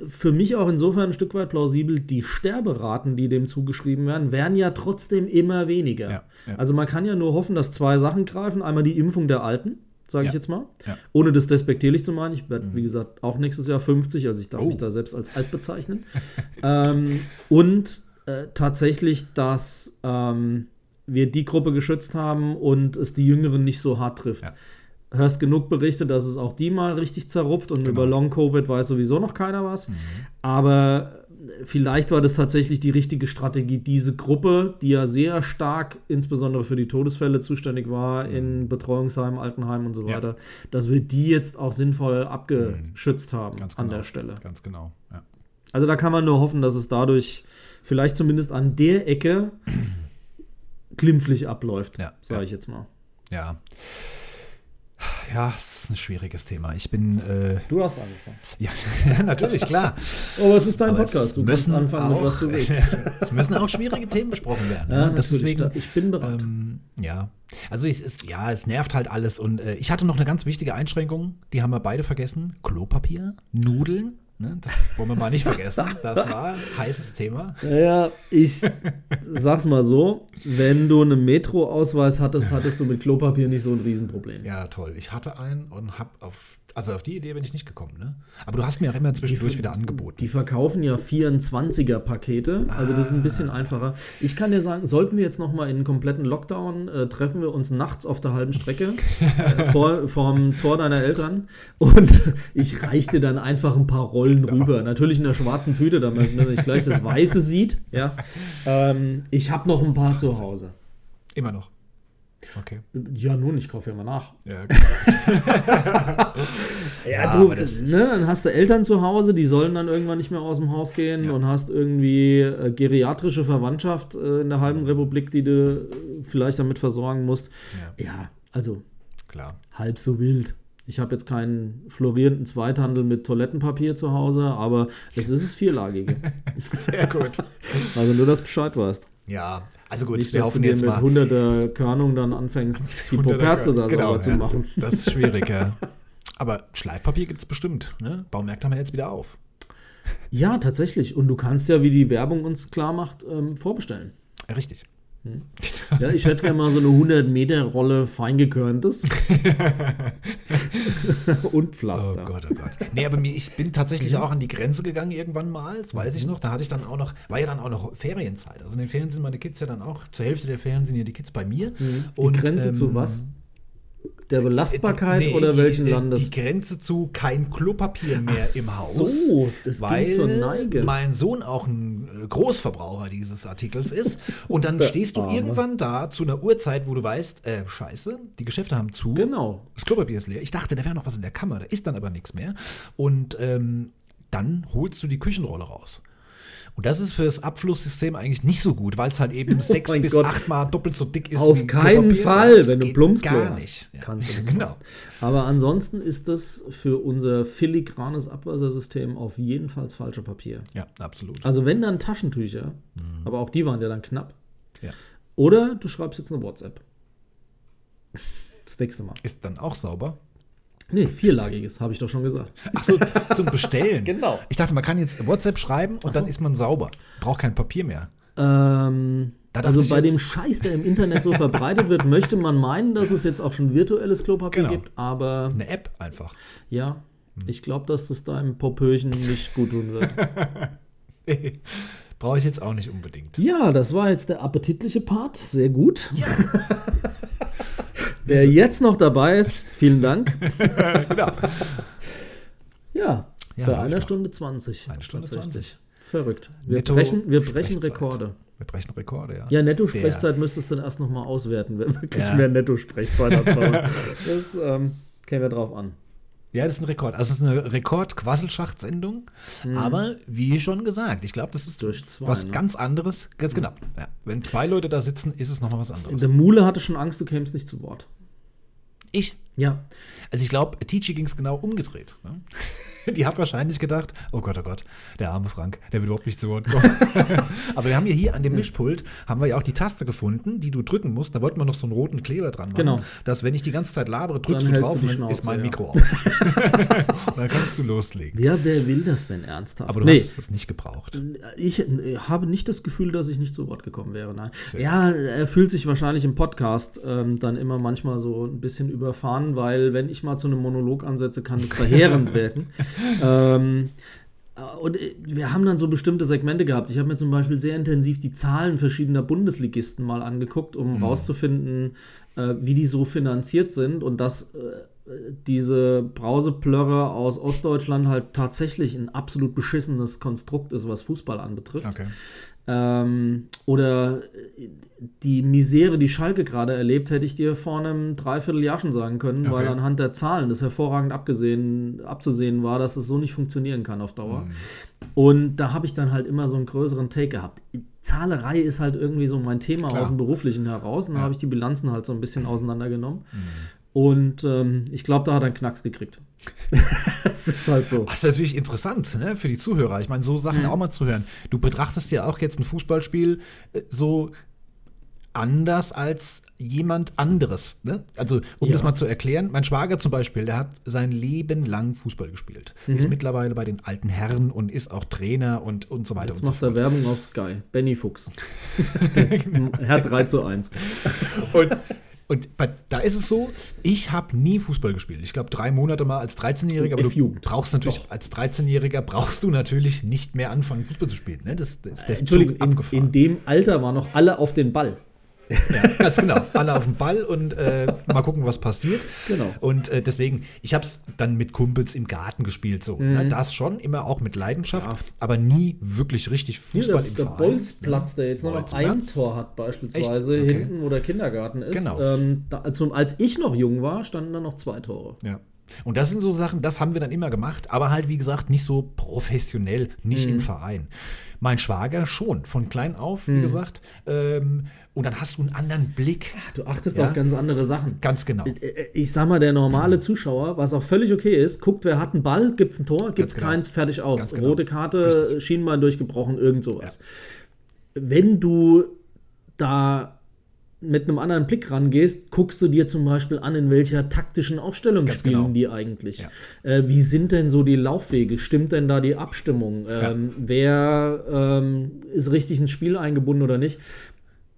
Für mich auch insofern ein Stück weit plausibel, die Sterberaten, die dem zugeschrieben werden, werden ja trotzdem immer weniger. Ja, ja. Also man kann ja nur hoffen, dass zwei Sachen greifen. Einmal die Impfung der Alten, sage ich Ja. jetzt mal. Ja. Mhm. Ohne das despektierlich zu meinen. Ich werde, wie gesagt, auch nächstes Jahr 50, also ich darf Oh. mich da selbst als alt bezeichnen. ähm, und äh, tatsächlich, dass ähm, wir die Gruppe geschützt haben und es die Jüngeren nicht so hart trifft. Ja. Hörst genug Berichte, dass es auch die mal richtig zerrupft und Genau. über Long-Covid weiß sowieso noch keiner was. Aber vielleicht war das tatsächlich die richtige Strategie, diese Gruppe, die ja sehr stark insbesondere für die Todesfälle zuständig war in Betreuungsheimen, Altenheimen und so Mhm. Ja. weiter, dass wir die jetzt auch sinnvoll abgeschützt haben Ganz an genau. der Stelle. Ganz genau. Ja. Also da kann man nur hoffen, dass es dadurch vielleicht zumindest an der Ecke glimpflich abläuft, Ja, sage ich jetzt mal. Ja. Ja, es ist ein schwieriges Thema. Ich bin. Äh, du hast angefangen. Ja, natürlich, klar. Aber es ist dein Aber Podcast. es Du kannst müssen anfangen mit auch- was du willst. es müssen auch schwierige Themen besprochen werden. Ja, ne? Deswegen, ich bin bereit. ähm, ja, also es ist, ja, es nervt halt alles. Und äh, ich hatte noch eine ganz wichtige Einschränkung, die haben wir beide vergessen. Klopapier, Nudeln, ne? das wollen wir mal nicht vergessen. Das war ein heißes Thema. Naja, ich sag's mal so: Wenn du einen Metro-Ausweis hattest, hattest du mit Klopapier nicht so ein Riesenproblem. Ja, toll. Ich hatte einen und hab auf, also auf die Idee bin ich nicht gekommen, ne? Aber du hast mir auch immer zwischendurch wieder angeboten. Die verkaufen ja 24er-Pakete, also das ist ein bisschen einfacher. Ich kann dir sagen, sollten wir jetzt noch mal in einen kompletten Lockdown, äh, treffen wir uns nachts auf der halben Strecke äh, vor, vorm Tor deiner Eltern und ich reiche dir dann einfach ein paar Rollen rüber. Natürlich in der schwarzen Tüte, damit man nicht gleich das Weiße sieht. Ja. Ähm, ich habe noch ein paar zu Hause. Immer noch. Okay. Ja, nun, ich kaufe ja mal nach. Ja, Ja, Ja, du, das ist- ne, dann hast du Eltern zu Hause, die sollen dann irgendwann nicht mehr aus dem Haus gehen Ja. und hast irgendwie äh, geriatrische Verwandtschaft äh, in der halben Republik, die du äh, vielleicht damit versorgen musst. ja, Ja, also klar. halb so wild. Ich habe jetzt keinen florierenden Zweithandel mit Toilettenpapier zu Hause, aber es ist das Vierlagige. Sehr gut. also nur, dass du Bescheid weißt. Ja, also gut, Nicht, wir dass du hoffen dir jetzt mit mal. hunderter Körnung dann anfängst, die Poperze da Genau, sauber zu ja. machen. Das ist schwierig, ja. Aber Schleifpapier gibt es bestimmt. Ne? Baumärkte haben wir jetzt wieder auf. Ja, tatsächlich. Und du kannst ja, wie die Werbung uns klar macht, ähm, vorbestellen. Ja, richtig. Ja, ich hätte gerne mal so eine 100 Meter Rolle feingekörntes und Oh Pflaster. Gott, oh Gott. Nee, aber mir, ich bin tatsächlich auch an die Grenze gegangen irgendwann mal, das weiß ich noch. Da hatte ich dann auch noch, war ja dann auch noch Ferienzeit. Also in den Ferien sind meine Kids ja dann auch, zur Hälfte der Ferien sind ja die Kids bei mir. Die Grenze zu was? Der Belastbarkeit Nee, oder die, welchen äh, Landes? Die Grenze zu kein Klopapier mehr Ach im Haus. so, das ging weil zur Neige. mein Sohn auch ein äh, Großverbraucher dieses Artikels ist. Und dann stehst du Arme. irgendwann da zu einer Uhrzeit, wo du weißt, äh, scheiße, die Geschäfte haben zu. Genau. Das Klopapier ist leer. Ich dachte, da wäre noch was in der Kammer, da ist dann aber nichts mehr. Und ähm, dann holst du die Küchenrolle raus. Und das ist für das Abflusssystem eigentlich nicht so gut, weil es halt eben sechs Oh mein bis Gott. achtmal doppelt so dick ist. Auf wie keinen Klopapier. Fall, Das wenn du Plumpsklo hast. nicht. Ja. Kannst du das genau. machen. Aber ansonsten ist das für unser filigranes Abwassersystem auf jeden Fall das falsche Papier. Ja, absolut. Also wenn dann Taschentücher, aber auch die waren ja dann knapp. Ja. Oder du schreibst jetzt eine WhatsApp. Das nächste Mal. Ist dann auch sauber. Nee, vierlagiges, habe ich doch schon gesagt. Achso, zum Bestellen. Genau. Ich dachte, man kann jetzt WhatsApp schreiben und so. dann ist man sauber. Braucht kein Papier mehr. Ähm, also bei dem Scheiß, der im Internet so verbreitet wird, möchte man meinen, dass es jetzt auch schon virtuelles Klopapier Genau. gibt, aber Eine App einfach. ja, ich glaube, dass das deinem Popöchen nicht gut tun wird. Brauche ich jetzt auch nicht unbedingt. Ja, das war jetzt der appetitliche Part. Sehr gut. Wer jetzt noch dabei ist, vielen Dank. genau. Ja, Ja, bei einer. Stunde 20. Eine Stunde tatsächlich. Verrückt. Wir Netto brechen, wir brechen. Rekorde. Wir brechen Rekorde, ja. Ja, Netto-Sprechzeit müsstest du dann erst nochmal auswerten, wer wirklich Ja. mehr Netto-Sprechzeit hat. das ähm, kämen wir drauf an. Ja, das ist ein Rekord. Also es ist eine Rekord-Quasselschacht-Sendung. Aber wie schon gesagt, ich glaube, das ist Mhm. Durch zwei, was ne? ganz anderes. Ganz genau. Ja. Wenn zwei Leute da sitzen, ist es nochmal was anderes. Der Mule hatte schon Angst, du kämst nicht zu Wort. Ich. Ja. Also ich glaube, Tici ging es genau umgedreht. Ne? Die hat wahrscheinlich gedacht, oh Gott, oh Gott, der arme Frank, der wird überhaupt nicht zu Wort kommen. Aber wir haben ja hier an dem Mischpult, haben wir ja auch die Taste gefunden, die du drücken musst. Da wollten wir noch so einen roten Kleber dran machen. Genau. Dass, wenn ich die ganze Zeit labere, drückst Dann du drauf du dann ist Schnauze, mein ja. Mikro aus. und dann kannst du loslegen. Ja, wer will das denn ernsthaft? Aber du nee, hast es nicht gebraucht. Ich äh, habe nicht das Gefühl, dass ich nicht zu Wort gekommen wäre. Nein. Sehr Ja, er fühlt sich wahrscheinlich im Podcast ähm, dann immer manchmal so ein bisschen überfahren, weil wenn ich mal zu einem Monolog ansetze, kann das verheerend wirken. Ähm, äh, und äh, wir haben dann so bestimmte Segmente gehabt. Ich habe mir zum Beispiel sehr intensiv die Zahlen verschiedener Bundesligisten mal angeguckt, um rauszufinden, äh, wie die so finanziert sind und dass äh, diese Brauseplörre aus Ostdeutschland halt tatsächlich ein absolut beschissenes Konstrukt ist, was Fußball anbetrifft. Okay. Ähm, oder äh, die Misere, die Schalke gerade erlebt, hätte ich dir vor einem Dreivierteljahr schon sagen können, weil Okay. anhand der Zahlen das hervorragend abgesehen, abzusehen war, dass es so nicht funktionieren kann auf Dauer. Und da habe ich dann halt immer so einen größeren Take gehabt. Zahlerei ist halt irgendwie so mein Thema Klar. aus dem Beruflichen heraus. Und da Ja. habe ich die Bilanzen halt so ein bisschen auseinandergenommen. Und ähm, ich glaube, da hat er einen Knacks gekriegt. das ist halt so. Das ist natürlich interessant ne, für die Zuhörer. Ich meine, so Sachen mhm. auch mal zu hören. Du betrachtest ja auch jetzt ein Fußballspiel äh, so anders als jemand anderes. Ne? Also, um ja. das mal zu erklären, mein Schwager zum Beispiel, der hat sein Leben lang Fußball gespielt. Mhm. Ist mittlerweile bei den alten Herren und ist auch Trainer und, und so weiter. Jetzt und macht so er Werbung auf Sky. Benny Fuchs. Herr 3 zu 1. Und und bei, da ist es so, ich habe nie Fußball gespielt. Ich glaube, drei Monate mal als 13-Jähriger, aber du brauchst natürlich, Doch. als 13-Jähriger brauchst du natürlich nicht mehr anfangen, Fußball zu spielen. Ne? Das, das ist der Entschuldigung, in, in, dem Alter waren noch alle auf den Ball. Ja, ganz genau. Alle auf dem Ball und äh, mal gucken, was passiert. Genau. Und äh, deswegen, ich habe es dann mit Kumpels im Garten gespielt. So. Ne? Mhm. Ne? Das schon, immer auch mit Leidenschaft, ja. aber nie wirklich richtig Fußball Hier, der, im Der Bolzplatz, der jetzt noch ein Tor hat, beispielsweise, okay. hinten, wo der Kindergarten ist. Genau. Ähm, da, also, als ich noch jung war, standen da noch zwei Tore. Ja. Und das sind so Sachen, das haben wir dann immer gemacht, aber halt, wie gesagt, nicht so professionell, nicht mhm. im Verein. Mein Schwager schon, von klein auf, wie mhm. gesagt. Ähm, und dann hast du einen anderen Blick. Ach, du achtest ja? auf ganz andere Sachen. Ganz genau. Äh, äh, ich sag mal, der normale Zuschauer, was auch völlig okay ist, guckt, wer hat einen Ball, gibt es ein Tor, gibt es genau. keins, fertig aus. Genau. Rote Karte, Richtig. Schienbein durchgebrochen, irgend sowas. Ja. Wenn du da mit einem anderen Blick rangehst, guckst du dir zum Beispiel an, in welcher taktischen Aufstellung Ganz spielen genau. die eigentlich. Ja. Äh, wie sind denn so die Laufwege? Stimmt denn da die Abstimmung? Ähm, ja. Wer ähm, ist richtig ins Spiel eingebunden oder nicht?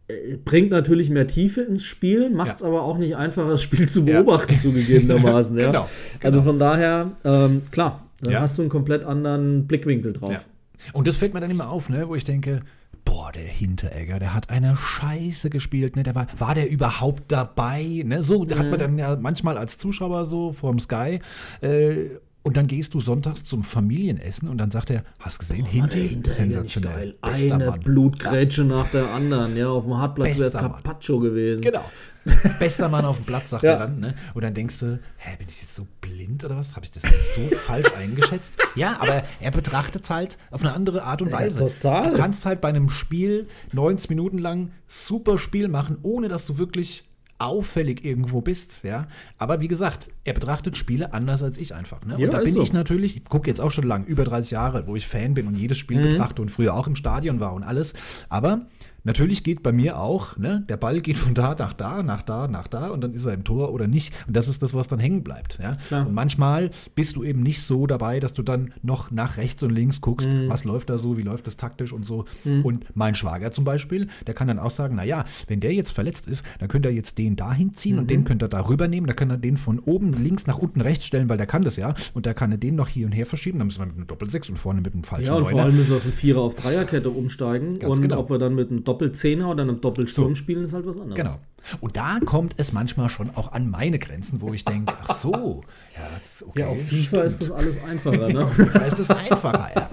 Äh, bringt natürlich mehr Tiefe ins Spiel, macht es ja. aber auch nicht einfacher, das Spiel zu beobachten, zugegebenermaßen. Genau, genau. Also von daher, ähm, klar, dann hast du einen komplett anderen Blickwinkel drauf. Und das fällt mir dann immer auf, ne, wo ich denke, boah, der Hinteregger, der hat eine Scheiße gespielt, ne? Der war, war der überhaupt dabei? Ne? So mhm. hat man mhm. dann ja manchmal als Zuschauer so vorm Sky äh, und dann gehst du sonntags zum Familienessen und dann sagt er, hast gesehen, oh, Hinti, sensationell. Eine Mann. Blutgrätsche nach der anderen. Ja, auf dem Hartplatz wäre es Carpaccio gewesen. Genau. Bester Mann auf dem Platz, sagt ja. er dann. Ne? Und dann denkst du, hä, bin ich jetzt so blind oder was? Habe ich das so falsch eingeschätzt? Ja, aber er betrachtet es halt auf eine andere Art und Weise. Ja, total. Du kannst halt bei einem Spiel 90 Minuten lang super Spiel machen, ohne dass du wirklich auffällig irgendwo bist, ja. Aber wie gesagt, er betrachtet Spiele anders als ich einfach. Ne? Und ja, da bin so. ich natürlich, ich gucke jetzt auch schon lang, über 30 Jahre, wo ich Fan bin und jedes Spiel mhm. betrachte und früher auch im Stadion war und alles. Aber Natürlich geht bei mir auch, ne, der Ball geht von da nach da, nach da, nach da und dann ist er im Tor oder nicht. Und das ist das, was dann hängen bleibt. Ja? Und manchmal bist du eben nicht so dabei, dass du dann noch nach rechts und links guckst, mhm. was läuft da so, wie läuft das taktisch und so. Mhm. Und mein Schwager zum Beispiel, der kann dann auch sagen, naja, wenn der jetzt verletzt ist, dann könnte er jetzt den dahin ziehen mhm. und den könnte er da rübernehmen, dann kann er den von oben links nach unten rechts stellen, weil der kann das ja. Und da kann er den noch hier und her verschieben, dann müssen wir mit einem Doppel-6 und vorne mit einem falschen Ja, und vor allem müssen wir von Vierer auf Dreierkette umsteigen. Ganz und genau. ob wir dann mit einem Doppel-Zehner oder einem Doppelsturm so. spielen, ist halt was anderes. Genau. Und da kommt es manchmal schon auch an meine Grenzen, wo ich denke, ach so, ja, das, okay, ja auf FIFA stimmt. ist das alles einfacher, ne? auf FIFA ist das einfacher, ja.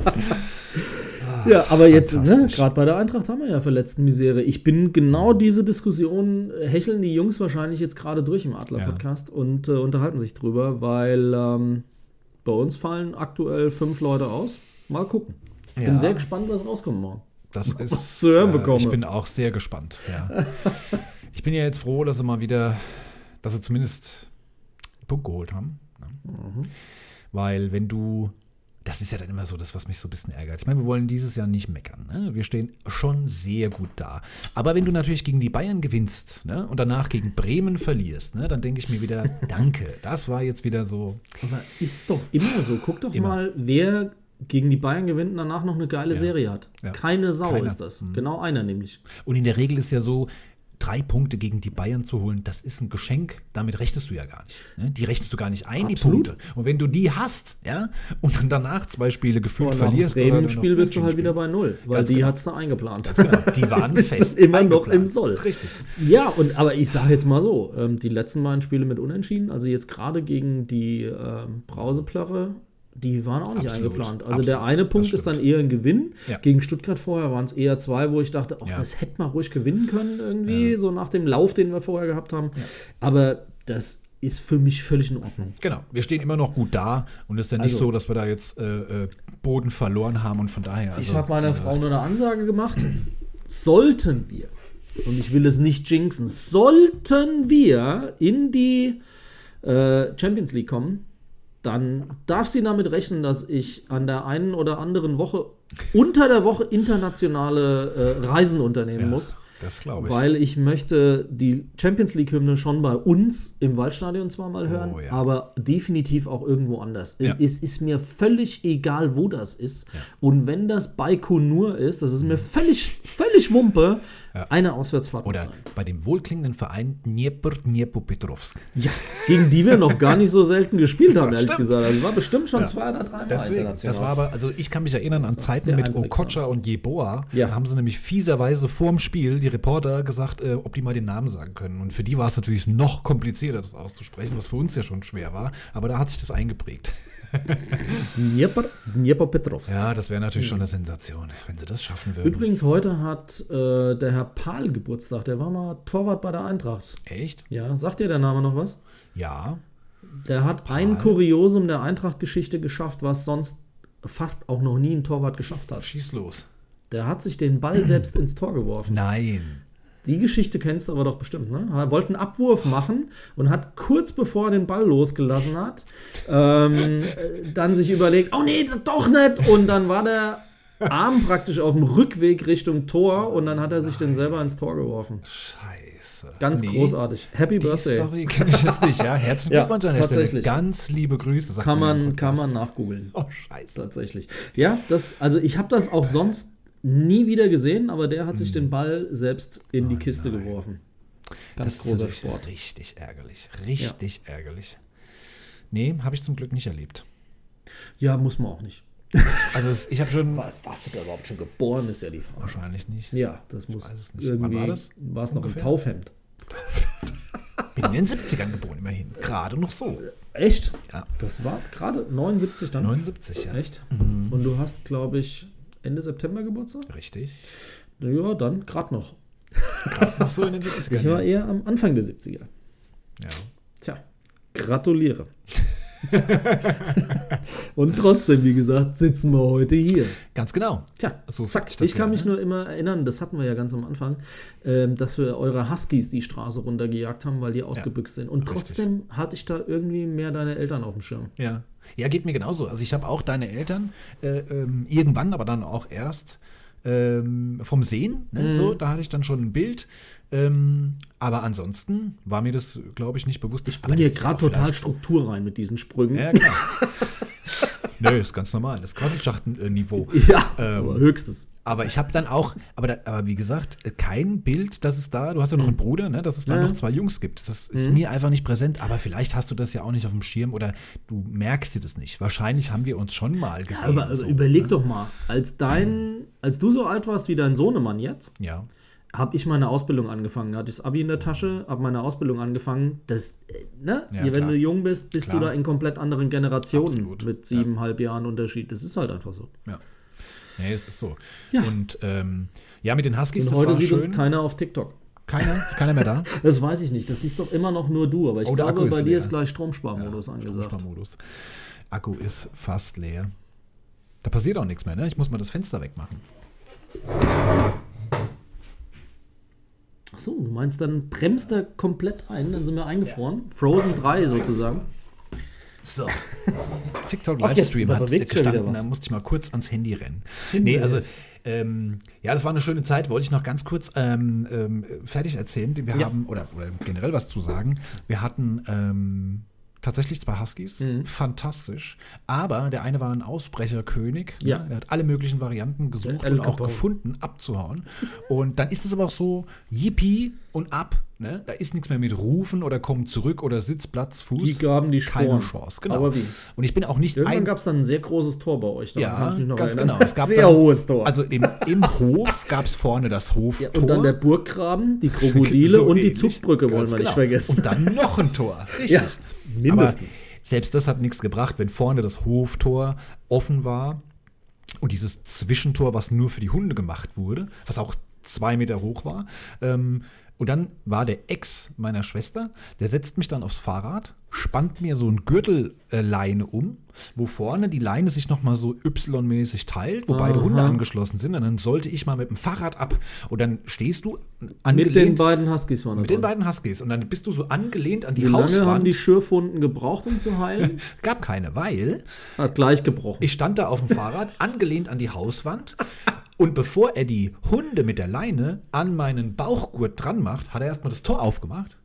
ja, aber jetzt, ne, gerade bei der Eintracht haben wir ja verletzten Misere. Ich bin genau diese Diskussion, äh, hecheln die Jungs wahrscheinlich jetzt gerade durch im Adler-Podcast ja. und äh, unterhalten sich drüber, weil ähm, bei uns fallen aktuell fünf Leute aus. Mal gucken. Ich ja. bin sehr gespannt, was rauskommt morgen. Das ist, zu hören bekomme. Äh, ich bin auch sehr gespannt. Ja. ich bin ja jetzt froh, dass sie mal wieder, dass sie zumindest einen Punkt geholt haben. Ne? Mhm. Weil wenn du, das ist ja dann immer so das, was mich so ein bisschen ärgert. Ich meine, wir wollen dieses Jahr nicht meckern. Ne? Wir stehen schon sehr gut da. Aber wenn du natürlich gegen die Bayern gewinnst ne? und danach gegen Bremen verlierst, ne? dann denke ich mir wieder, danke. Das war jetzt wieder so. Aber ist doch immer so. Guck doch immer. mal, wer gegen die Bayern gewinnt und danach noch eine geile ja. Serie hat. Ja. Keine Sau Keiner. ist das. Mhm. Genau einer nämlich. Und in der Regel ist ja so, drei Punkte gegen die Bayern zu holen, das ist ein Geschenk, damit rechnest du ja gar nicht. Ne? Die rechnest du gar nicht ein, Absolut. die Punkte. Und wenn du die hast, ja, und dann danach zwei Spiele gefühlt oh, verlierst. Im Bremen-Spiel bist du halt wieder bei Null, weil Ganz die genau. hat es da eingeplant. Genau. Die waren fest immer noch im Soll. Richtig. Ja, und aber ich sage jetzt mal so, ähm, die letzten beiden Spiele mit Unentschieden, also jetzt gerade gegen die ähm, Brauseplörre die waren auch nicht Absolut. eingeplant. Also Absolut. der eine Punkt ist dann eher ein Gewinn. Ja. Gegen Stuttgart vorher waren es eher zwei, wo ich dachte, ach, ja. das hätte man ruhig gewinnen können irgendwie, ja. so nach dem Lauf, den wir vorher gehabt haben. Aber das ist für mich völlig in Ordnung. Genau, wir stehen immer noch gut da und es ist ja nicht also, so, dass wir da jetzt äh, äh Boden verloren haben und von daher. Also, ich habe meiner äh, Frau nur eine Ansage gemacht. sollten wir, und ich will es nicht jinxen, sollten wir in die äh, Champions League kommen, dann darf sie damit rechnen, dass ich an der einen oder anderen Woche unter der Woche internationale äh, Reisen unternehmen muss. Das glaube ich. Weil ich möchte die Champions League-Hymne schon bei uns im Waldstadion zwar mal hören, Oh, ja. aber definitiv auch irgendwo anders. Ja. Es ist mir völlig egal, wo das ist. Und wenn das Baikonur ist, das ist mir völlig, völlig Wumpe, eine Auswärtsfahrt Oder sein. bei dem wohlklingenden Verein Dnieper Dniepropetrovsk. Ja, gegen die wir noch gar nicht so selten gespielt haben, ehrlich gesagt. Also war bestimmt schon zwei oder drei Mal Deswegen, international. das war aber, also ich kann mich erinnern an war Zeiten mit. Okocha und Jeboa. Ja. Da haben sie nämlich fieserweise vorm Spiel die Reporter gesagt, äh, ob die mal den Namen sagen können. Und für die war es natürlich noch komplizierter, das auszusprechen, was für uns ja schon schwer war. Aber da hat sich das eingeprägt. Dnieper, Dniepropetrovsk. Ja, das wäre natürlich schon eine Sensation, wenn sie das schaffen würden. Übrigens, heute hat äh, der Herr Pahl Geburtstag. Der war mal Torwart bei der Eintracht. Echt? Ja, sagt dir der Name noch was? Ja. Der hat ein Kuriosum der Eintracht-Geschichte geschafft, was sonst fast auch noch nie ein Torwart geschafft hat. Schieß los. Der hat sich den Ball selbst ins Tor geworfen. Nein. Die Geschichte kennst du aber doch bestimmt, ne? Er wollte einen Abwurf machen und hat kurz bevor er den Ball losgelassen hat, ähm, äh, dann sich überlegt, oh nee, doch nicht. Und dann war der Arm praktisch auf dem Rückweg Richtung Tor und dann hat er sich den selber ins Tor geworfen. Scheiße. Ganz Nee, großartig. Happy Die Birthday. Story kenne ich jetzt nicht, ja. Herzlichen Ja, Glückwunsch an der tatsächlich. Stelle. Ganz liebe Grüße. sagt Kann man kann man nachgoogeln. Oh, scheiße. Tatsächlich. Ja, das, also ich habe das auch sonst nie wieder gesehen, aber der hat sich den Ball selbst in die Kiste geworfen. Ganz Das ist großer Sport. Richtig ärgerlich. Richtig ärgerlich. Nee, habe ich zum Glück nicht erlebt. Ja, muss man auch nicht. Also ich habe schon. Warst du da überhaupt schon geboren, ist ja die Frage. Wahrscheinlich nicht. Ja, das muss es nicht. irgendwie. Wann war das? War es noch im? Taufhemd? Bin in den 70ern geboren, immerhin. Gerade noch so. Echt? Ja. Das war gerade 79 dann? 79, ja. Mhm. Echt? Und du hast, glaube ich, Ende September Geburtstag? Richtig. Ja, dann gerade noch. Noch so in den 70ern. Ich war eher am Anfang der 70er. ja. Tja, gratuliere. Und trotzdem, wie gesagt, sitzen wir heute hier. Ganz genau. Tja, So zack. das Ich kann mich ne? nur immer erinnern, das hatten wir ja ganz am Anfang, ähm, dass wir eure Huskies die Straße runtergejagt haben, weil die ausgebüxt sind. Und richtig. trotzdem hatte ich da irgendwie mehr deine Eltern auf dem Schirm. Ja. Ja, geht mir genauso. Also ich habe auch deine Eltern äh, ähm, irgendwann, aber dann auch erst ähm, vom Sehen. Ne? Mhm. So, da hatte ich dann schon ein Bild. Ähm, aber ansonsten war mir das, glaube ich, nicht bewusst. Ich Bring hier gerade total Struktur rein mit diesen Sprüngen. Ja, klar. Nö, ist ganz normal. Das Quasselschachtenniveau. Ja, Ähm, aber höchstes. Aber ich habe dann auch, aber, da, aber wie gesagt, kein Bild, das ist da. Du hast ja noch einen Bruder, ne, dass es da Mhm. Ja. Mhm. noch zwei Jungs gibt. Das ist mir einfach nicht präsent. Aber vielleicht hast du das ja auch nicht auf dem Schirm oder du merkst dir das nicht. Wahrscheinlich haben wir uns schon mal gesehen. Aber also so, überleg ne? doch mal, als dein, als du so alt warst wie dein Sohnemann jetzt, Ja. Habe ich meine Ausbildung angefangen. Da hatte ich das Abi in der Tasche, habe meine Ausbildung angefangen. Das, äh, ne? Ja, Wenn klar. du jung bist, bist Klar. du da in komplett anderen Generationen Absolut. mit siebeneinhalb Jahren Unterschied. Das ist halt einfach so. Ja. Nee, es ist so. Ja. Und ähm, ja, mit den Huskies, Und das heute war sieht schön. uns keiner auf TikTok. keiner, ist keiner mehr da. Das weiß ich nicht. Das siehst doch immer noch nur du. Aber ich Oh, glaube, bei dir leer. ist gleich Stromsparmodus angesagt. Stromsparmodus. Akku ist fast leer. Da passiert auch nichts mehr, ne? Ich muss mal das Fenster wegmachen. Ach so, du meinst, dann bremst er komplett ein, dann sind wir eingefroren. Frozen 3 sozusagen. So. TikTok Ach, jetzt Livestream hat ja gestanden, was. da musste ich mal kurz ans Handy rennen. Nee, also, ähm, ja, das war eine schöne Zeit. Wollte ich noch ganz kurz ähm, ähm, fertig erzählen. Wir Ja. haben, oder, oder generell was zu sagen. Wir hatten ähm, tatsächlich zwei Huskies. Mhm. Fantastisch. Aber der eine war ein Ausbrecherkönig. Ja. Ne? Der hat alle möglichen Varianten gesucht und auch gefunden, abzuhauen. Und dann ist es aber auch so, yippie und ab. Ne? Da ist nichts mehr mit Rufen oder kommen zurück oder Sitz, Platz, Fuß. Die gaben die Sporen. Keine Chance, genau. Aber wie? Und ich bin auch nicht Irgendwann ein. gab es dann ein sehr großes Tor bei euch. daran Ja, kann ich noch ganz erinnern. genau. Es gab sehr dann, hohes Tor. Also im, im Hof gab es vorne das Hoftor. ja, und dann der Burggraben, die Krokodile So und die. Zugbrücke wollen wir nicht genau. vergessen. Und dann noch ein Tor. Richtig. Ja, mindestens. Aber selbst das hat nichts gebracht, wenn vorne das Hoftor offen war und dieses Zwischentor, was nur für die Hunde gemacht wurde, was auch zwei Meter hoch war, ähm, Und dann war der Ex meiner Schwester, der setzt mich dann aufs Fahrrad, spannt mir so ein Gürtelleine um, wo vorne die Leine sich nochmal so Y-mäßig teilt, wo beide Aha. Hunde angeschlossen sind. Und dann sollte ich mal mit dem Fahrrad ab. Und dann stehst du Mit angelehnt den beiden Huskies waren mit den beiden Huskies. Und dann bist du so angelehnt an die Wie lange Hauswand. haben die Schürfwunden gebraucht, um zu heilen? Gab keine, weil Hat gleich gebrochen. ich stand da auf dem Fahrrad, angelehnt an die Hauswand. Und bevor er die Hunde mit der Leine an meinen Bauchgurt dran macht, hat er erstmal das Tor aufgemacht.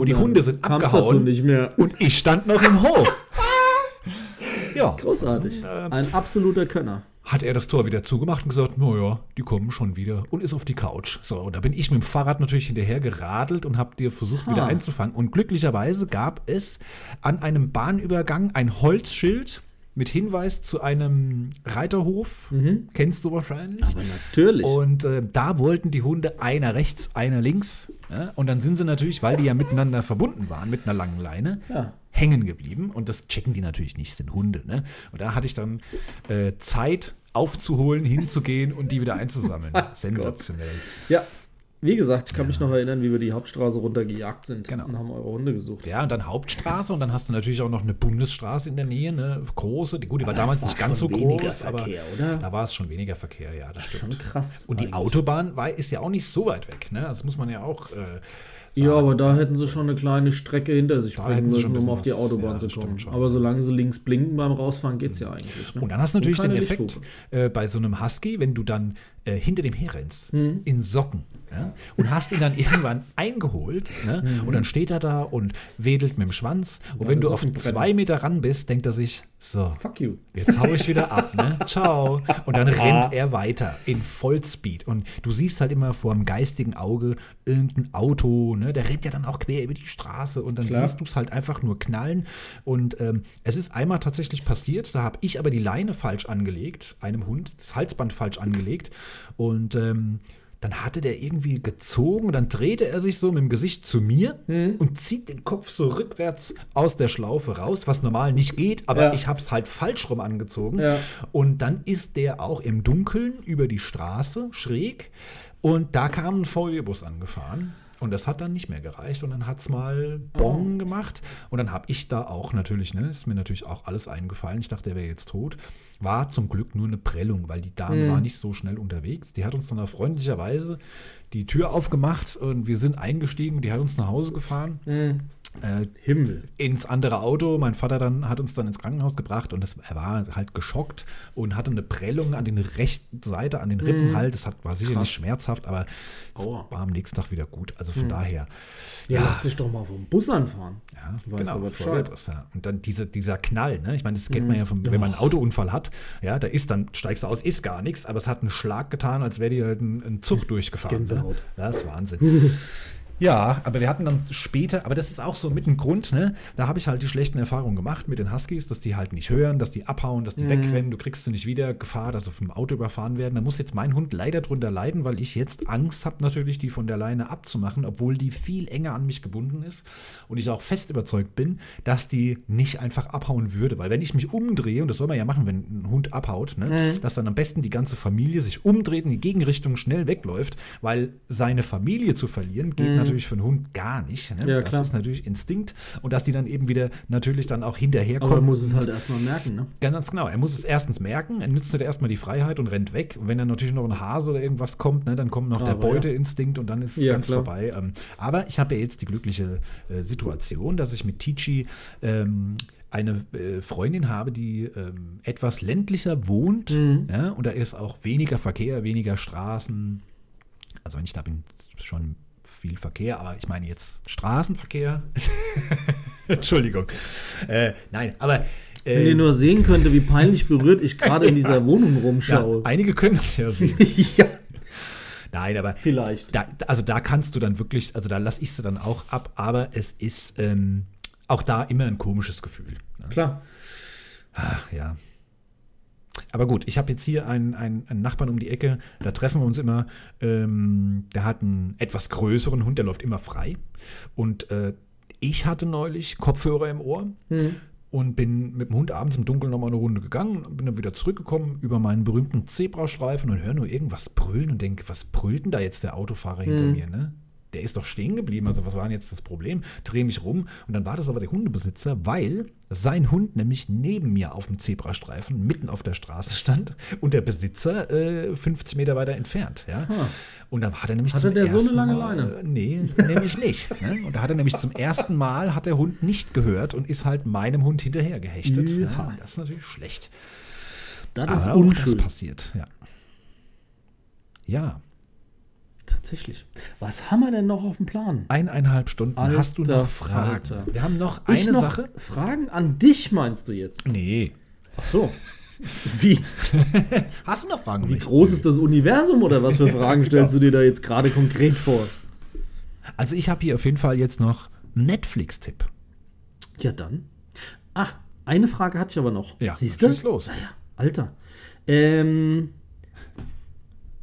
Und, die Hunde sind abgehauen. Und ich stand noch im Hof. ja. Großartig. Ähm. Ein absoluter Könner. Hat er das Tor wieder zugemacht und gesagt, naja, die kommen schon wieder und ist auf die Couch. So, und da bin ich mit dem Fahrrad natürlich hinterher geradelt und habe dir versucht, wieder Ah. einzufangen. Und glücklicherweise gab es an einem Bahnübergang ein Holzschild mit Hinweis zu einem Reiterhof. Kennst du wahrscheinlich. Aber natürlich. Und äh, da wollten die Hunde einer rechts, einer links. Ja? Und dann sind sie natürlich, weil die ja miteinander verbunden waren mit einer langen Leine, Ja. hängen geblieben. Und das checken die natürlich nicht, sind Hunde. Ne? Und da hatte ich dann äh, Zeit aufzuholen, hinzugehen und die wieder einzusammeln. Sensationell. ja, wie gesagt, ich kann mich noch erinnern, wie wir die Hauptstraße runtergejagt sind Genau. und haben eure Hunde gesucht. Ja, und dann Hauptstraße und dann hast du natürlich auch noch eine Bundesstraße in der Nähe, eine große. Die, gut, die war Aber damals es war nicht ganz so groß, aber Verkehr, oder? da war es schon weniger Verkehr, ja, das, Das ist stimmt. schon krass. Und die eigentlich. Autobahn war, ist ja auch nicht so weit weg, ne? Das muss man ja auch äh, sagen. Ja, aber da hätten sie schon eine kleine Strecke hinter sich Da bringen müssen, um auf die bisschen was- Autobahn ja, zu kommen. Aber solange sie links blinken beim Rausfahren, geht es ja eigentlich. Ne? Und dann hast du natürlich den Effekt äh, bei so einem Husky, wenn du dann äh, hinter dem herrennst, Mhm. in Socken, ja, und hast ihn dann irgendwann eingeholt, ne, und dann steht er da und wedelt mit dem Schwanz. Und Deine wenn du auf zwei Meter ran bist, denkt er sich, so, Fuck you. Jetzt hau ich wieder ab, ne? Ciao. Und dann rennt er weiter in Vollspeed. Und du siehst halt immer vor dem geistigen Auge irgendein Auto, ne? Der rennt ja dann auch quer über die Straße und dann Klar. siehst du es halt einfach nur knallen. Und ähm, es ist einmal tatsächlich passiert, da habe ich aber die Leine falsch angelegt, einem Hund, das Halsband falsch angelegt. Und ähm, dann hatte der irgendwie gezogen dann drehte er sich so mit dem Gesicht zu mir Mhm. und zieht den Kopf so rückwärts aus der Schlaufe raus, was normal nicht geht, aber Ja. ich habe es halt falsch rum angezogen. Ja. Und dann ist der auch im Dunkeln über die Straße schräg und da kam ein VW-Bus angefahren. Und das hat dann nicht mehr gereicht und dann hat es mal Bong Oh. gemacht. Und dann habe ich da auch natürlich, ne, ist mir natürlich auch alles eingefallen. Ich dachte, der wäre jetzt tot. War zum Glück nur eine Prellung, weil die Dame Mhm. war nicht so schnell unterwegs. Die hat uns dann freundlicherweise die Tür aufgemacht und wir sind eingestiegen. Die hat uns nach Hause gefahren. Mhm. Äh, Himmel. ins andere Auto. Mein Vater dann hat uns dann ins Krankenhaus gebracht und das, er war halt geschockt und hatte eine Prellung an den rechten Seite, an den Rippen halt. Das hat, war sicher Krass. nicht schmerzhaft, aber war am nächsten Tag wieder gut. Also von daher, Ja, Ja. lass dich doch mal vom Bus anfahren. ja, Du weißt genau, aber voll Bescheid. das, ja. Und dann diese, dieser Knall, ne? Ich meine, das kennt man ja, vom, wenn man einen Autounfall hat, ja, da ist dann, steigst du aus, ist gar nichts, aber es hat einen Schlag getan, als wäre dir halt ein, ein Zug durchgefahren. Gänsehaut. Ne? Ja, das ist Wahnsinn. Ja, aber wir hatten dann später, aber das ist auch so mit ein Grund, ne? Da habe ich halt die schlechten Erfahrungen gemacht mit den Huskies, dass die halt nicht hören, dass die abhauen, dass die Mhm. wegrennen, du kriegst sie nicht wieder, Gefahr, dass sie vom Auto überfahren werden. Da muss jetzt mein Hund leider drunter leiden, weil ich jetzt Angst habe, natürlich die von der Leine abzumachen, obwohl die viel enger an mich gebunden ist und ich auch fest überzeugt bin, dass die nicht einfach abhauen würde. Weil wenn ich mich umdrehe, und das soll man ja machen, wenn ein Hund abhaut, ne? Mhm. dass dann am besten die ganze Familie sich umdreht, in die Gegenrichtung schnell wegläuft, weil seine Familie zu verlieren geht natürlich für einen Hund gar nicht. Ne? Ja, das klar. ist natürlich Instinkt und dass die dann eben wieder natürlich dann auch hinterherkommen. Aber er muss es halt erstmal merken, ne? Ganz genau. Er muss es erstens merken, er nützt halt erstmal die Freiheit und rennt weg. Und wenn dann natürlich noch ein Hase oder irgendwas kommt, ne, dann kommt noch der Aber ja. Beuteinstinkt und dann ist es ganz klar. vorbei. Ähm, aber ich habe ja jetzt die glückliche äh, Situation, dass ich mit Tici ähm, eine äh, Freundin habe, die ähm, etwas ländlicher wohnt. Mhm. Ja, und da ist auch weniger Verkehr, weniger Straßen. Also wenn ich da bin, schon viel Verkehr, aber ich meine jetzt Straßenverkehr. Entschuldigung. Äh, nein, aber Wenn äh, ihr nur sehen könnte, wie peinlich berührt ich gerade in dieser Wohnung ja, rumschaue. einige können es ja sehen. Ja, Nein, aber vielleicht. da, also da kannst du dann wirklich, also da lasse ich sie dann auch ab, aber es ist ähm, auch da immer ein komisches Gefühl. Ne? Klar. Ach, ja. Aber gut, ich habe jetzt hier einen, einen, einen Nachbarn um die Ecke, da treffen wir uns immer. Ähm, der hat einen etwas größeren Hund, der läuft immer frei. Und äh, ich hatte neulich Kopfhörer im Ohr Hm. und bin mit dem Hund abends im Dunkeln nochmal eine Runde gegangen und bin dann wieder zurückgekommen über meinen berühmten Zebrastreifen und höre nur irgendwas brüllen und denke, was brüllt denn da jetzt der Autofahrer hinter Mhm. mir, ne? Der ist doch stehen geblieben. Also was war denn jetzt das Problem? Drehe mich rum und dann war das aber der Hundebesitzer, weil sein Hund nämlich neben mir auf dem Zebrastreifen mitten auf der Straße stand und der Besitzer äh, 50 Meter weiter entfernt. Ja? Ah. Und dann hat er nämlich Hatte der so eine lange Mal, Leine? Nee, nämlich nicht. Ne? Und da hat er nämlich zum ersten Mal hat der Hund nicht gehört und ist halt meinem Hund hinterher gehechtet. Ja. Ja, das ist natürlich schlecht. Das ist Aber auch unschön. das passiert, ja. Ja, Tatsächlich. Was haben wir denn noch auf dem Plan? eineinhalb Stunden. Alter Hast du noch Fragen? Falter. Wir haben noch Ich eine noch Sache. Fragen an dich, meinst du jetzt? Nee. Ach so. Wie, Hast du noch Fragen? wie mich? groß ist das Universum oder was für Fragen stellst du dir da jetzt gerade konkret vor? Also ich habe hier auf jeden Fall jetzt noch einen Netflix-Tipp. Ja, dann. Ah, eine Frage hatte ich aber noch. Ja, Siehst du? schieß los. Naja, Alter. Ähm,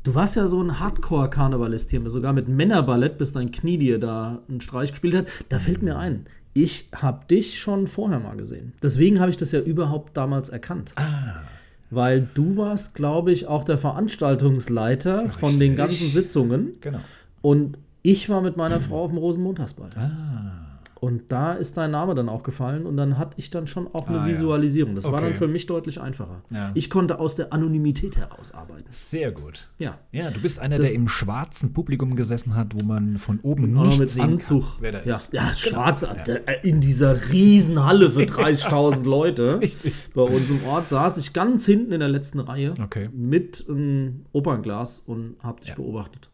du warst ja so ein Hardcore-Karnevalist hier, sogar mit Männerballett, bis dein Knie dir da einen Streich gespielt hat. Da fällt mir ein, ich habe dich schon vorher mal gesehen. Deswegen habe ich das ja überhaupt damals erkannt. Ah. Weil du warst, glaube ich, auch der Veranstaltungsleiter von den Richtig. ganzen Sitzungen. Genau. Und ich war mit meiner Frau auf dem Rosenmontagsball. Ah. Und da ist dein Name dann auch gefallen und dann hatte ich dann schon auch eine Ah, ja. Visualisierung. Das war Okay. dann für mich deutlich einfacher. Ja. Ich konnte aus der Anonymität heraus arbeiten. Sehr gut. Ja. Ja, du bist einer, Das- der im schwarzen Publikum gesessen hat, wo man von oben noch nicht mit sehen Anzug. kann, wer da ja, ist. ja schwarz der- in dieser Riesenhalle für 30.000 Leute. Richtig. Bei uns im Ort saß ich ganz hinten in der letzten Reihe Okay. mit einem Opernglas und hab dich Ja. beobachtet.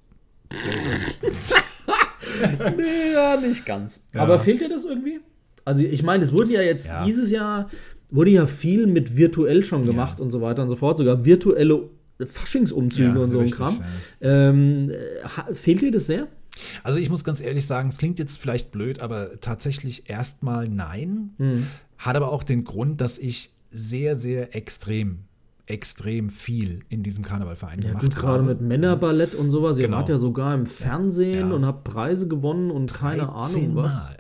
nee, ja, nicht ganz. Ja. Aber fehlt dir das irgendwie? Also ich meine, es wurden ja jetzt Ja. dieses Jahr wurde ja viel mit virtuell schon gemacht und so weiter und so fort, sogar virtuelle Faschingsumzüge und so ein Kram. Ähm, äh, fehlt dir das sehr? Also ich muss ganz ehrlich sagen, es klingt jetzt vielleicht blöd, aber tatsächlich erstmal nein. Hm. Hat aber auch den Grund, dass ich sehr, sehr extrem, extrem viel in diesem Karnevalverein Ja, gemacht gut, gerade mit Männerballett und sowas. Ihr Genau. wart ja sogar im Fernsehen Ja. und habt Preise gewonnen und keine Ahnung was. Mal.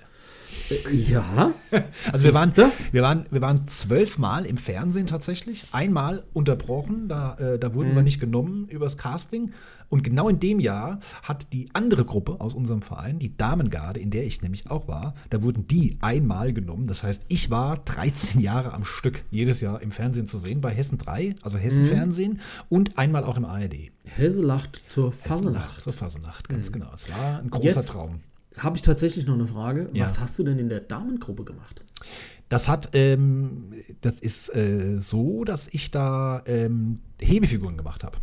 Ja. Also wir waren, wir, waren, wir waren zwölfmal im Fernsehen tatsächlich. Einmal unterbrochen, da, äh, da wurden Mhm. wir nicht genommen übers Casting. Und genau in dem Jahr hat die andere Gruppe aus unserem Verein, die Damengarde, in der ich nämlich auch war, da wurden die einmal genommen. Das heißt, ich war 13 Jahre am Stück jedes Jahr im Fernsehen zu sehen, bei Hessen 3, also Hessen Mhm. Fernsehen und einmal auch im ARD. Hesse lacht zur Fasnacht, Fasenacht. zur Fasenacht, ganz genau. Es war ein großer Mhm. Jetzt Traum. Habe ich tatsächlich noch eine Frage. Ja. Was hast du denn in der Damengruppe gemacht? Das hat, ähm, das ist äh, so, dass ich da ähm, Hebefiguren gemacht habe.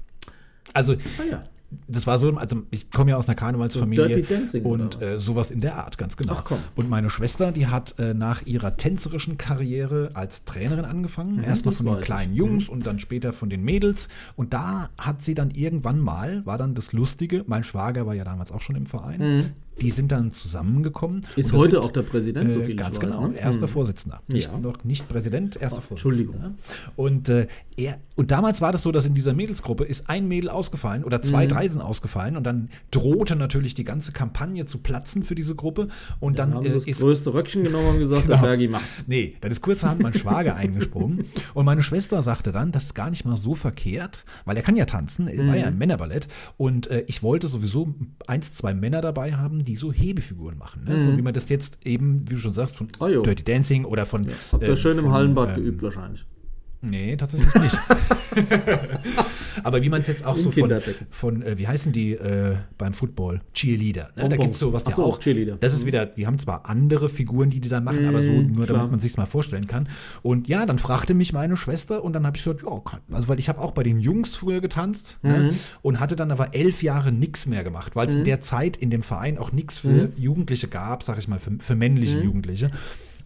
Also Ah ja. das war so, also ich komme ja aus einer Karnevalsfamilie So Dirty Dancing und äh, sowas in der Art, ganz genau. Ach, komm. Und meine Schwester, die hat äh, nach ihrer tänzerischen Karriere als Trainerin angefangen. Erst mal das von den kleinen ich. Jungs und dann später von den Mädels. Und da hat sie dann irgendwann mal, war dann das Lustige, mein Schwager war ja damals auch schon im Verein, die sind dann zusammengekommen. Mhm. Ist heute sind, auch der Präsident, so äh, viel ganz ich weiß. genau, ne? erster Hm. Vorsitzender. Nicht, Ja. noch nicht Präsident, erster Oh, Vorsitzender. Entschuldigung. Und, äh, er, und damals war das so, dass in dieser Mädelsgruppe ist ein Mädel ausgefallen oder zwei, Mhm. drei sind ausgefallen und dann drohte natürlich die ganze Kampagne zu platzen für diese Gruppe. Und Dann dann haben äh, das ist größte Röckchen genommen und gesagt, der Genau. Bergi macht's. Nee, dann ist kurzerhand mein Schwager eingesprungen. Und meine Schwester sagte dann, das ist gar nicht mal so verkehrt, weil er kann ja tanzen, er war ja Mhm. im Männerballett. Und äh, ich wollte sowieso eins, zwei Männer dabei haben, die so Hebefiguren machen. Ne? So wie man das jetzt eben, wie du schon sagst, von Mhm. Jo. Dirty Dancing oder von. Habt ihr äh, schön im von, Hallenbad ähm, geübt wahrscheinlich. Nee, tatsächlich nicht. Aber wie man es jetzt auch In so von, von äh, wie heißen die äh, beim Football? Cheerleader. Ne? Da gibt es sowas ja so, auch. Cheerleader. Das ist wieder, die haben zwar andere Figuren, die die dann machen, aber so Mhm, nur klar. damit man sich mal vorstellen kann. Und ja, dann fragte mich meine Schwester und dann habe ich gesagt, ja, also weil ich habe auch bei den Jungs früher getanzt Mhm. ne? und hatte dann aber elf Jahre nichts mehr gemacht, weil es in der Zeit in dem Verein auch nichts für Mhm. Jugendliche gab, sag ich mal, für, für männliche Jugendliche.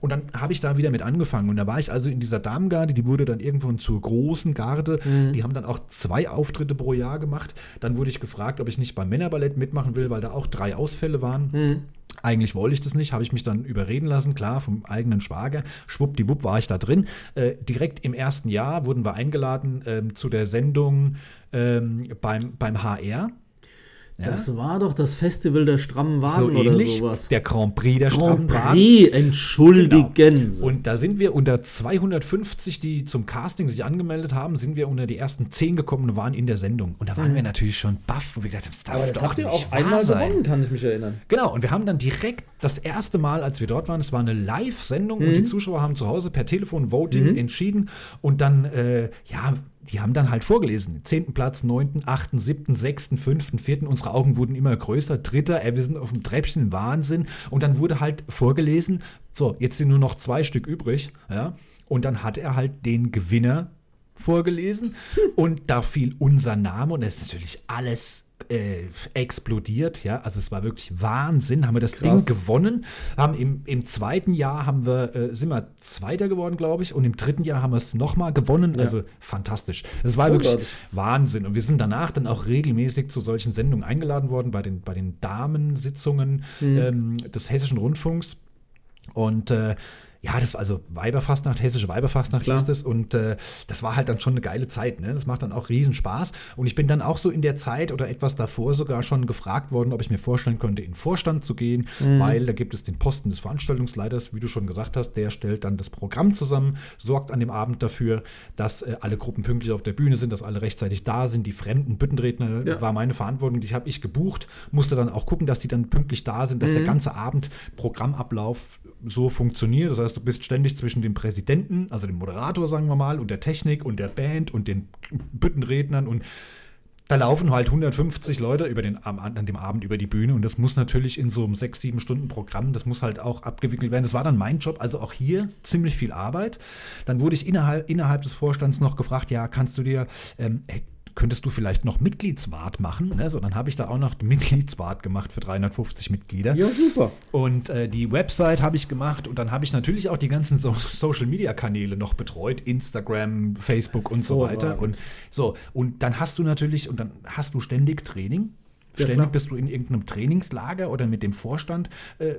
Und dann habe ich da wieder mit angefangen. Und da war ich also in dieser Damengarde, die wurde dann irgendwann zur großen Garde. Mhm. Die haben dann auch zwei Auftritte pro Jahr gemacht. Dann wurde ich gefragt, ob ich nicht beim Männerballett mitmachen will, weil da auch drei Ausfälle waren. Mhm. Eigentlich wollte ich das nicht, habe ich mich dann überreden lassen, klar, vom eigenen Schwager. Schwuppdiwupp war ich da drin. Äh, direkt im ersten Jahr wurden wir eingeladen ähm, zu der Sendung ähm, beim, beim HR. Ja? Das war doch das Festival der strammen so Wagen oder ähnlich. sowas. Der Grand Prix der Grand strammen Wagen. Prix, entschuldigen Sie. Und da sind wir unter 250, die zum Casting sich angemeldet haben, sind wir unter die ersten 10 gekommen und waren in der Sendung. Und da waren wir natürlich schon baff, wo wir gedacht haben, das darf Mhm. Aber das doch habt ihr nicht auch wahr einmal sein. gewonnen, kann ich mich erinnern. Genau, und wir haben dann direkt das erste Mal, als wir dort waren, es war eine Live-Sendung und Mhm. die Zuschauer haben zu Hause per Telefon Voting entschieden und dann, äh, ja, die haben dann halt vorgelesen. Zehnten Platz, neunten, achten, siebten, sechsten, fünften, vierten. Unsere Augen wurden immer größer. Dritter, ey, wir sind auf dem Treppchen, Wahnsinn. Und dann wurde halt vorgelesen, so, jetzt sind nur noch zwei Stück übrig. Ja? Und dann hat er halt den Gewinner vorgelesen und da fiel unser Name und es ist natürlich alles äh, explodiert, ja, also es war wirklich Wahnsinn, haben wir das Krass. Ding gewonnen, haben im, im zweiten Jahr haben wir, äh, sind wir Zweiter geworden, glaube ich, und im dritten Jahr haben wir es nochmal gewonnen, also fantastisch. Es war Großartig. wirklich Wahnsinn. Und wir sind danach dann auch regelmäßig zu solchen Sendungen eingeladen worden, bei den, bei den Damensitzungen ähm, des Hessischen Rundfunks. Und äh, ja, das war also Weiberfastnacht, hessische Weiberfastnacht Klar. hieß das und äh, das war halt dann schon eine geile Zeit, ne? Das macht dann auch riesen Spaß und ich bin dann auch so in der Zeit oder etwas davor sogar schon gefragt worden, ob ich mir vorstellen könnte, in den Vorstand zu gehen, weil da gibt es den Posten des Veranstaltungsleiters, wie du schon gesagt hast, der stellt dann das Programm zusammen, sorgt an dem Abend dafür, dass äh, alle Gruppen pünktlich auf der Bühne sind, dass alle rechtzeitig da sind, die fremden Büttenredner Ja. war meine Verantwortung, die habe ich gebucht, musste dann auch gucken, dass die dann pünktlich da sind, dass der ganze Abend Programmablauf so funktioniert. Das heißt, du bist ständig zwischen dem Präsidenten, also dem Moderator, sagen wir mal, und der Technik und der Band und den Büttenrednern und da laufen halt 150 Leute über den, an dem Abend über die Bühne und das muss natürlich in so einem 6-7 Stunden Programm, das muss halt auch abgewickelt werden. Das war dann mein Job, also auch hier ziemlich viel Arbeit. Dann wurde ich innerhalb, innerhalb des Vorstands noch gefragt, ja, kannst du dir, ähm, könntest du vielleicht noch Mitgliedswart machen? Ne? So, dann habe ich da auch noch Mitgliedswart gemacht für 350 Mitglieder. Ja, super. Und äh, die Website habe ich gemacht und dann habe ich natürlich auch die ganzen so Social Media Kanäle noch betreut, Instagram, Facebook und so weiter. Hervorragend. Und so, und dann hast du natürlich, und dann hast du ständig Training. Ja, Ständig klar. bist du in irgendeinem Trainingslager oder mit dem Vorstand, äh,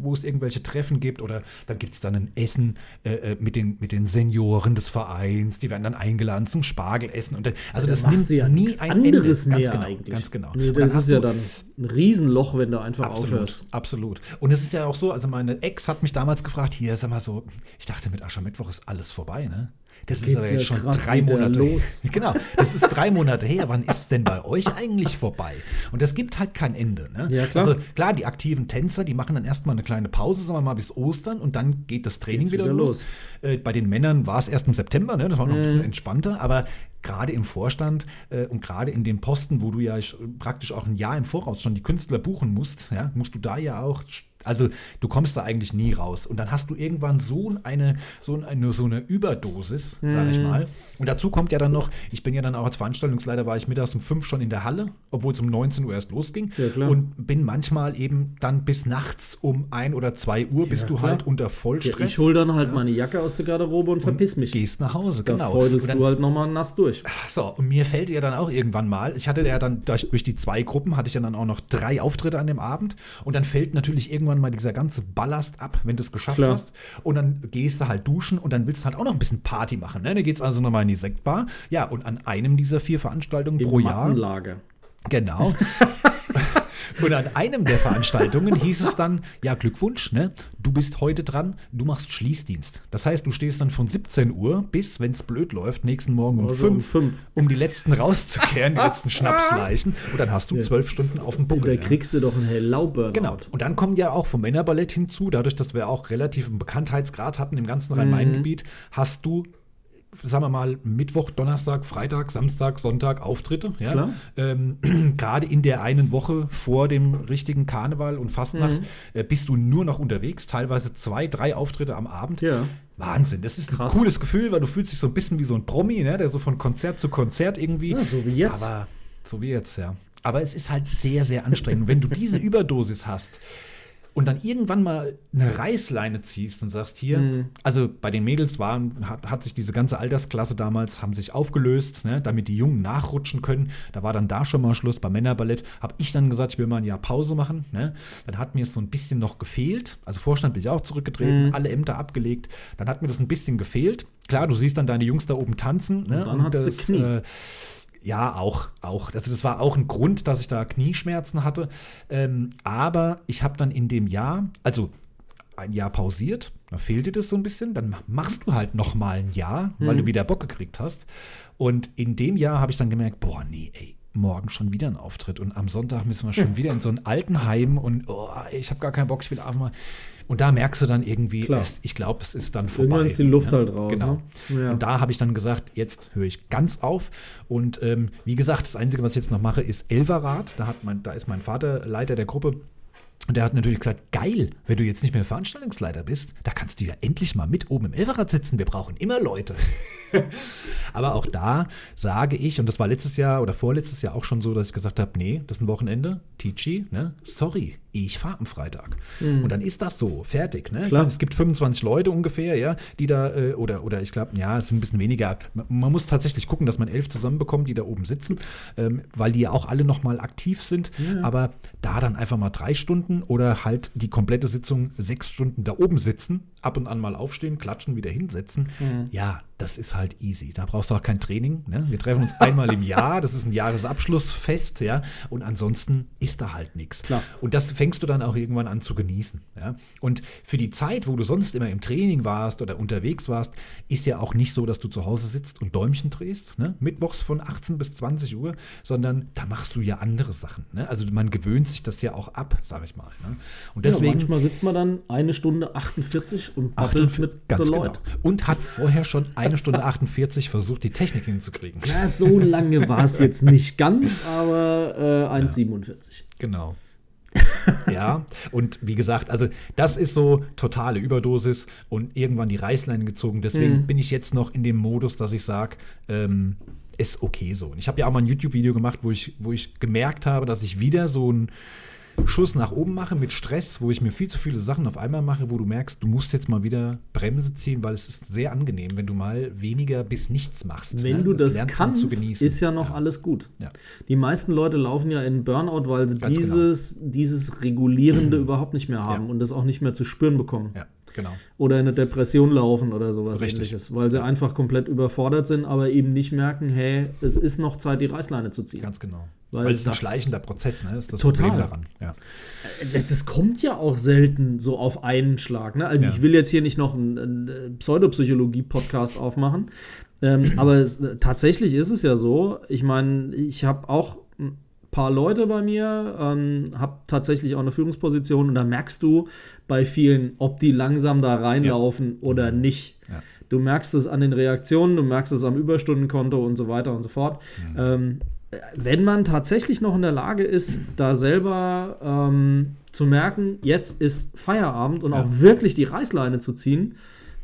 wo es irgendwelche Treffen gibt oder dann gibt es dann ein Essen äh, äh, mit, den, mit den Senioren des Vereins, die werden dann eingeladen zum Spargelessen. Und dann, also Da das nimmt ja nie ein anderes Ende. mehr ganz genau, eigentlich. Ganz genau. Nee, das ist ja dann ein Riesenloch, wenn du einfach Absolut, aufhörst. absolut. Und es ist ja auch so, also meine Ex hat mich damals gefragt, hier, sag mal so, ich dachte, mit Aschermittwoch ist alles vorbei, ne? Das ist aber ja jetzt schon drei Monate los. Genau, das ist drei Monate her. Wann ist denn bei euch eigentlich vorbei? Und das gibt halt kein Ende. Ne? Ja, klar. Also klar, die aktiven Tänzer, die machen dann erstmal eine kleine Pause, sagen wir mal bis Ostern und dann geht das Training Geht's wieder, wieder los. los. Äh, bei den Männern war es erst im September, ne? das war noch ein Mhm. bisschen entspannter, aber gerade im Vorstand äh, und gerade in den Posten, wo du ja sch- praktisch auch ein Jahr im Voraus schon die Künstler buchen musst, ja, musst du da ja auch also du kommst da eigentlich nie raus. Und dann hast du irgendwann so eine, so eine, so eine Überdosis, sage Mhm. ich mal. Und dazu kommt ja dann noch, ich bin ja dann auch als Veranstaltungsleiter, war ich mittags um fünf schon in der Halle, obwohl es um 19 Uhr erst losging. Ja, klar. Und bin manchmal eben dann bis nachts um ein oder zwei Uhr bist Ja, du klar. halt unter Ja, Vollstress. ich hol dann halt meine Jacke aus der Garderobe und verpiss mich. Gehst nach Hause, Da genau. feudelst Und dann- du halt nochmal nass durch. so, und mir fällt ja dann auch irgendwann mal, ich hatte ja dann durch, durch die zwei Gruppen, hatte ich ja dann auch noch drei Auftritte an dem Abend und dann fällt natürlich irgendwann mal dieser ganze Ballast ab, wenn du es geschafft Klar. hast und dann gehst du halt duschen und dann willst du halt auch noch ein bisschen Party machen. Ne? Dann geht's also nochmal in die Sektbar. Ja, und an einem dieser vier Veranstaltungen Im pro Jahr Mattenlager. Genau. Und an einem der Veranstaltungen hieß es dann, ja, Glückwunsch, ne? Du bist heute dran, du machst Schließdienst. Das heißt, du stehst dann von 17 Uhr bis, wenn es blöd läuft, nächsten Morgen um Also um 5, fünf. um die letzten rauszukehren, die letzten Schnapsleichen. Und dann hast du Ja. zwölf Stunden auf dem Da Buckel. ja. kriegst du doch einen Hellau-Burnout. Genau. Und dann kommt ja auch vom Männerballett hinzu, dadurch, dass wir auch relativ einen Bekanntheitsgrad hatten im ganzen Mhm. Rhein-Main-Gebiet, hast du, sagen wir mal, Mittwoch, Donnerstag, Freitag, Samstag, Sonntag Auftritte. Ja? Klar. Ähm, Gerade in der einen Woche vor dem richtigen Karneval und Fastnacht Mhm. äh, bist du nur noch unterwegs, teilweise zwei, drei Auftritte am Abend. Ja. Wahnsinn, das ist Krass. ein cooles Gefühl, weil du fühlst dich so ein bisschen wie so ein Promi, ne? der so von Konzert zu Konzert irgendwie. Ja, so wie jetzt. Aber so wie jetzt, ja. Aber es ist halt sehr, sehr anstrengend. Wenn du diese Überdosis hast und dann irgendwann mal eine Reißleine ziehst und sagst hier, Mhm. also bei den Mädels waren, hat, hat sich diese ganze Altersklasse damals, haben sich aufgelöst, ne, damit die Jungen nachrutschen können. Da war dann da schon mal Schluss. Beim Männerballett habe ich dann gesagt, ich will mal ein Jahr Pause machen. Ne. Dann hat mir es so ein bisschen noch gefehlt. Also Vorstand bin ich auch zurückgetreten, Mhm. alle Ämter abgelegt. Dann hat mir das ein bisschen gefehlt. Klar, du siehst dann deine Jungs da oben tanzen. Ne, Und dann hat's die das, Knie. äh, Ja, auch, auch. Also das war auch ein Grund, dass ich da Knieschmerzen hatte. Ähm, aber ich habe dann in dem Jahr, also ein Jahr pausiert, da fehlt dir das so ein bisschen, dann machst du halt noch mal ein Jahr, weil Mhm. du wieder Bock gekriegt hast. Und in dem Jahr habe ich dann gemerkt, boah, nee, ey, morgen schon wieder ein Auftritt und am Sonntag müssen wir schon wieder in so ein Altenheim und oh, ich habe gar keinen Bock, ich will einfach mal. Und da merkst du dann irgendwie, es, ich glaube, es ist dann vorbei. Irgendwann ist die Luft ne? halt raus, Genau. ne? Ja. Und da habe ich dann gesagt, jetzt höre ich ganz auf. Und ähm, wie gesagt, das Einzige, was ich jetzt noch mache, ist Elverrad. Da, hat mein, da ist mein Vater Leiter der Gruppe. Und der hat natürlich gesagt, geil, wenn du jetzt nicht mehr Veranstaltungsleiter bist, da kannst du ja endlich mal mit oben im Elverrad sitzen. Wir brauchen immer Leute. Aber auch da sage ich, und das war letztes Jahr oder vorletztes Jahr auch schon so, dass ich gesagt habe, nee, das ist ein Wochenende, Tici, ne? Sorry, ich fahre am Freitag. Und dann ist das so, fertig, ne? Klar. meine, es gibt 25 Leute ungefähr, ja, die da, äh, oder, oder ich glaube, ja, es sind ein bisschen weniger. Man, man muss tatsächlich gucken, dass man elf zusammenbekommt, die da oben sitzen, ähm, weil die ja auch alle nochmal aktiv sind. Aber da dann einfach mal drei Stunden oder halt die komplette Sitzung sechs Stunden da oben sitzen, ab und an mal aufstehen, klatschen, wieder hinsetzen. Ja, das ist halt easy. Da brauchst du auch kein Training. Ne? Wir treffen uns einmal im Jahr, das ist ein Jahresabschlussfest, ja. Und ansonsten ist da halt nichts. Und das fängst du dann auch irgendwann an zu genießen. Ja? Und für die Zeit, wo du sonst immer im Training warst oder unterwegs warst, ist ja auch nicht so, dass du zu Hause sitzt und Däumchen drehst, ne? mittwochs von 18 bis 20 Uhr, sondern da machst du ja andere Sachen. Ne? Also man gewöhnt sich das ja auch ab, sag ich mal. Ne? Und ja, deswegen manchmal sitzt man dann eine Stunde 48 und babbelt 48 mit ganz den genau. Leuten. Und hat vorher schon eine Stunde 48 versucht, die Technik hinzukriegen. Ja, so lange war es jetzt nicht ganz, aber äh, 1,47. Genau. ja, und wie gesagt, also das ist so totale Überdosis und irgendwann die Reißleine gezogen. Deswegen Mhm. bin ich jetzt noch in dem Modus, dass ich sage, ähm, ist okay so. Und ich habe ja auch mal ein YouTube-Video gemacht, wo ich, wo ich gemerkt habe, dass ich wieder so einen Schuss nach oben mache mit Stress, wo ich mir viel zu viele Sachen auf einmal mache, wo du merkst, du musst jetzt mal wieder Bremse ziehen, weil es ist sehr angenehm, wenn du mal weniger bis nichts machst. Wenn ne? du das man kannst, ist ja noch alles gut. Ja. Die meisten Leute laufen ja in Burnout, weil sie Ganz genau. dieses, dieses Regulierende überhaupt nicht mehr haben Ja. und das auch nicht mehr zu spüren bekommen. Ja, genau. Oder in eine Depression laufen oder sowas Richtig. ähnliches, weil sie einfach komplett überfordert sind, aber eben nicht merken, hey, es ist noch Zeit, die Reißleine zu ziehen. Ganz genau. Weil Weil, es ist ein schleichender Prozess, ne? ist das Total. Problem daran. Ja. Äh, Das kommt ja auch selten so auf einen Schlag. Ne? Also Ja. ich will jetzt hier nicht noch einen, einen Pseudopsychologie-Podcast aufmachen, ähm, aber es, äh, tatsächlich ist es ja so. Ich meine, ich habe auch paar Leute bei mir, ähm, habe tatsächlich auch eine Führungsposition und da merkst du bei vielen, ob die langsam da reinlaufen oder nicht. Ja. Du merkst es an den Reaktionen, du merkst es am Überstundenkonto und so weiter und so fort. Mhm. Ähm, wenn man tatsächlich noch in der Lage ist, da selber ähm, zu merken, jetzt ist Feierabend und Ja. auch wirklich die Reißleine zu ziehen,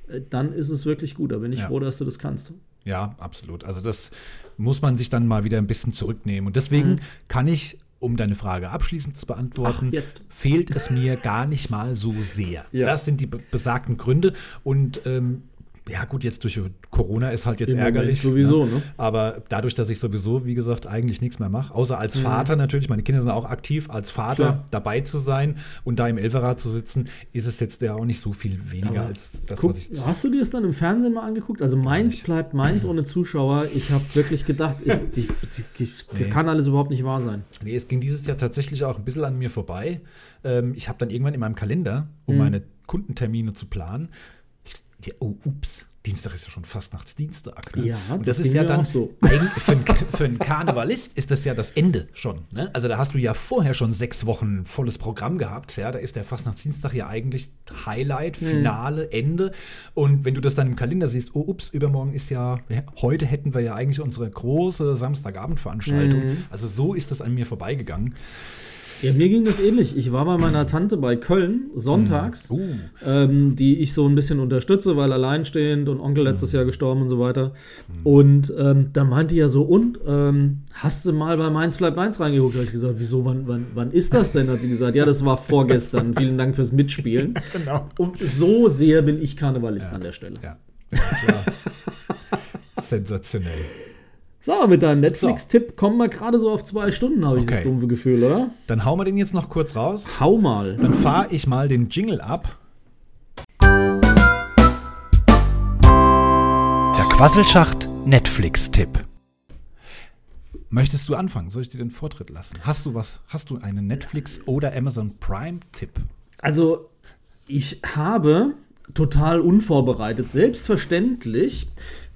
äh, dann ist es wirklich gut. Da bin ich Ja. froh, dass du das kannst. ja, absolut. Also das muss man sich dann mal wieder ein bisschen zurücknehmen. Und deswegen Mhm. kann ich, um deine Frage abschließend zu beantworten, Ach, jetzt. fehlt es mir gar nicht mal so sehr. Ja. Das sind die be- besagten Gründe. Und ähm, ja, gut, jetzt durch Corona ist halt jetzt Im Moment ärgerlich. sowieso, ne? Aber dadurch, dass ich sowieso, wie gesagt, eigentlich nichts mehr mache, außer als Vater natürlich, meine Kinder sind auch aktiv, als Vater Mhm. Klar. dabei zu sein und da im Elferrad zu sitzen, ist es jetzt ja auch nicht so viel weniger Aber als das, Guck, was ich. hast du dir das dann im Fernsehen mal angeguckt? Also meins bleibt meins ohne Zuschauer. Ich habe wirklich gedacht, ich, die, die, die, Nee. kann alles überhaupt nicht wahr sein. Nee, es ging dieses Jahr tatsächlich auch ein bisschen an mir vorbei. Ähm, ich habe dann irgendwann in meinem Kalender, um Mhm. meine Kundentermine zu planen, ja, oh, ups, Dienstag ist ja schon Fastnachtsdienstag. Ne? Ja, und das das, ist ja dann so. für, einen, für einen Karnevalist ist das ja das Ende schon. Ne? Also da hast du ja vorher schon sechs Wochen volles Programm gehabt. Ja, da ist der Fastnachtsdienstag ja eigentlich Highlight. Finale, Ende. Und wenn du das dann im Kalender siehst, oh, ups, übermorgen ist ja, ja heute hätten wir ja eigentlich unsere große Samstagabendveranstaltung. Mhm. Also so ist das an mir vorbeigegangen. Ja, mir ging das ähnlich. Ich war bei meiner Tante bei Köln sonntags. Uh, ähm, die ich so ein bisschen unterstütze, weil alleinstehend und Onkel letztes Jahr gestorben und so weiter. Und ähm, da meinte die ja so, und ähm, hast du mal bei Mainz bleibt Mainz reingeguckt? Da habe ich gesagt, wieso, wann, wann, wann ist das denn? Hat sie gesagt, ja, das war vorgestern. Vielen Dank fürs Mitspielen. genau. Und so sehr bin ich Karnevalist an der Stelle. Ja, ja klar. Sensationell. So, mit deinem Netflix-Tipp kommen wir gerade so auf zwei Stunden, habe ich das Okay. dumpfe Gefühl, oder? Dann hauen wir den jetzt noch kurz raus. Hau mal. Dann fahre ich mal den Jingle ab. Der Quasselschacht Netflix-Tipp. Möchtest du anfangen? Soll ich dir den Vortritt lassen? Hast du was? Hast du einen Netflix oder Amazon Prime-Tipp? Also, ich habe total unvorbereitet, selbstverständlich.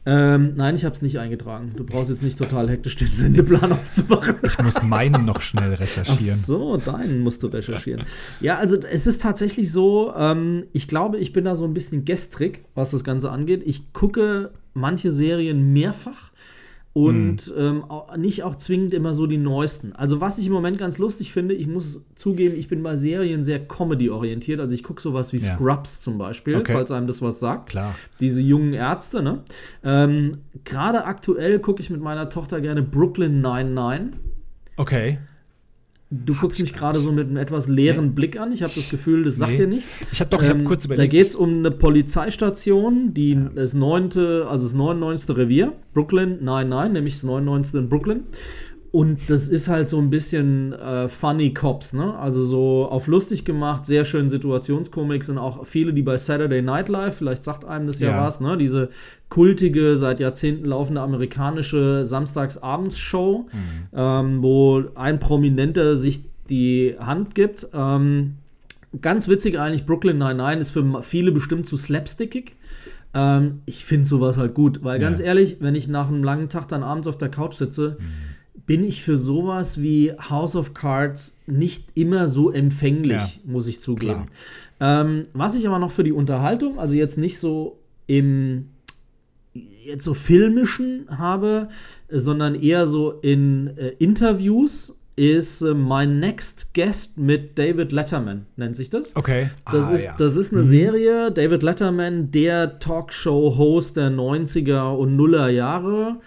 Ähm, nein, ich habe es nicht eingetragen. Du brauchst jetzt nicht total hektisch den Sendeplan aufzumachen. Ich muss meinen noch schnell recherchieren. Ach so, deinen musst du recherchieren. Ja, also es ist tatsächlich so, ähm, ich glaube, ich bin da so ein bisschen gestrig, was das Ganze angeht. Ich gucke manche Serien mehrfach und mhm. ähm, nicht auch zwingend immer so die neuesten. Also was ich im Moment ganz lustig finde, ich muss zugeben, ich bin bei Serien sehr Comedy-orientiert. Also ich gucke sowas wie ja. Scrubs zum Beispiel, okay. falls einem das was sagt. Klar. Diese jungen Ärzte, ne? Ähm, Gerade aktuell gucke ich mit meiner Tochter gerne Brooklyn 99. Okay. Du guckst mich gerade so mit einem etwas leeren nee. Blick an. Ich habe das Gefühl, das sagt nee. dir nichts. Ich habe doch, ich ähm, hab kurz überlegt. Da geht es um eine Polizeistation, die ja. das neunte, also das 99. Revier, Brooklyn, nein, nein, nämlich das 99. in Brooklyn. Und das ist halt so ein bisschen äh, Funny Cops, ne? Also so auf lustig gemacht, sehr schön Situationskomik sind auch viele, die bei Saturday Night Live, vielleicht sagt einem das ja, ja was, ne? Diese kultige, seit Jahrzehnten laufende amerikanische Samstagsabends-Show, mhm. ähm, wo ein Prominenter sich die Hand gibt. Ähm, ganz witzig eigentlich, Brooklyn 99 ist für viele bestimmt zu slapstickig. Ähm, ich finde sowas halt gut, weil ja. ganz ehrlich, wenn ich nach einem langen Tag dann abends auf der Couch sitze, mhm bin ich für sowas wie House of Cards nicht immer so empfänglich, ja. muss ich zugeben. Ähm, was ich aber noch für die Unterhaltung, also jetzt nicht so im jetzt so filmischen habe, sondern eher so in äh, Interviews ist äh, mein Next Guest mit David Letterman, nennt sich das. Okay. Das, ah, ist, ja. das ist eine mhm. Serie. David Letterman, der Talkshow-Host der 90er und Nuller Jahre.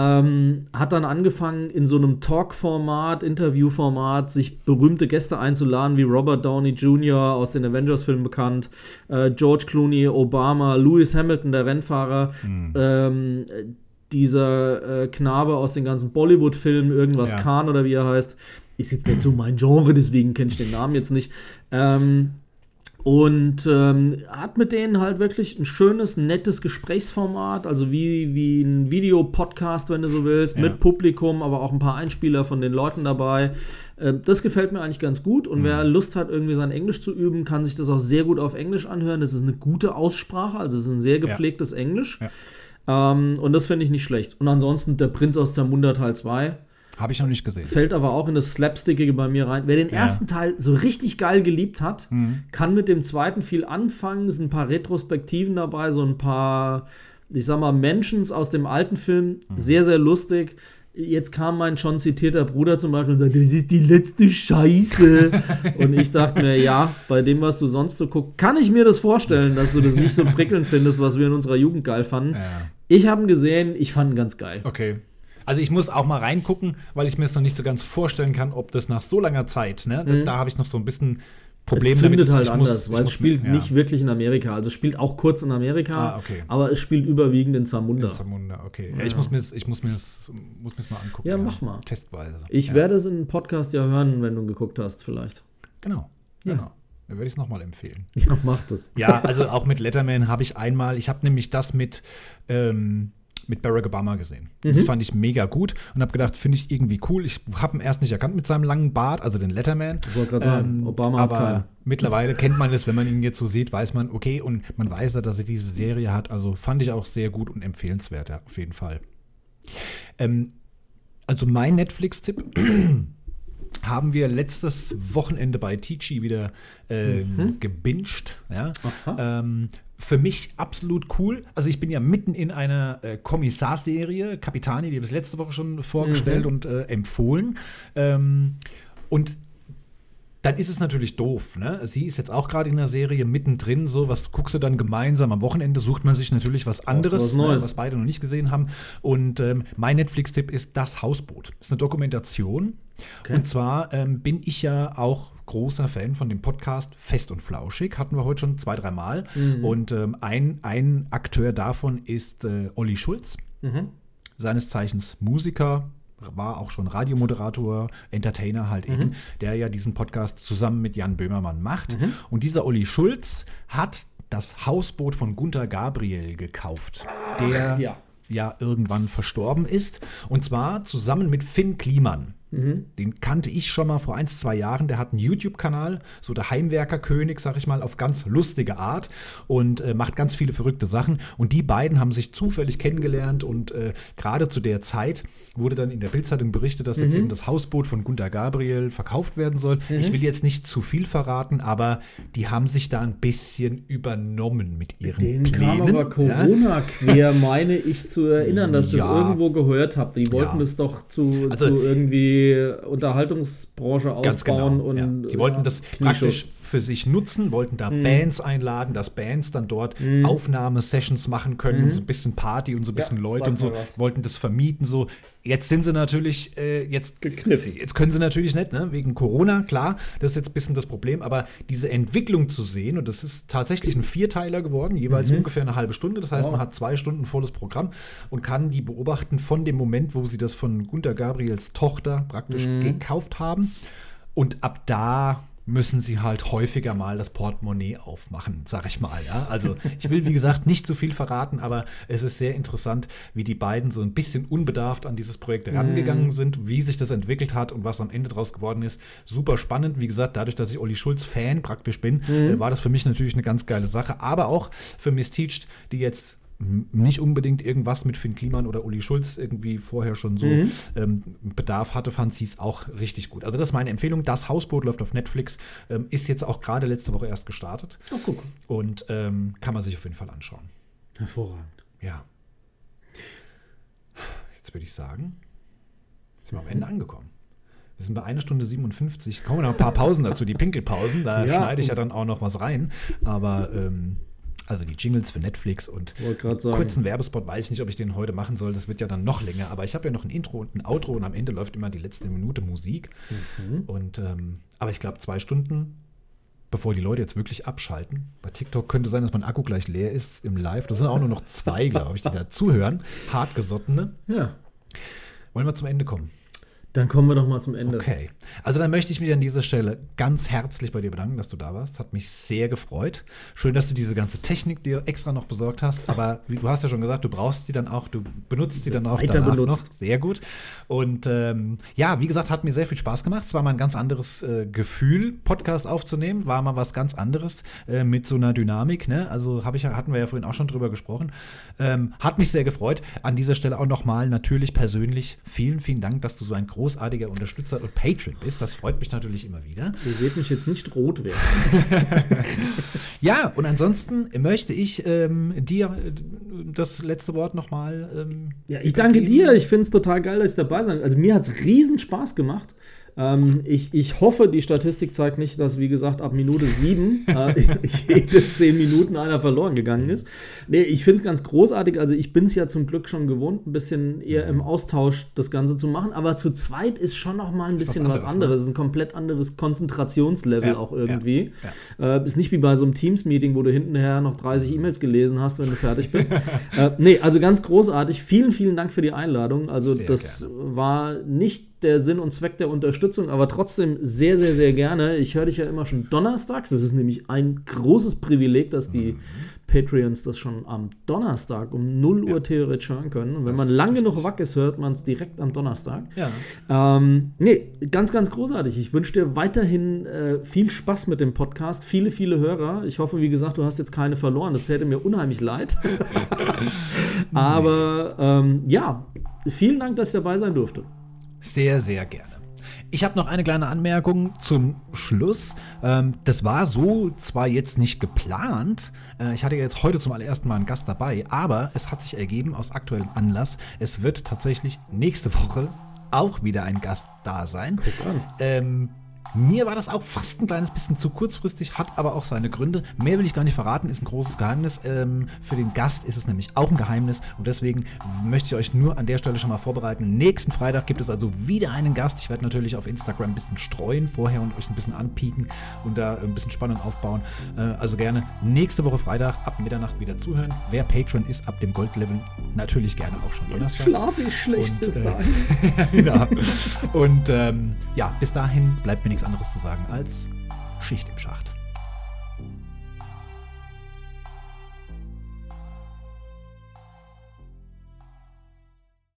Ähm, hat dann angefangen, in so einem Talk-Format, Interview-Format, sich berühmte Gäste einzuladen, wie Robert Downey Jr. aus den Avengers-Filmen bekannt, äh, George Clooney, Obama, Lewis Hamilton, der Rennfahrer, mhm. ähm, dieser äh, Knabe aus den ganzen Bollywood-Filmen, irgendwas ja. Khan oder wie er heißt. Ist jetzt nicht so mein Genre, deswegen kenne ich den Namen jetzt nicht. Ähm, und ähm, hat mit denen halt wirklich ein schönes, nettes Gesprächsformat, also wie, wie ein Videopodcast, wenn du so willst, ja. mit Publikum, aber auch ein paar Einspieler von den Leuten dabei. Ähm, das gefällt mir eigentlich ganz gut. Und mhm. wer Lust hat, irgendwie sein Englisch zu üben, kann sich das auch sehr gut auf Englisch anhören. Das ist eine gute Aussprache, also es ist ein sehr gepflegtes ja. Englisch. Ja. Ähm, und das finde ich nicht schlecht. Und ansonsten der Prinz aus Zamunda Teil 2 habe ich noch nicht gesehen. Fällt aber auch in das Slapstickige bei mir rein. Wer den ja. ersten Teil so richtig geil geliebt hat, mhm. kann mit dem zweiten viel anfangen. Es sind ein paar Retrospektiven dabei, so ein paar, ich sag mal, Mentions aus dem alten Film. Mhm. Sehr, sehr lustig. Jetzt kam mein schon zitierter Bruder zum Beispiel und sagte, das ist die letzte Scheiße. und ich dachte mir, ja, bei dem, was du sonst so guckst, kann ich mir das vorstellen, dass du das nicht so prickelnd findest, was wir in unserer Jugend geil fanden. Ja. Ich habe ihn gesehen, ich fand ihn ganz geil. Okay. Also ich muss auch mal reingucken, weil ich mir es noch nicht so ganz vorstellen kann, ob das nach so langer Zeit, ne, mhm. da habe ich noch so ein bisschen Probleme es zündet damit. halt anders, muss, weil es spielt ja. nicht wirklich in Amerika. Also es spielt auch kurz in Amerika, ah, okay. aber es spielt überwiegend in Zamunda. In Zamunda, okay. Ja. Ja, ich muss mir es ich muss mir's, muss mir's mal angucken. Ja, mach mal. Testweise. Ich werde es in einem Podcast ja hören, wenn du geguckt hast, vielleicht. Genau, genau. Dann würde ich es nochmal empfehlen. Ja, mach das. Ja, also auch mit Letterman habe ich einmal, ich habe nämlich das mit ähm, mit Barack Obama gesehen. Mhm. Das fand ich mega gut und habe gedacht, finde ich irgendwie cool. Ich habe ihn erst nicht erkannt mit seinem langen Bart, also den Letterman. Ich wollte gerade sagen, ähm, Obama aber hat keinen. mittlerweile kennt man es, wenn man ihn jetzt so sieht, weiß man, okay, und man weiß ja, dass er diese Serie hat. Also fand ich auch sehr gut und empfehlenswert, ja, auf jeden Fall. Ähm, also mein Netflix-Tipp haben wir letztes Wochenende bei Tichi wieder äh, mhm. gebinged. Ja? Ähm, für mich absolut cool. Also ich bin ja mitten in einer äh, Kommissarserie, Capitani, die habe ich letzte Woche schon vorgestellt mhm. und äh, empfohlen. Ähm, und dann ist es natürlich doof. Ne? Sie ist jetzt auch gerade in der Serie mittendrin. So, was guckst du dann gemeinsam am Wochenende? Sucht man sich natürlich was anderes, was, ne, was beide noch nicht gesehen haben. Und ähm, mein Netflix-Tipp ist Das Hausboot. Das ist eine Dokumentation. Okay. Und zwar ähm, bin ich ja auch großer Fan von dem Podcast Fest und Flauschig. Hatten wir heute schon zwei, drei Mal. Mhm. Und ähm, ein, ein Akteur davon ist äh, Olli Schulz. Mhm. Seines Zeichens Musiker, war auch schon Radiomoderator, Entertainer halt mhm. eben, der ja diesen Podcast zusammen mit Jan Böhmermann macht. Mhm. Und dieser Olli Schulz hat das Hausboot von Gunther Gabriel gekauft. Der, ja. ja irgendwann verstorben ist. Und zwar zusammen mit Finn Kliman. Mhm. Den kannte ich schon mal vor ein, zwei Jahren. Der hat einen YouTube-Kanal, so der Heimwerkerkönig, sag ich mal, auf ganz lustige Art und äh, macht ganz viele verrückte Sachen. Und die beiden haben sich zufällig kennengelernt und äh, gerade zu der Zeit wurde dann in der Bildzeitung berichtet, dass jetzt Mhm. eben das Hausboot von Gunter Gabriel verkauft werden soll. Ich will jetzt nicht zu viel verraten, aber die haben sich da ein bisschen übernommen mit ihren Den kam Plänen. aber Corona quer, meine ich zu erinnern, dass ich das Ja. irgendwo gehört habe. Die wollten Ja. das doch zu, Also- zu irgendwie Unterhaltungsbranche Ganz ausbauen genau. und ja. Die wollten ja, das praktisch für sich nutzen, wollten da Mhm. Bands einladen, dass Bands dann dort Aufnahmesessions machen können und so ein bisschen Party und so ein bisschen Mhm. Ja, Leute und so, was. wollten das vermieten. So, jetzt sind sie natürlich, äh, jetzt Gekniffen. Jetzt können sie natürlich nicht, ne? wegen Corona, klar, das ist jetzt ein bisschen das Problem, aber diese Entwicklung zu sehen, und das ist tatsächlich ein Vierteiler geworden, jeweils ungefähr eine halbe Stunde, das heißt, Mhm. Wow. man hat zwei Stunden volles Programm und kann die beobachten von dem Moment, wo sie das von Gunter Gabriels Tochter praktisch Mhm. gekauft haben. Und ab da müssen sie halt häufiger mal das Portemonnaie aufmachen, sag ich mal. Ja? Also ich will, wie gesagt, nicht zu viel verraten, aber es ist sehr interessant, wie die beiden so ein bisschen unbedarft an dieses Projekt rangegangen sind, wie sich das entwickelt hat und was am Ende draus geworden ist. Super spannend. Wie gesagt, dadurch, dass ich Olli Schulz Fan praktisch bin, äh, war das für mich natürlich eine ganz geile Sache. Aber auch für Miss Teached, die jetzt nicht unbedingt irgendwas mit Finn Kliman oder Uli Schulz irgendwie vorher schon so ähm, Bedarf hatte, fand sie es auch richtig gut. Also das ist meine Empfehlung. Das Hausboot läuft auf Netflix, ähm, ist jetzt auch gerade letzte Woche erst gestartet Oh, guck. und ähm, kann man sich auf jeden Fall anschauen. Hervorragend. Ja. Jetzt würde ich sagen, sind wir am Ende angekommen. Wir sind bei einer Stunde 57. Kommen noch ein paar Pausen dazu, die Pinkelpausen. Da Ja. schneide ich ja dann auch noch was rein. Aber ähm, also die Jingles für Netflix und kurzen Werbespot weiß ich nicht, ob ich den heute machen soll. Das wird ja dann noch länger. Aber ich habe ja noch ein Intro und ein Outro und am Ende läuft immer die letzte Minute Musik. Mhm. Und ähm, aber ich glaube zwei Stunden, bevor die Leute jetzt wirklich abschalten. Bei TikTok könnte sein, dass mein Akku gleich leer ist im Live. Das sind auch nur noch zwei, glaube ich, die da zuhören. Hartgesottene. Ja. Wollen wir zum Ende kommen? Dann kommen wir doch mal zum Ende. Okay. Also dann möchte ich mich an dieser Stelle ganz herzlich bei dir bedanken, dass du da warst. Hat mich sehr gefreut. Schön, dass du diese ganze Technik dir extra noch besorgt hast. Aber wie, du hast ja schon gesagt, du brauchst sie dann auch, du benutzt sie dann auch Weiter danach benutzt. noch. Sehr gut. Und ähm, ja, wie gesagt, hat mir sehr viel Spaß gemacht. Es war mal ein ganz anderes äh, Gefühl, Podcast aufzunehmen. War mal was ganz anderes äh, mit so einer Dynamik. Ne? Also hab ich, hatten wir ja vorhin auch schon drüber gesprochen. Ähm, hat mich sehr gefreut. An dieser Stelle auch nochmal natürlich persönlich vielen, vielen Dank, dass du so ein großartiger Unterstützer und Patron bist. Das freut mich natürlich immer wieder. Ihr seht mich jetzt nicht rot werden. Ja, und ansonsten möchte ich ähm, dir äh, das letzte Wort nochmal. Ähm, Ja, ich danke dir. Ich finde es total geil, dass ich dabei sein Also mir hat es riesen Spaß gemacht. Ähm, ich, ich hoffe, die Statistik zeigt nicht, dass, wie gesagt, ab Minute sieben äh, jede zehn Minuten einer verloren gegangen ist. Nee, ich finde es ganz großartig. Also ich bin es ja zum Glück schon gewohnt, ein bisschen eher im Austausch das Ganze zu machen. Aber zu zweit ist schon noch mal ein bisschen was anderes, ne? anderes. Es ist ein komplett anderes Konzentrationslevel Ja, auch ja, irgendwie. Äh, ist nicht wie bei so einem Teams-Meeting, wo du hinterher noch 30 E-Mails gelesen hast, wenn du fertig bist. äh, nee, also ganz großartig. Vielen, vielen Dank für die Einladung. Also Sehr das war nicht der Sinn und Zweck der Unterstützung, aber trotzdem sehr, sehr, sehr gerne. Ich höre dich ja immer schon donnerstags. Das ist nämlich ein großes Privileg, dass die Patreons das schon am Donnerstag um 0 Uhr theoretisch hören können. Und wenn man ist lang genug wach ist, hört man es direkt am Donnerstag. Ja. Ähm, nee, ganz, ganz großartig. Ich wünsche dir weiterhin äh, viel Spaß mit dem Podcast, viele, viele Hörer. Ich hoffe, wie gesagt, du hast jetzt keine verloren. Das täte mir unheimlich leid. Aber ähm, ja, vielen Dank, dass ich dabei sein durfte. Sehr, sehr gerne. Ich habe noch eine kleine Anmerkung zum Schluss. Ähm, das war so zwar jetzt nicht geplant. Äh, ich hatte ja jetzt heute zum allerersten Mal einen Gast dabei, aber es hat sich ergeben aus aktuellem Anlass. Es wird tatsächlich nächste Woche auch wieder ein Gast da sein. Ähm, mir war das auch fast ein kleines bisschen zu kurzfristig, hat aber auch seine Gründe. Mehr will ich gar nicht verraten, ist ein großes Geheimnis. Ähm, für den Gast ist es nämlich auch ein Geheimnis und deswegen möchte ich euch nur an der Stelle schon mal vorbereiten. Nächsten Freitag gibt es also wieder einen Gast. Ich werde natürlich auf Instagram ein bisschen streuen vorher und euch ein bisschen anpieken und da ein bisschen Spannung aufbauen. Äh, also gerne nächste Woche Freitag ab Mitternacht wieder zuhören. Wer Patron ist ab dem Goldlevel, natürlich gerne auch schon donnerstags. Schlaf ich schlecht Und, bis äh, dahin. ja. Und ähm, ja, bis dahin bleibt mir nichts anderes zu sagen als Schicht im Schacht.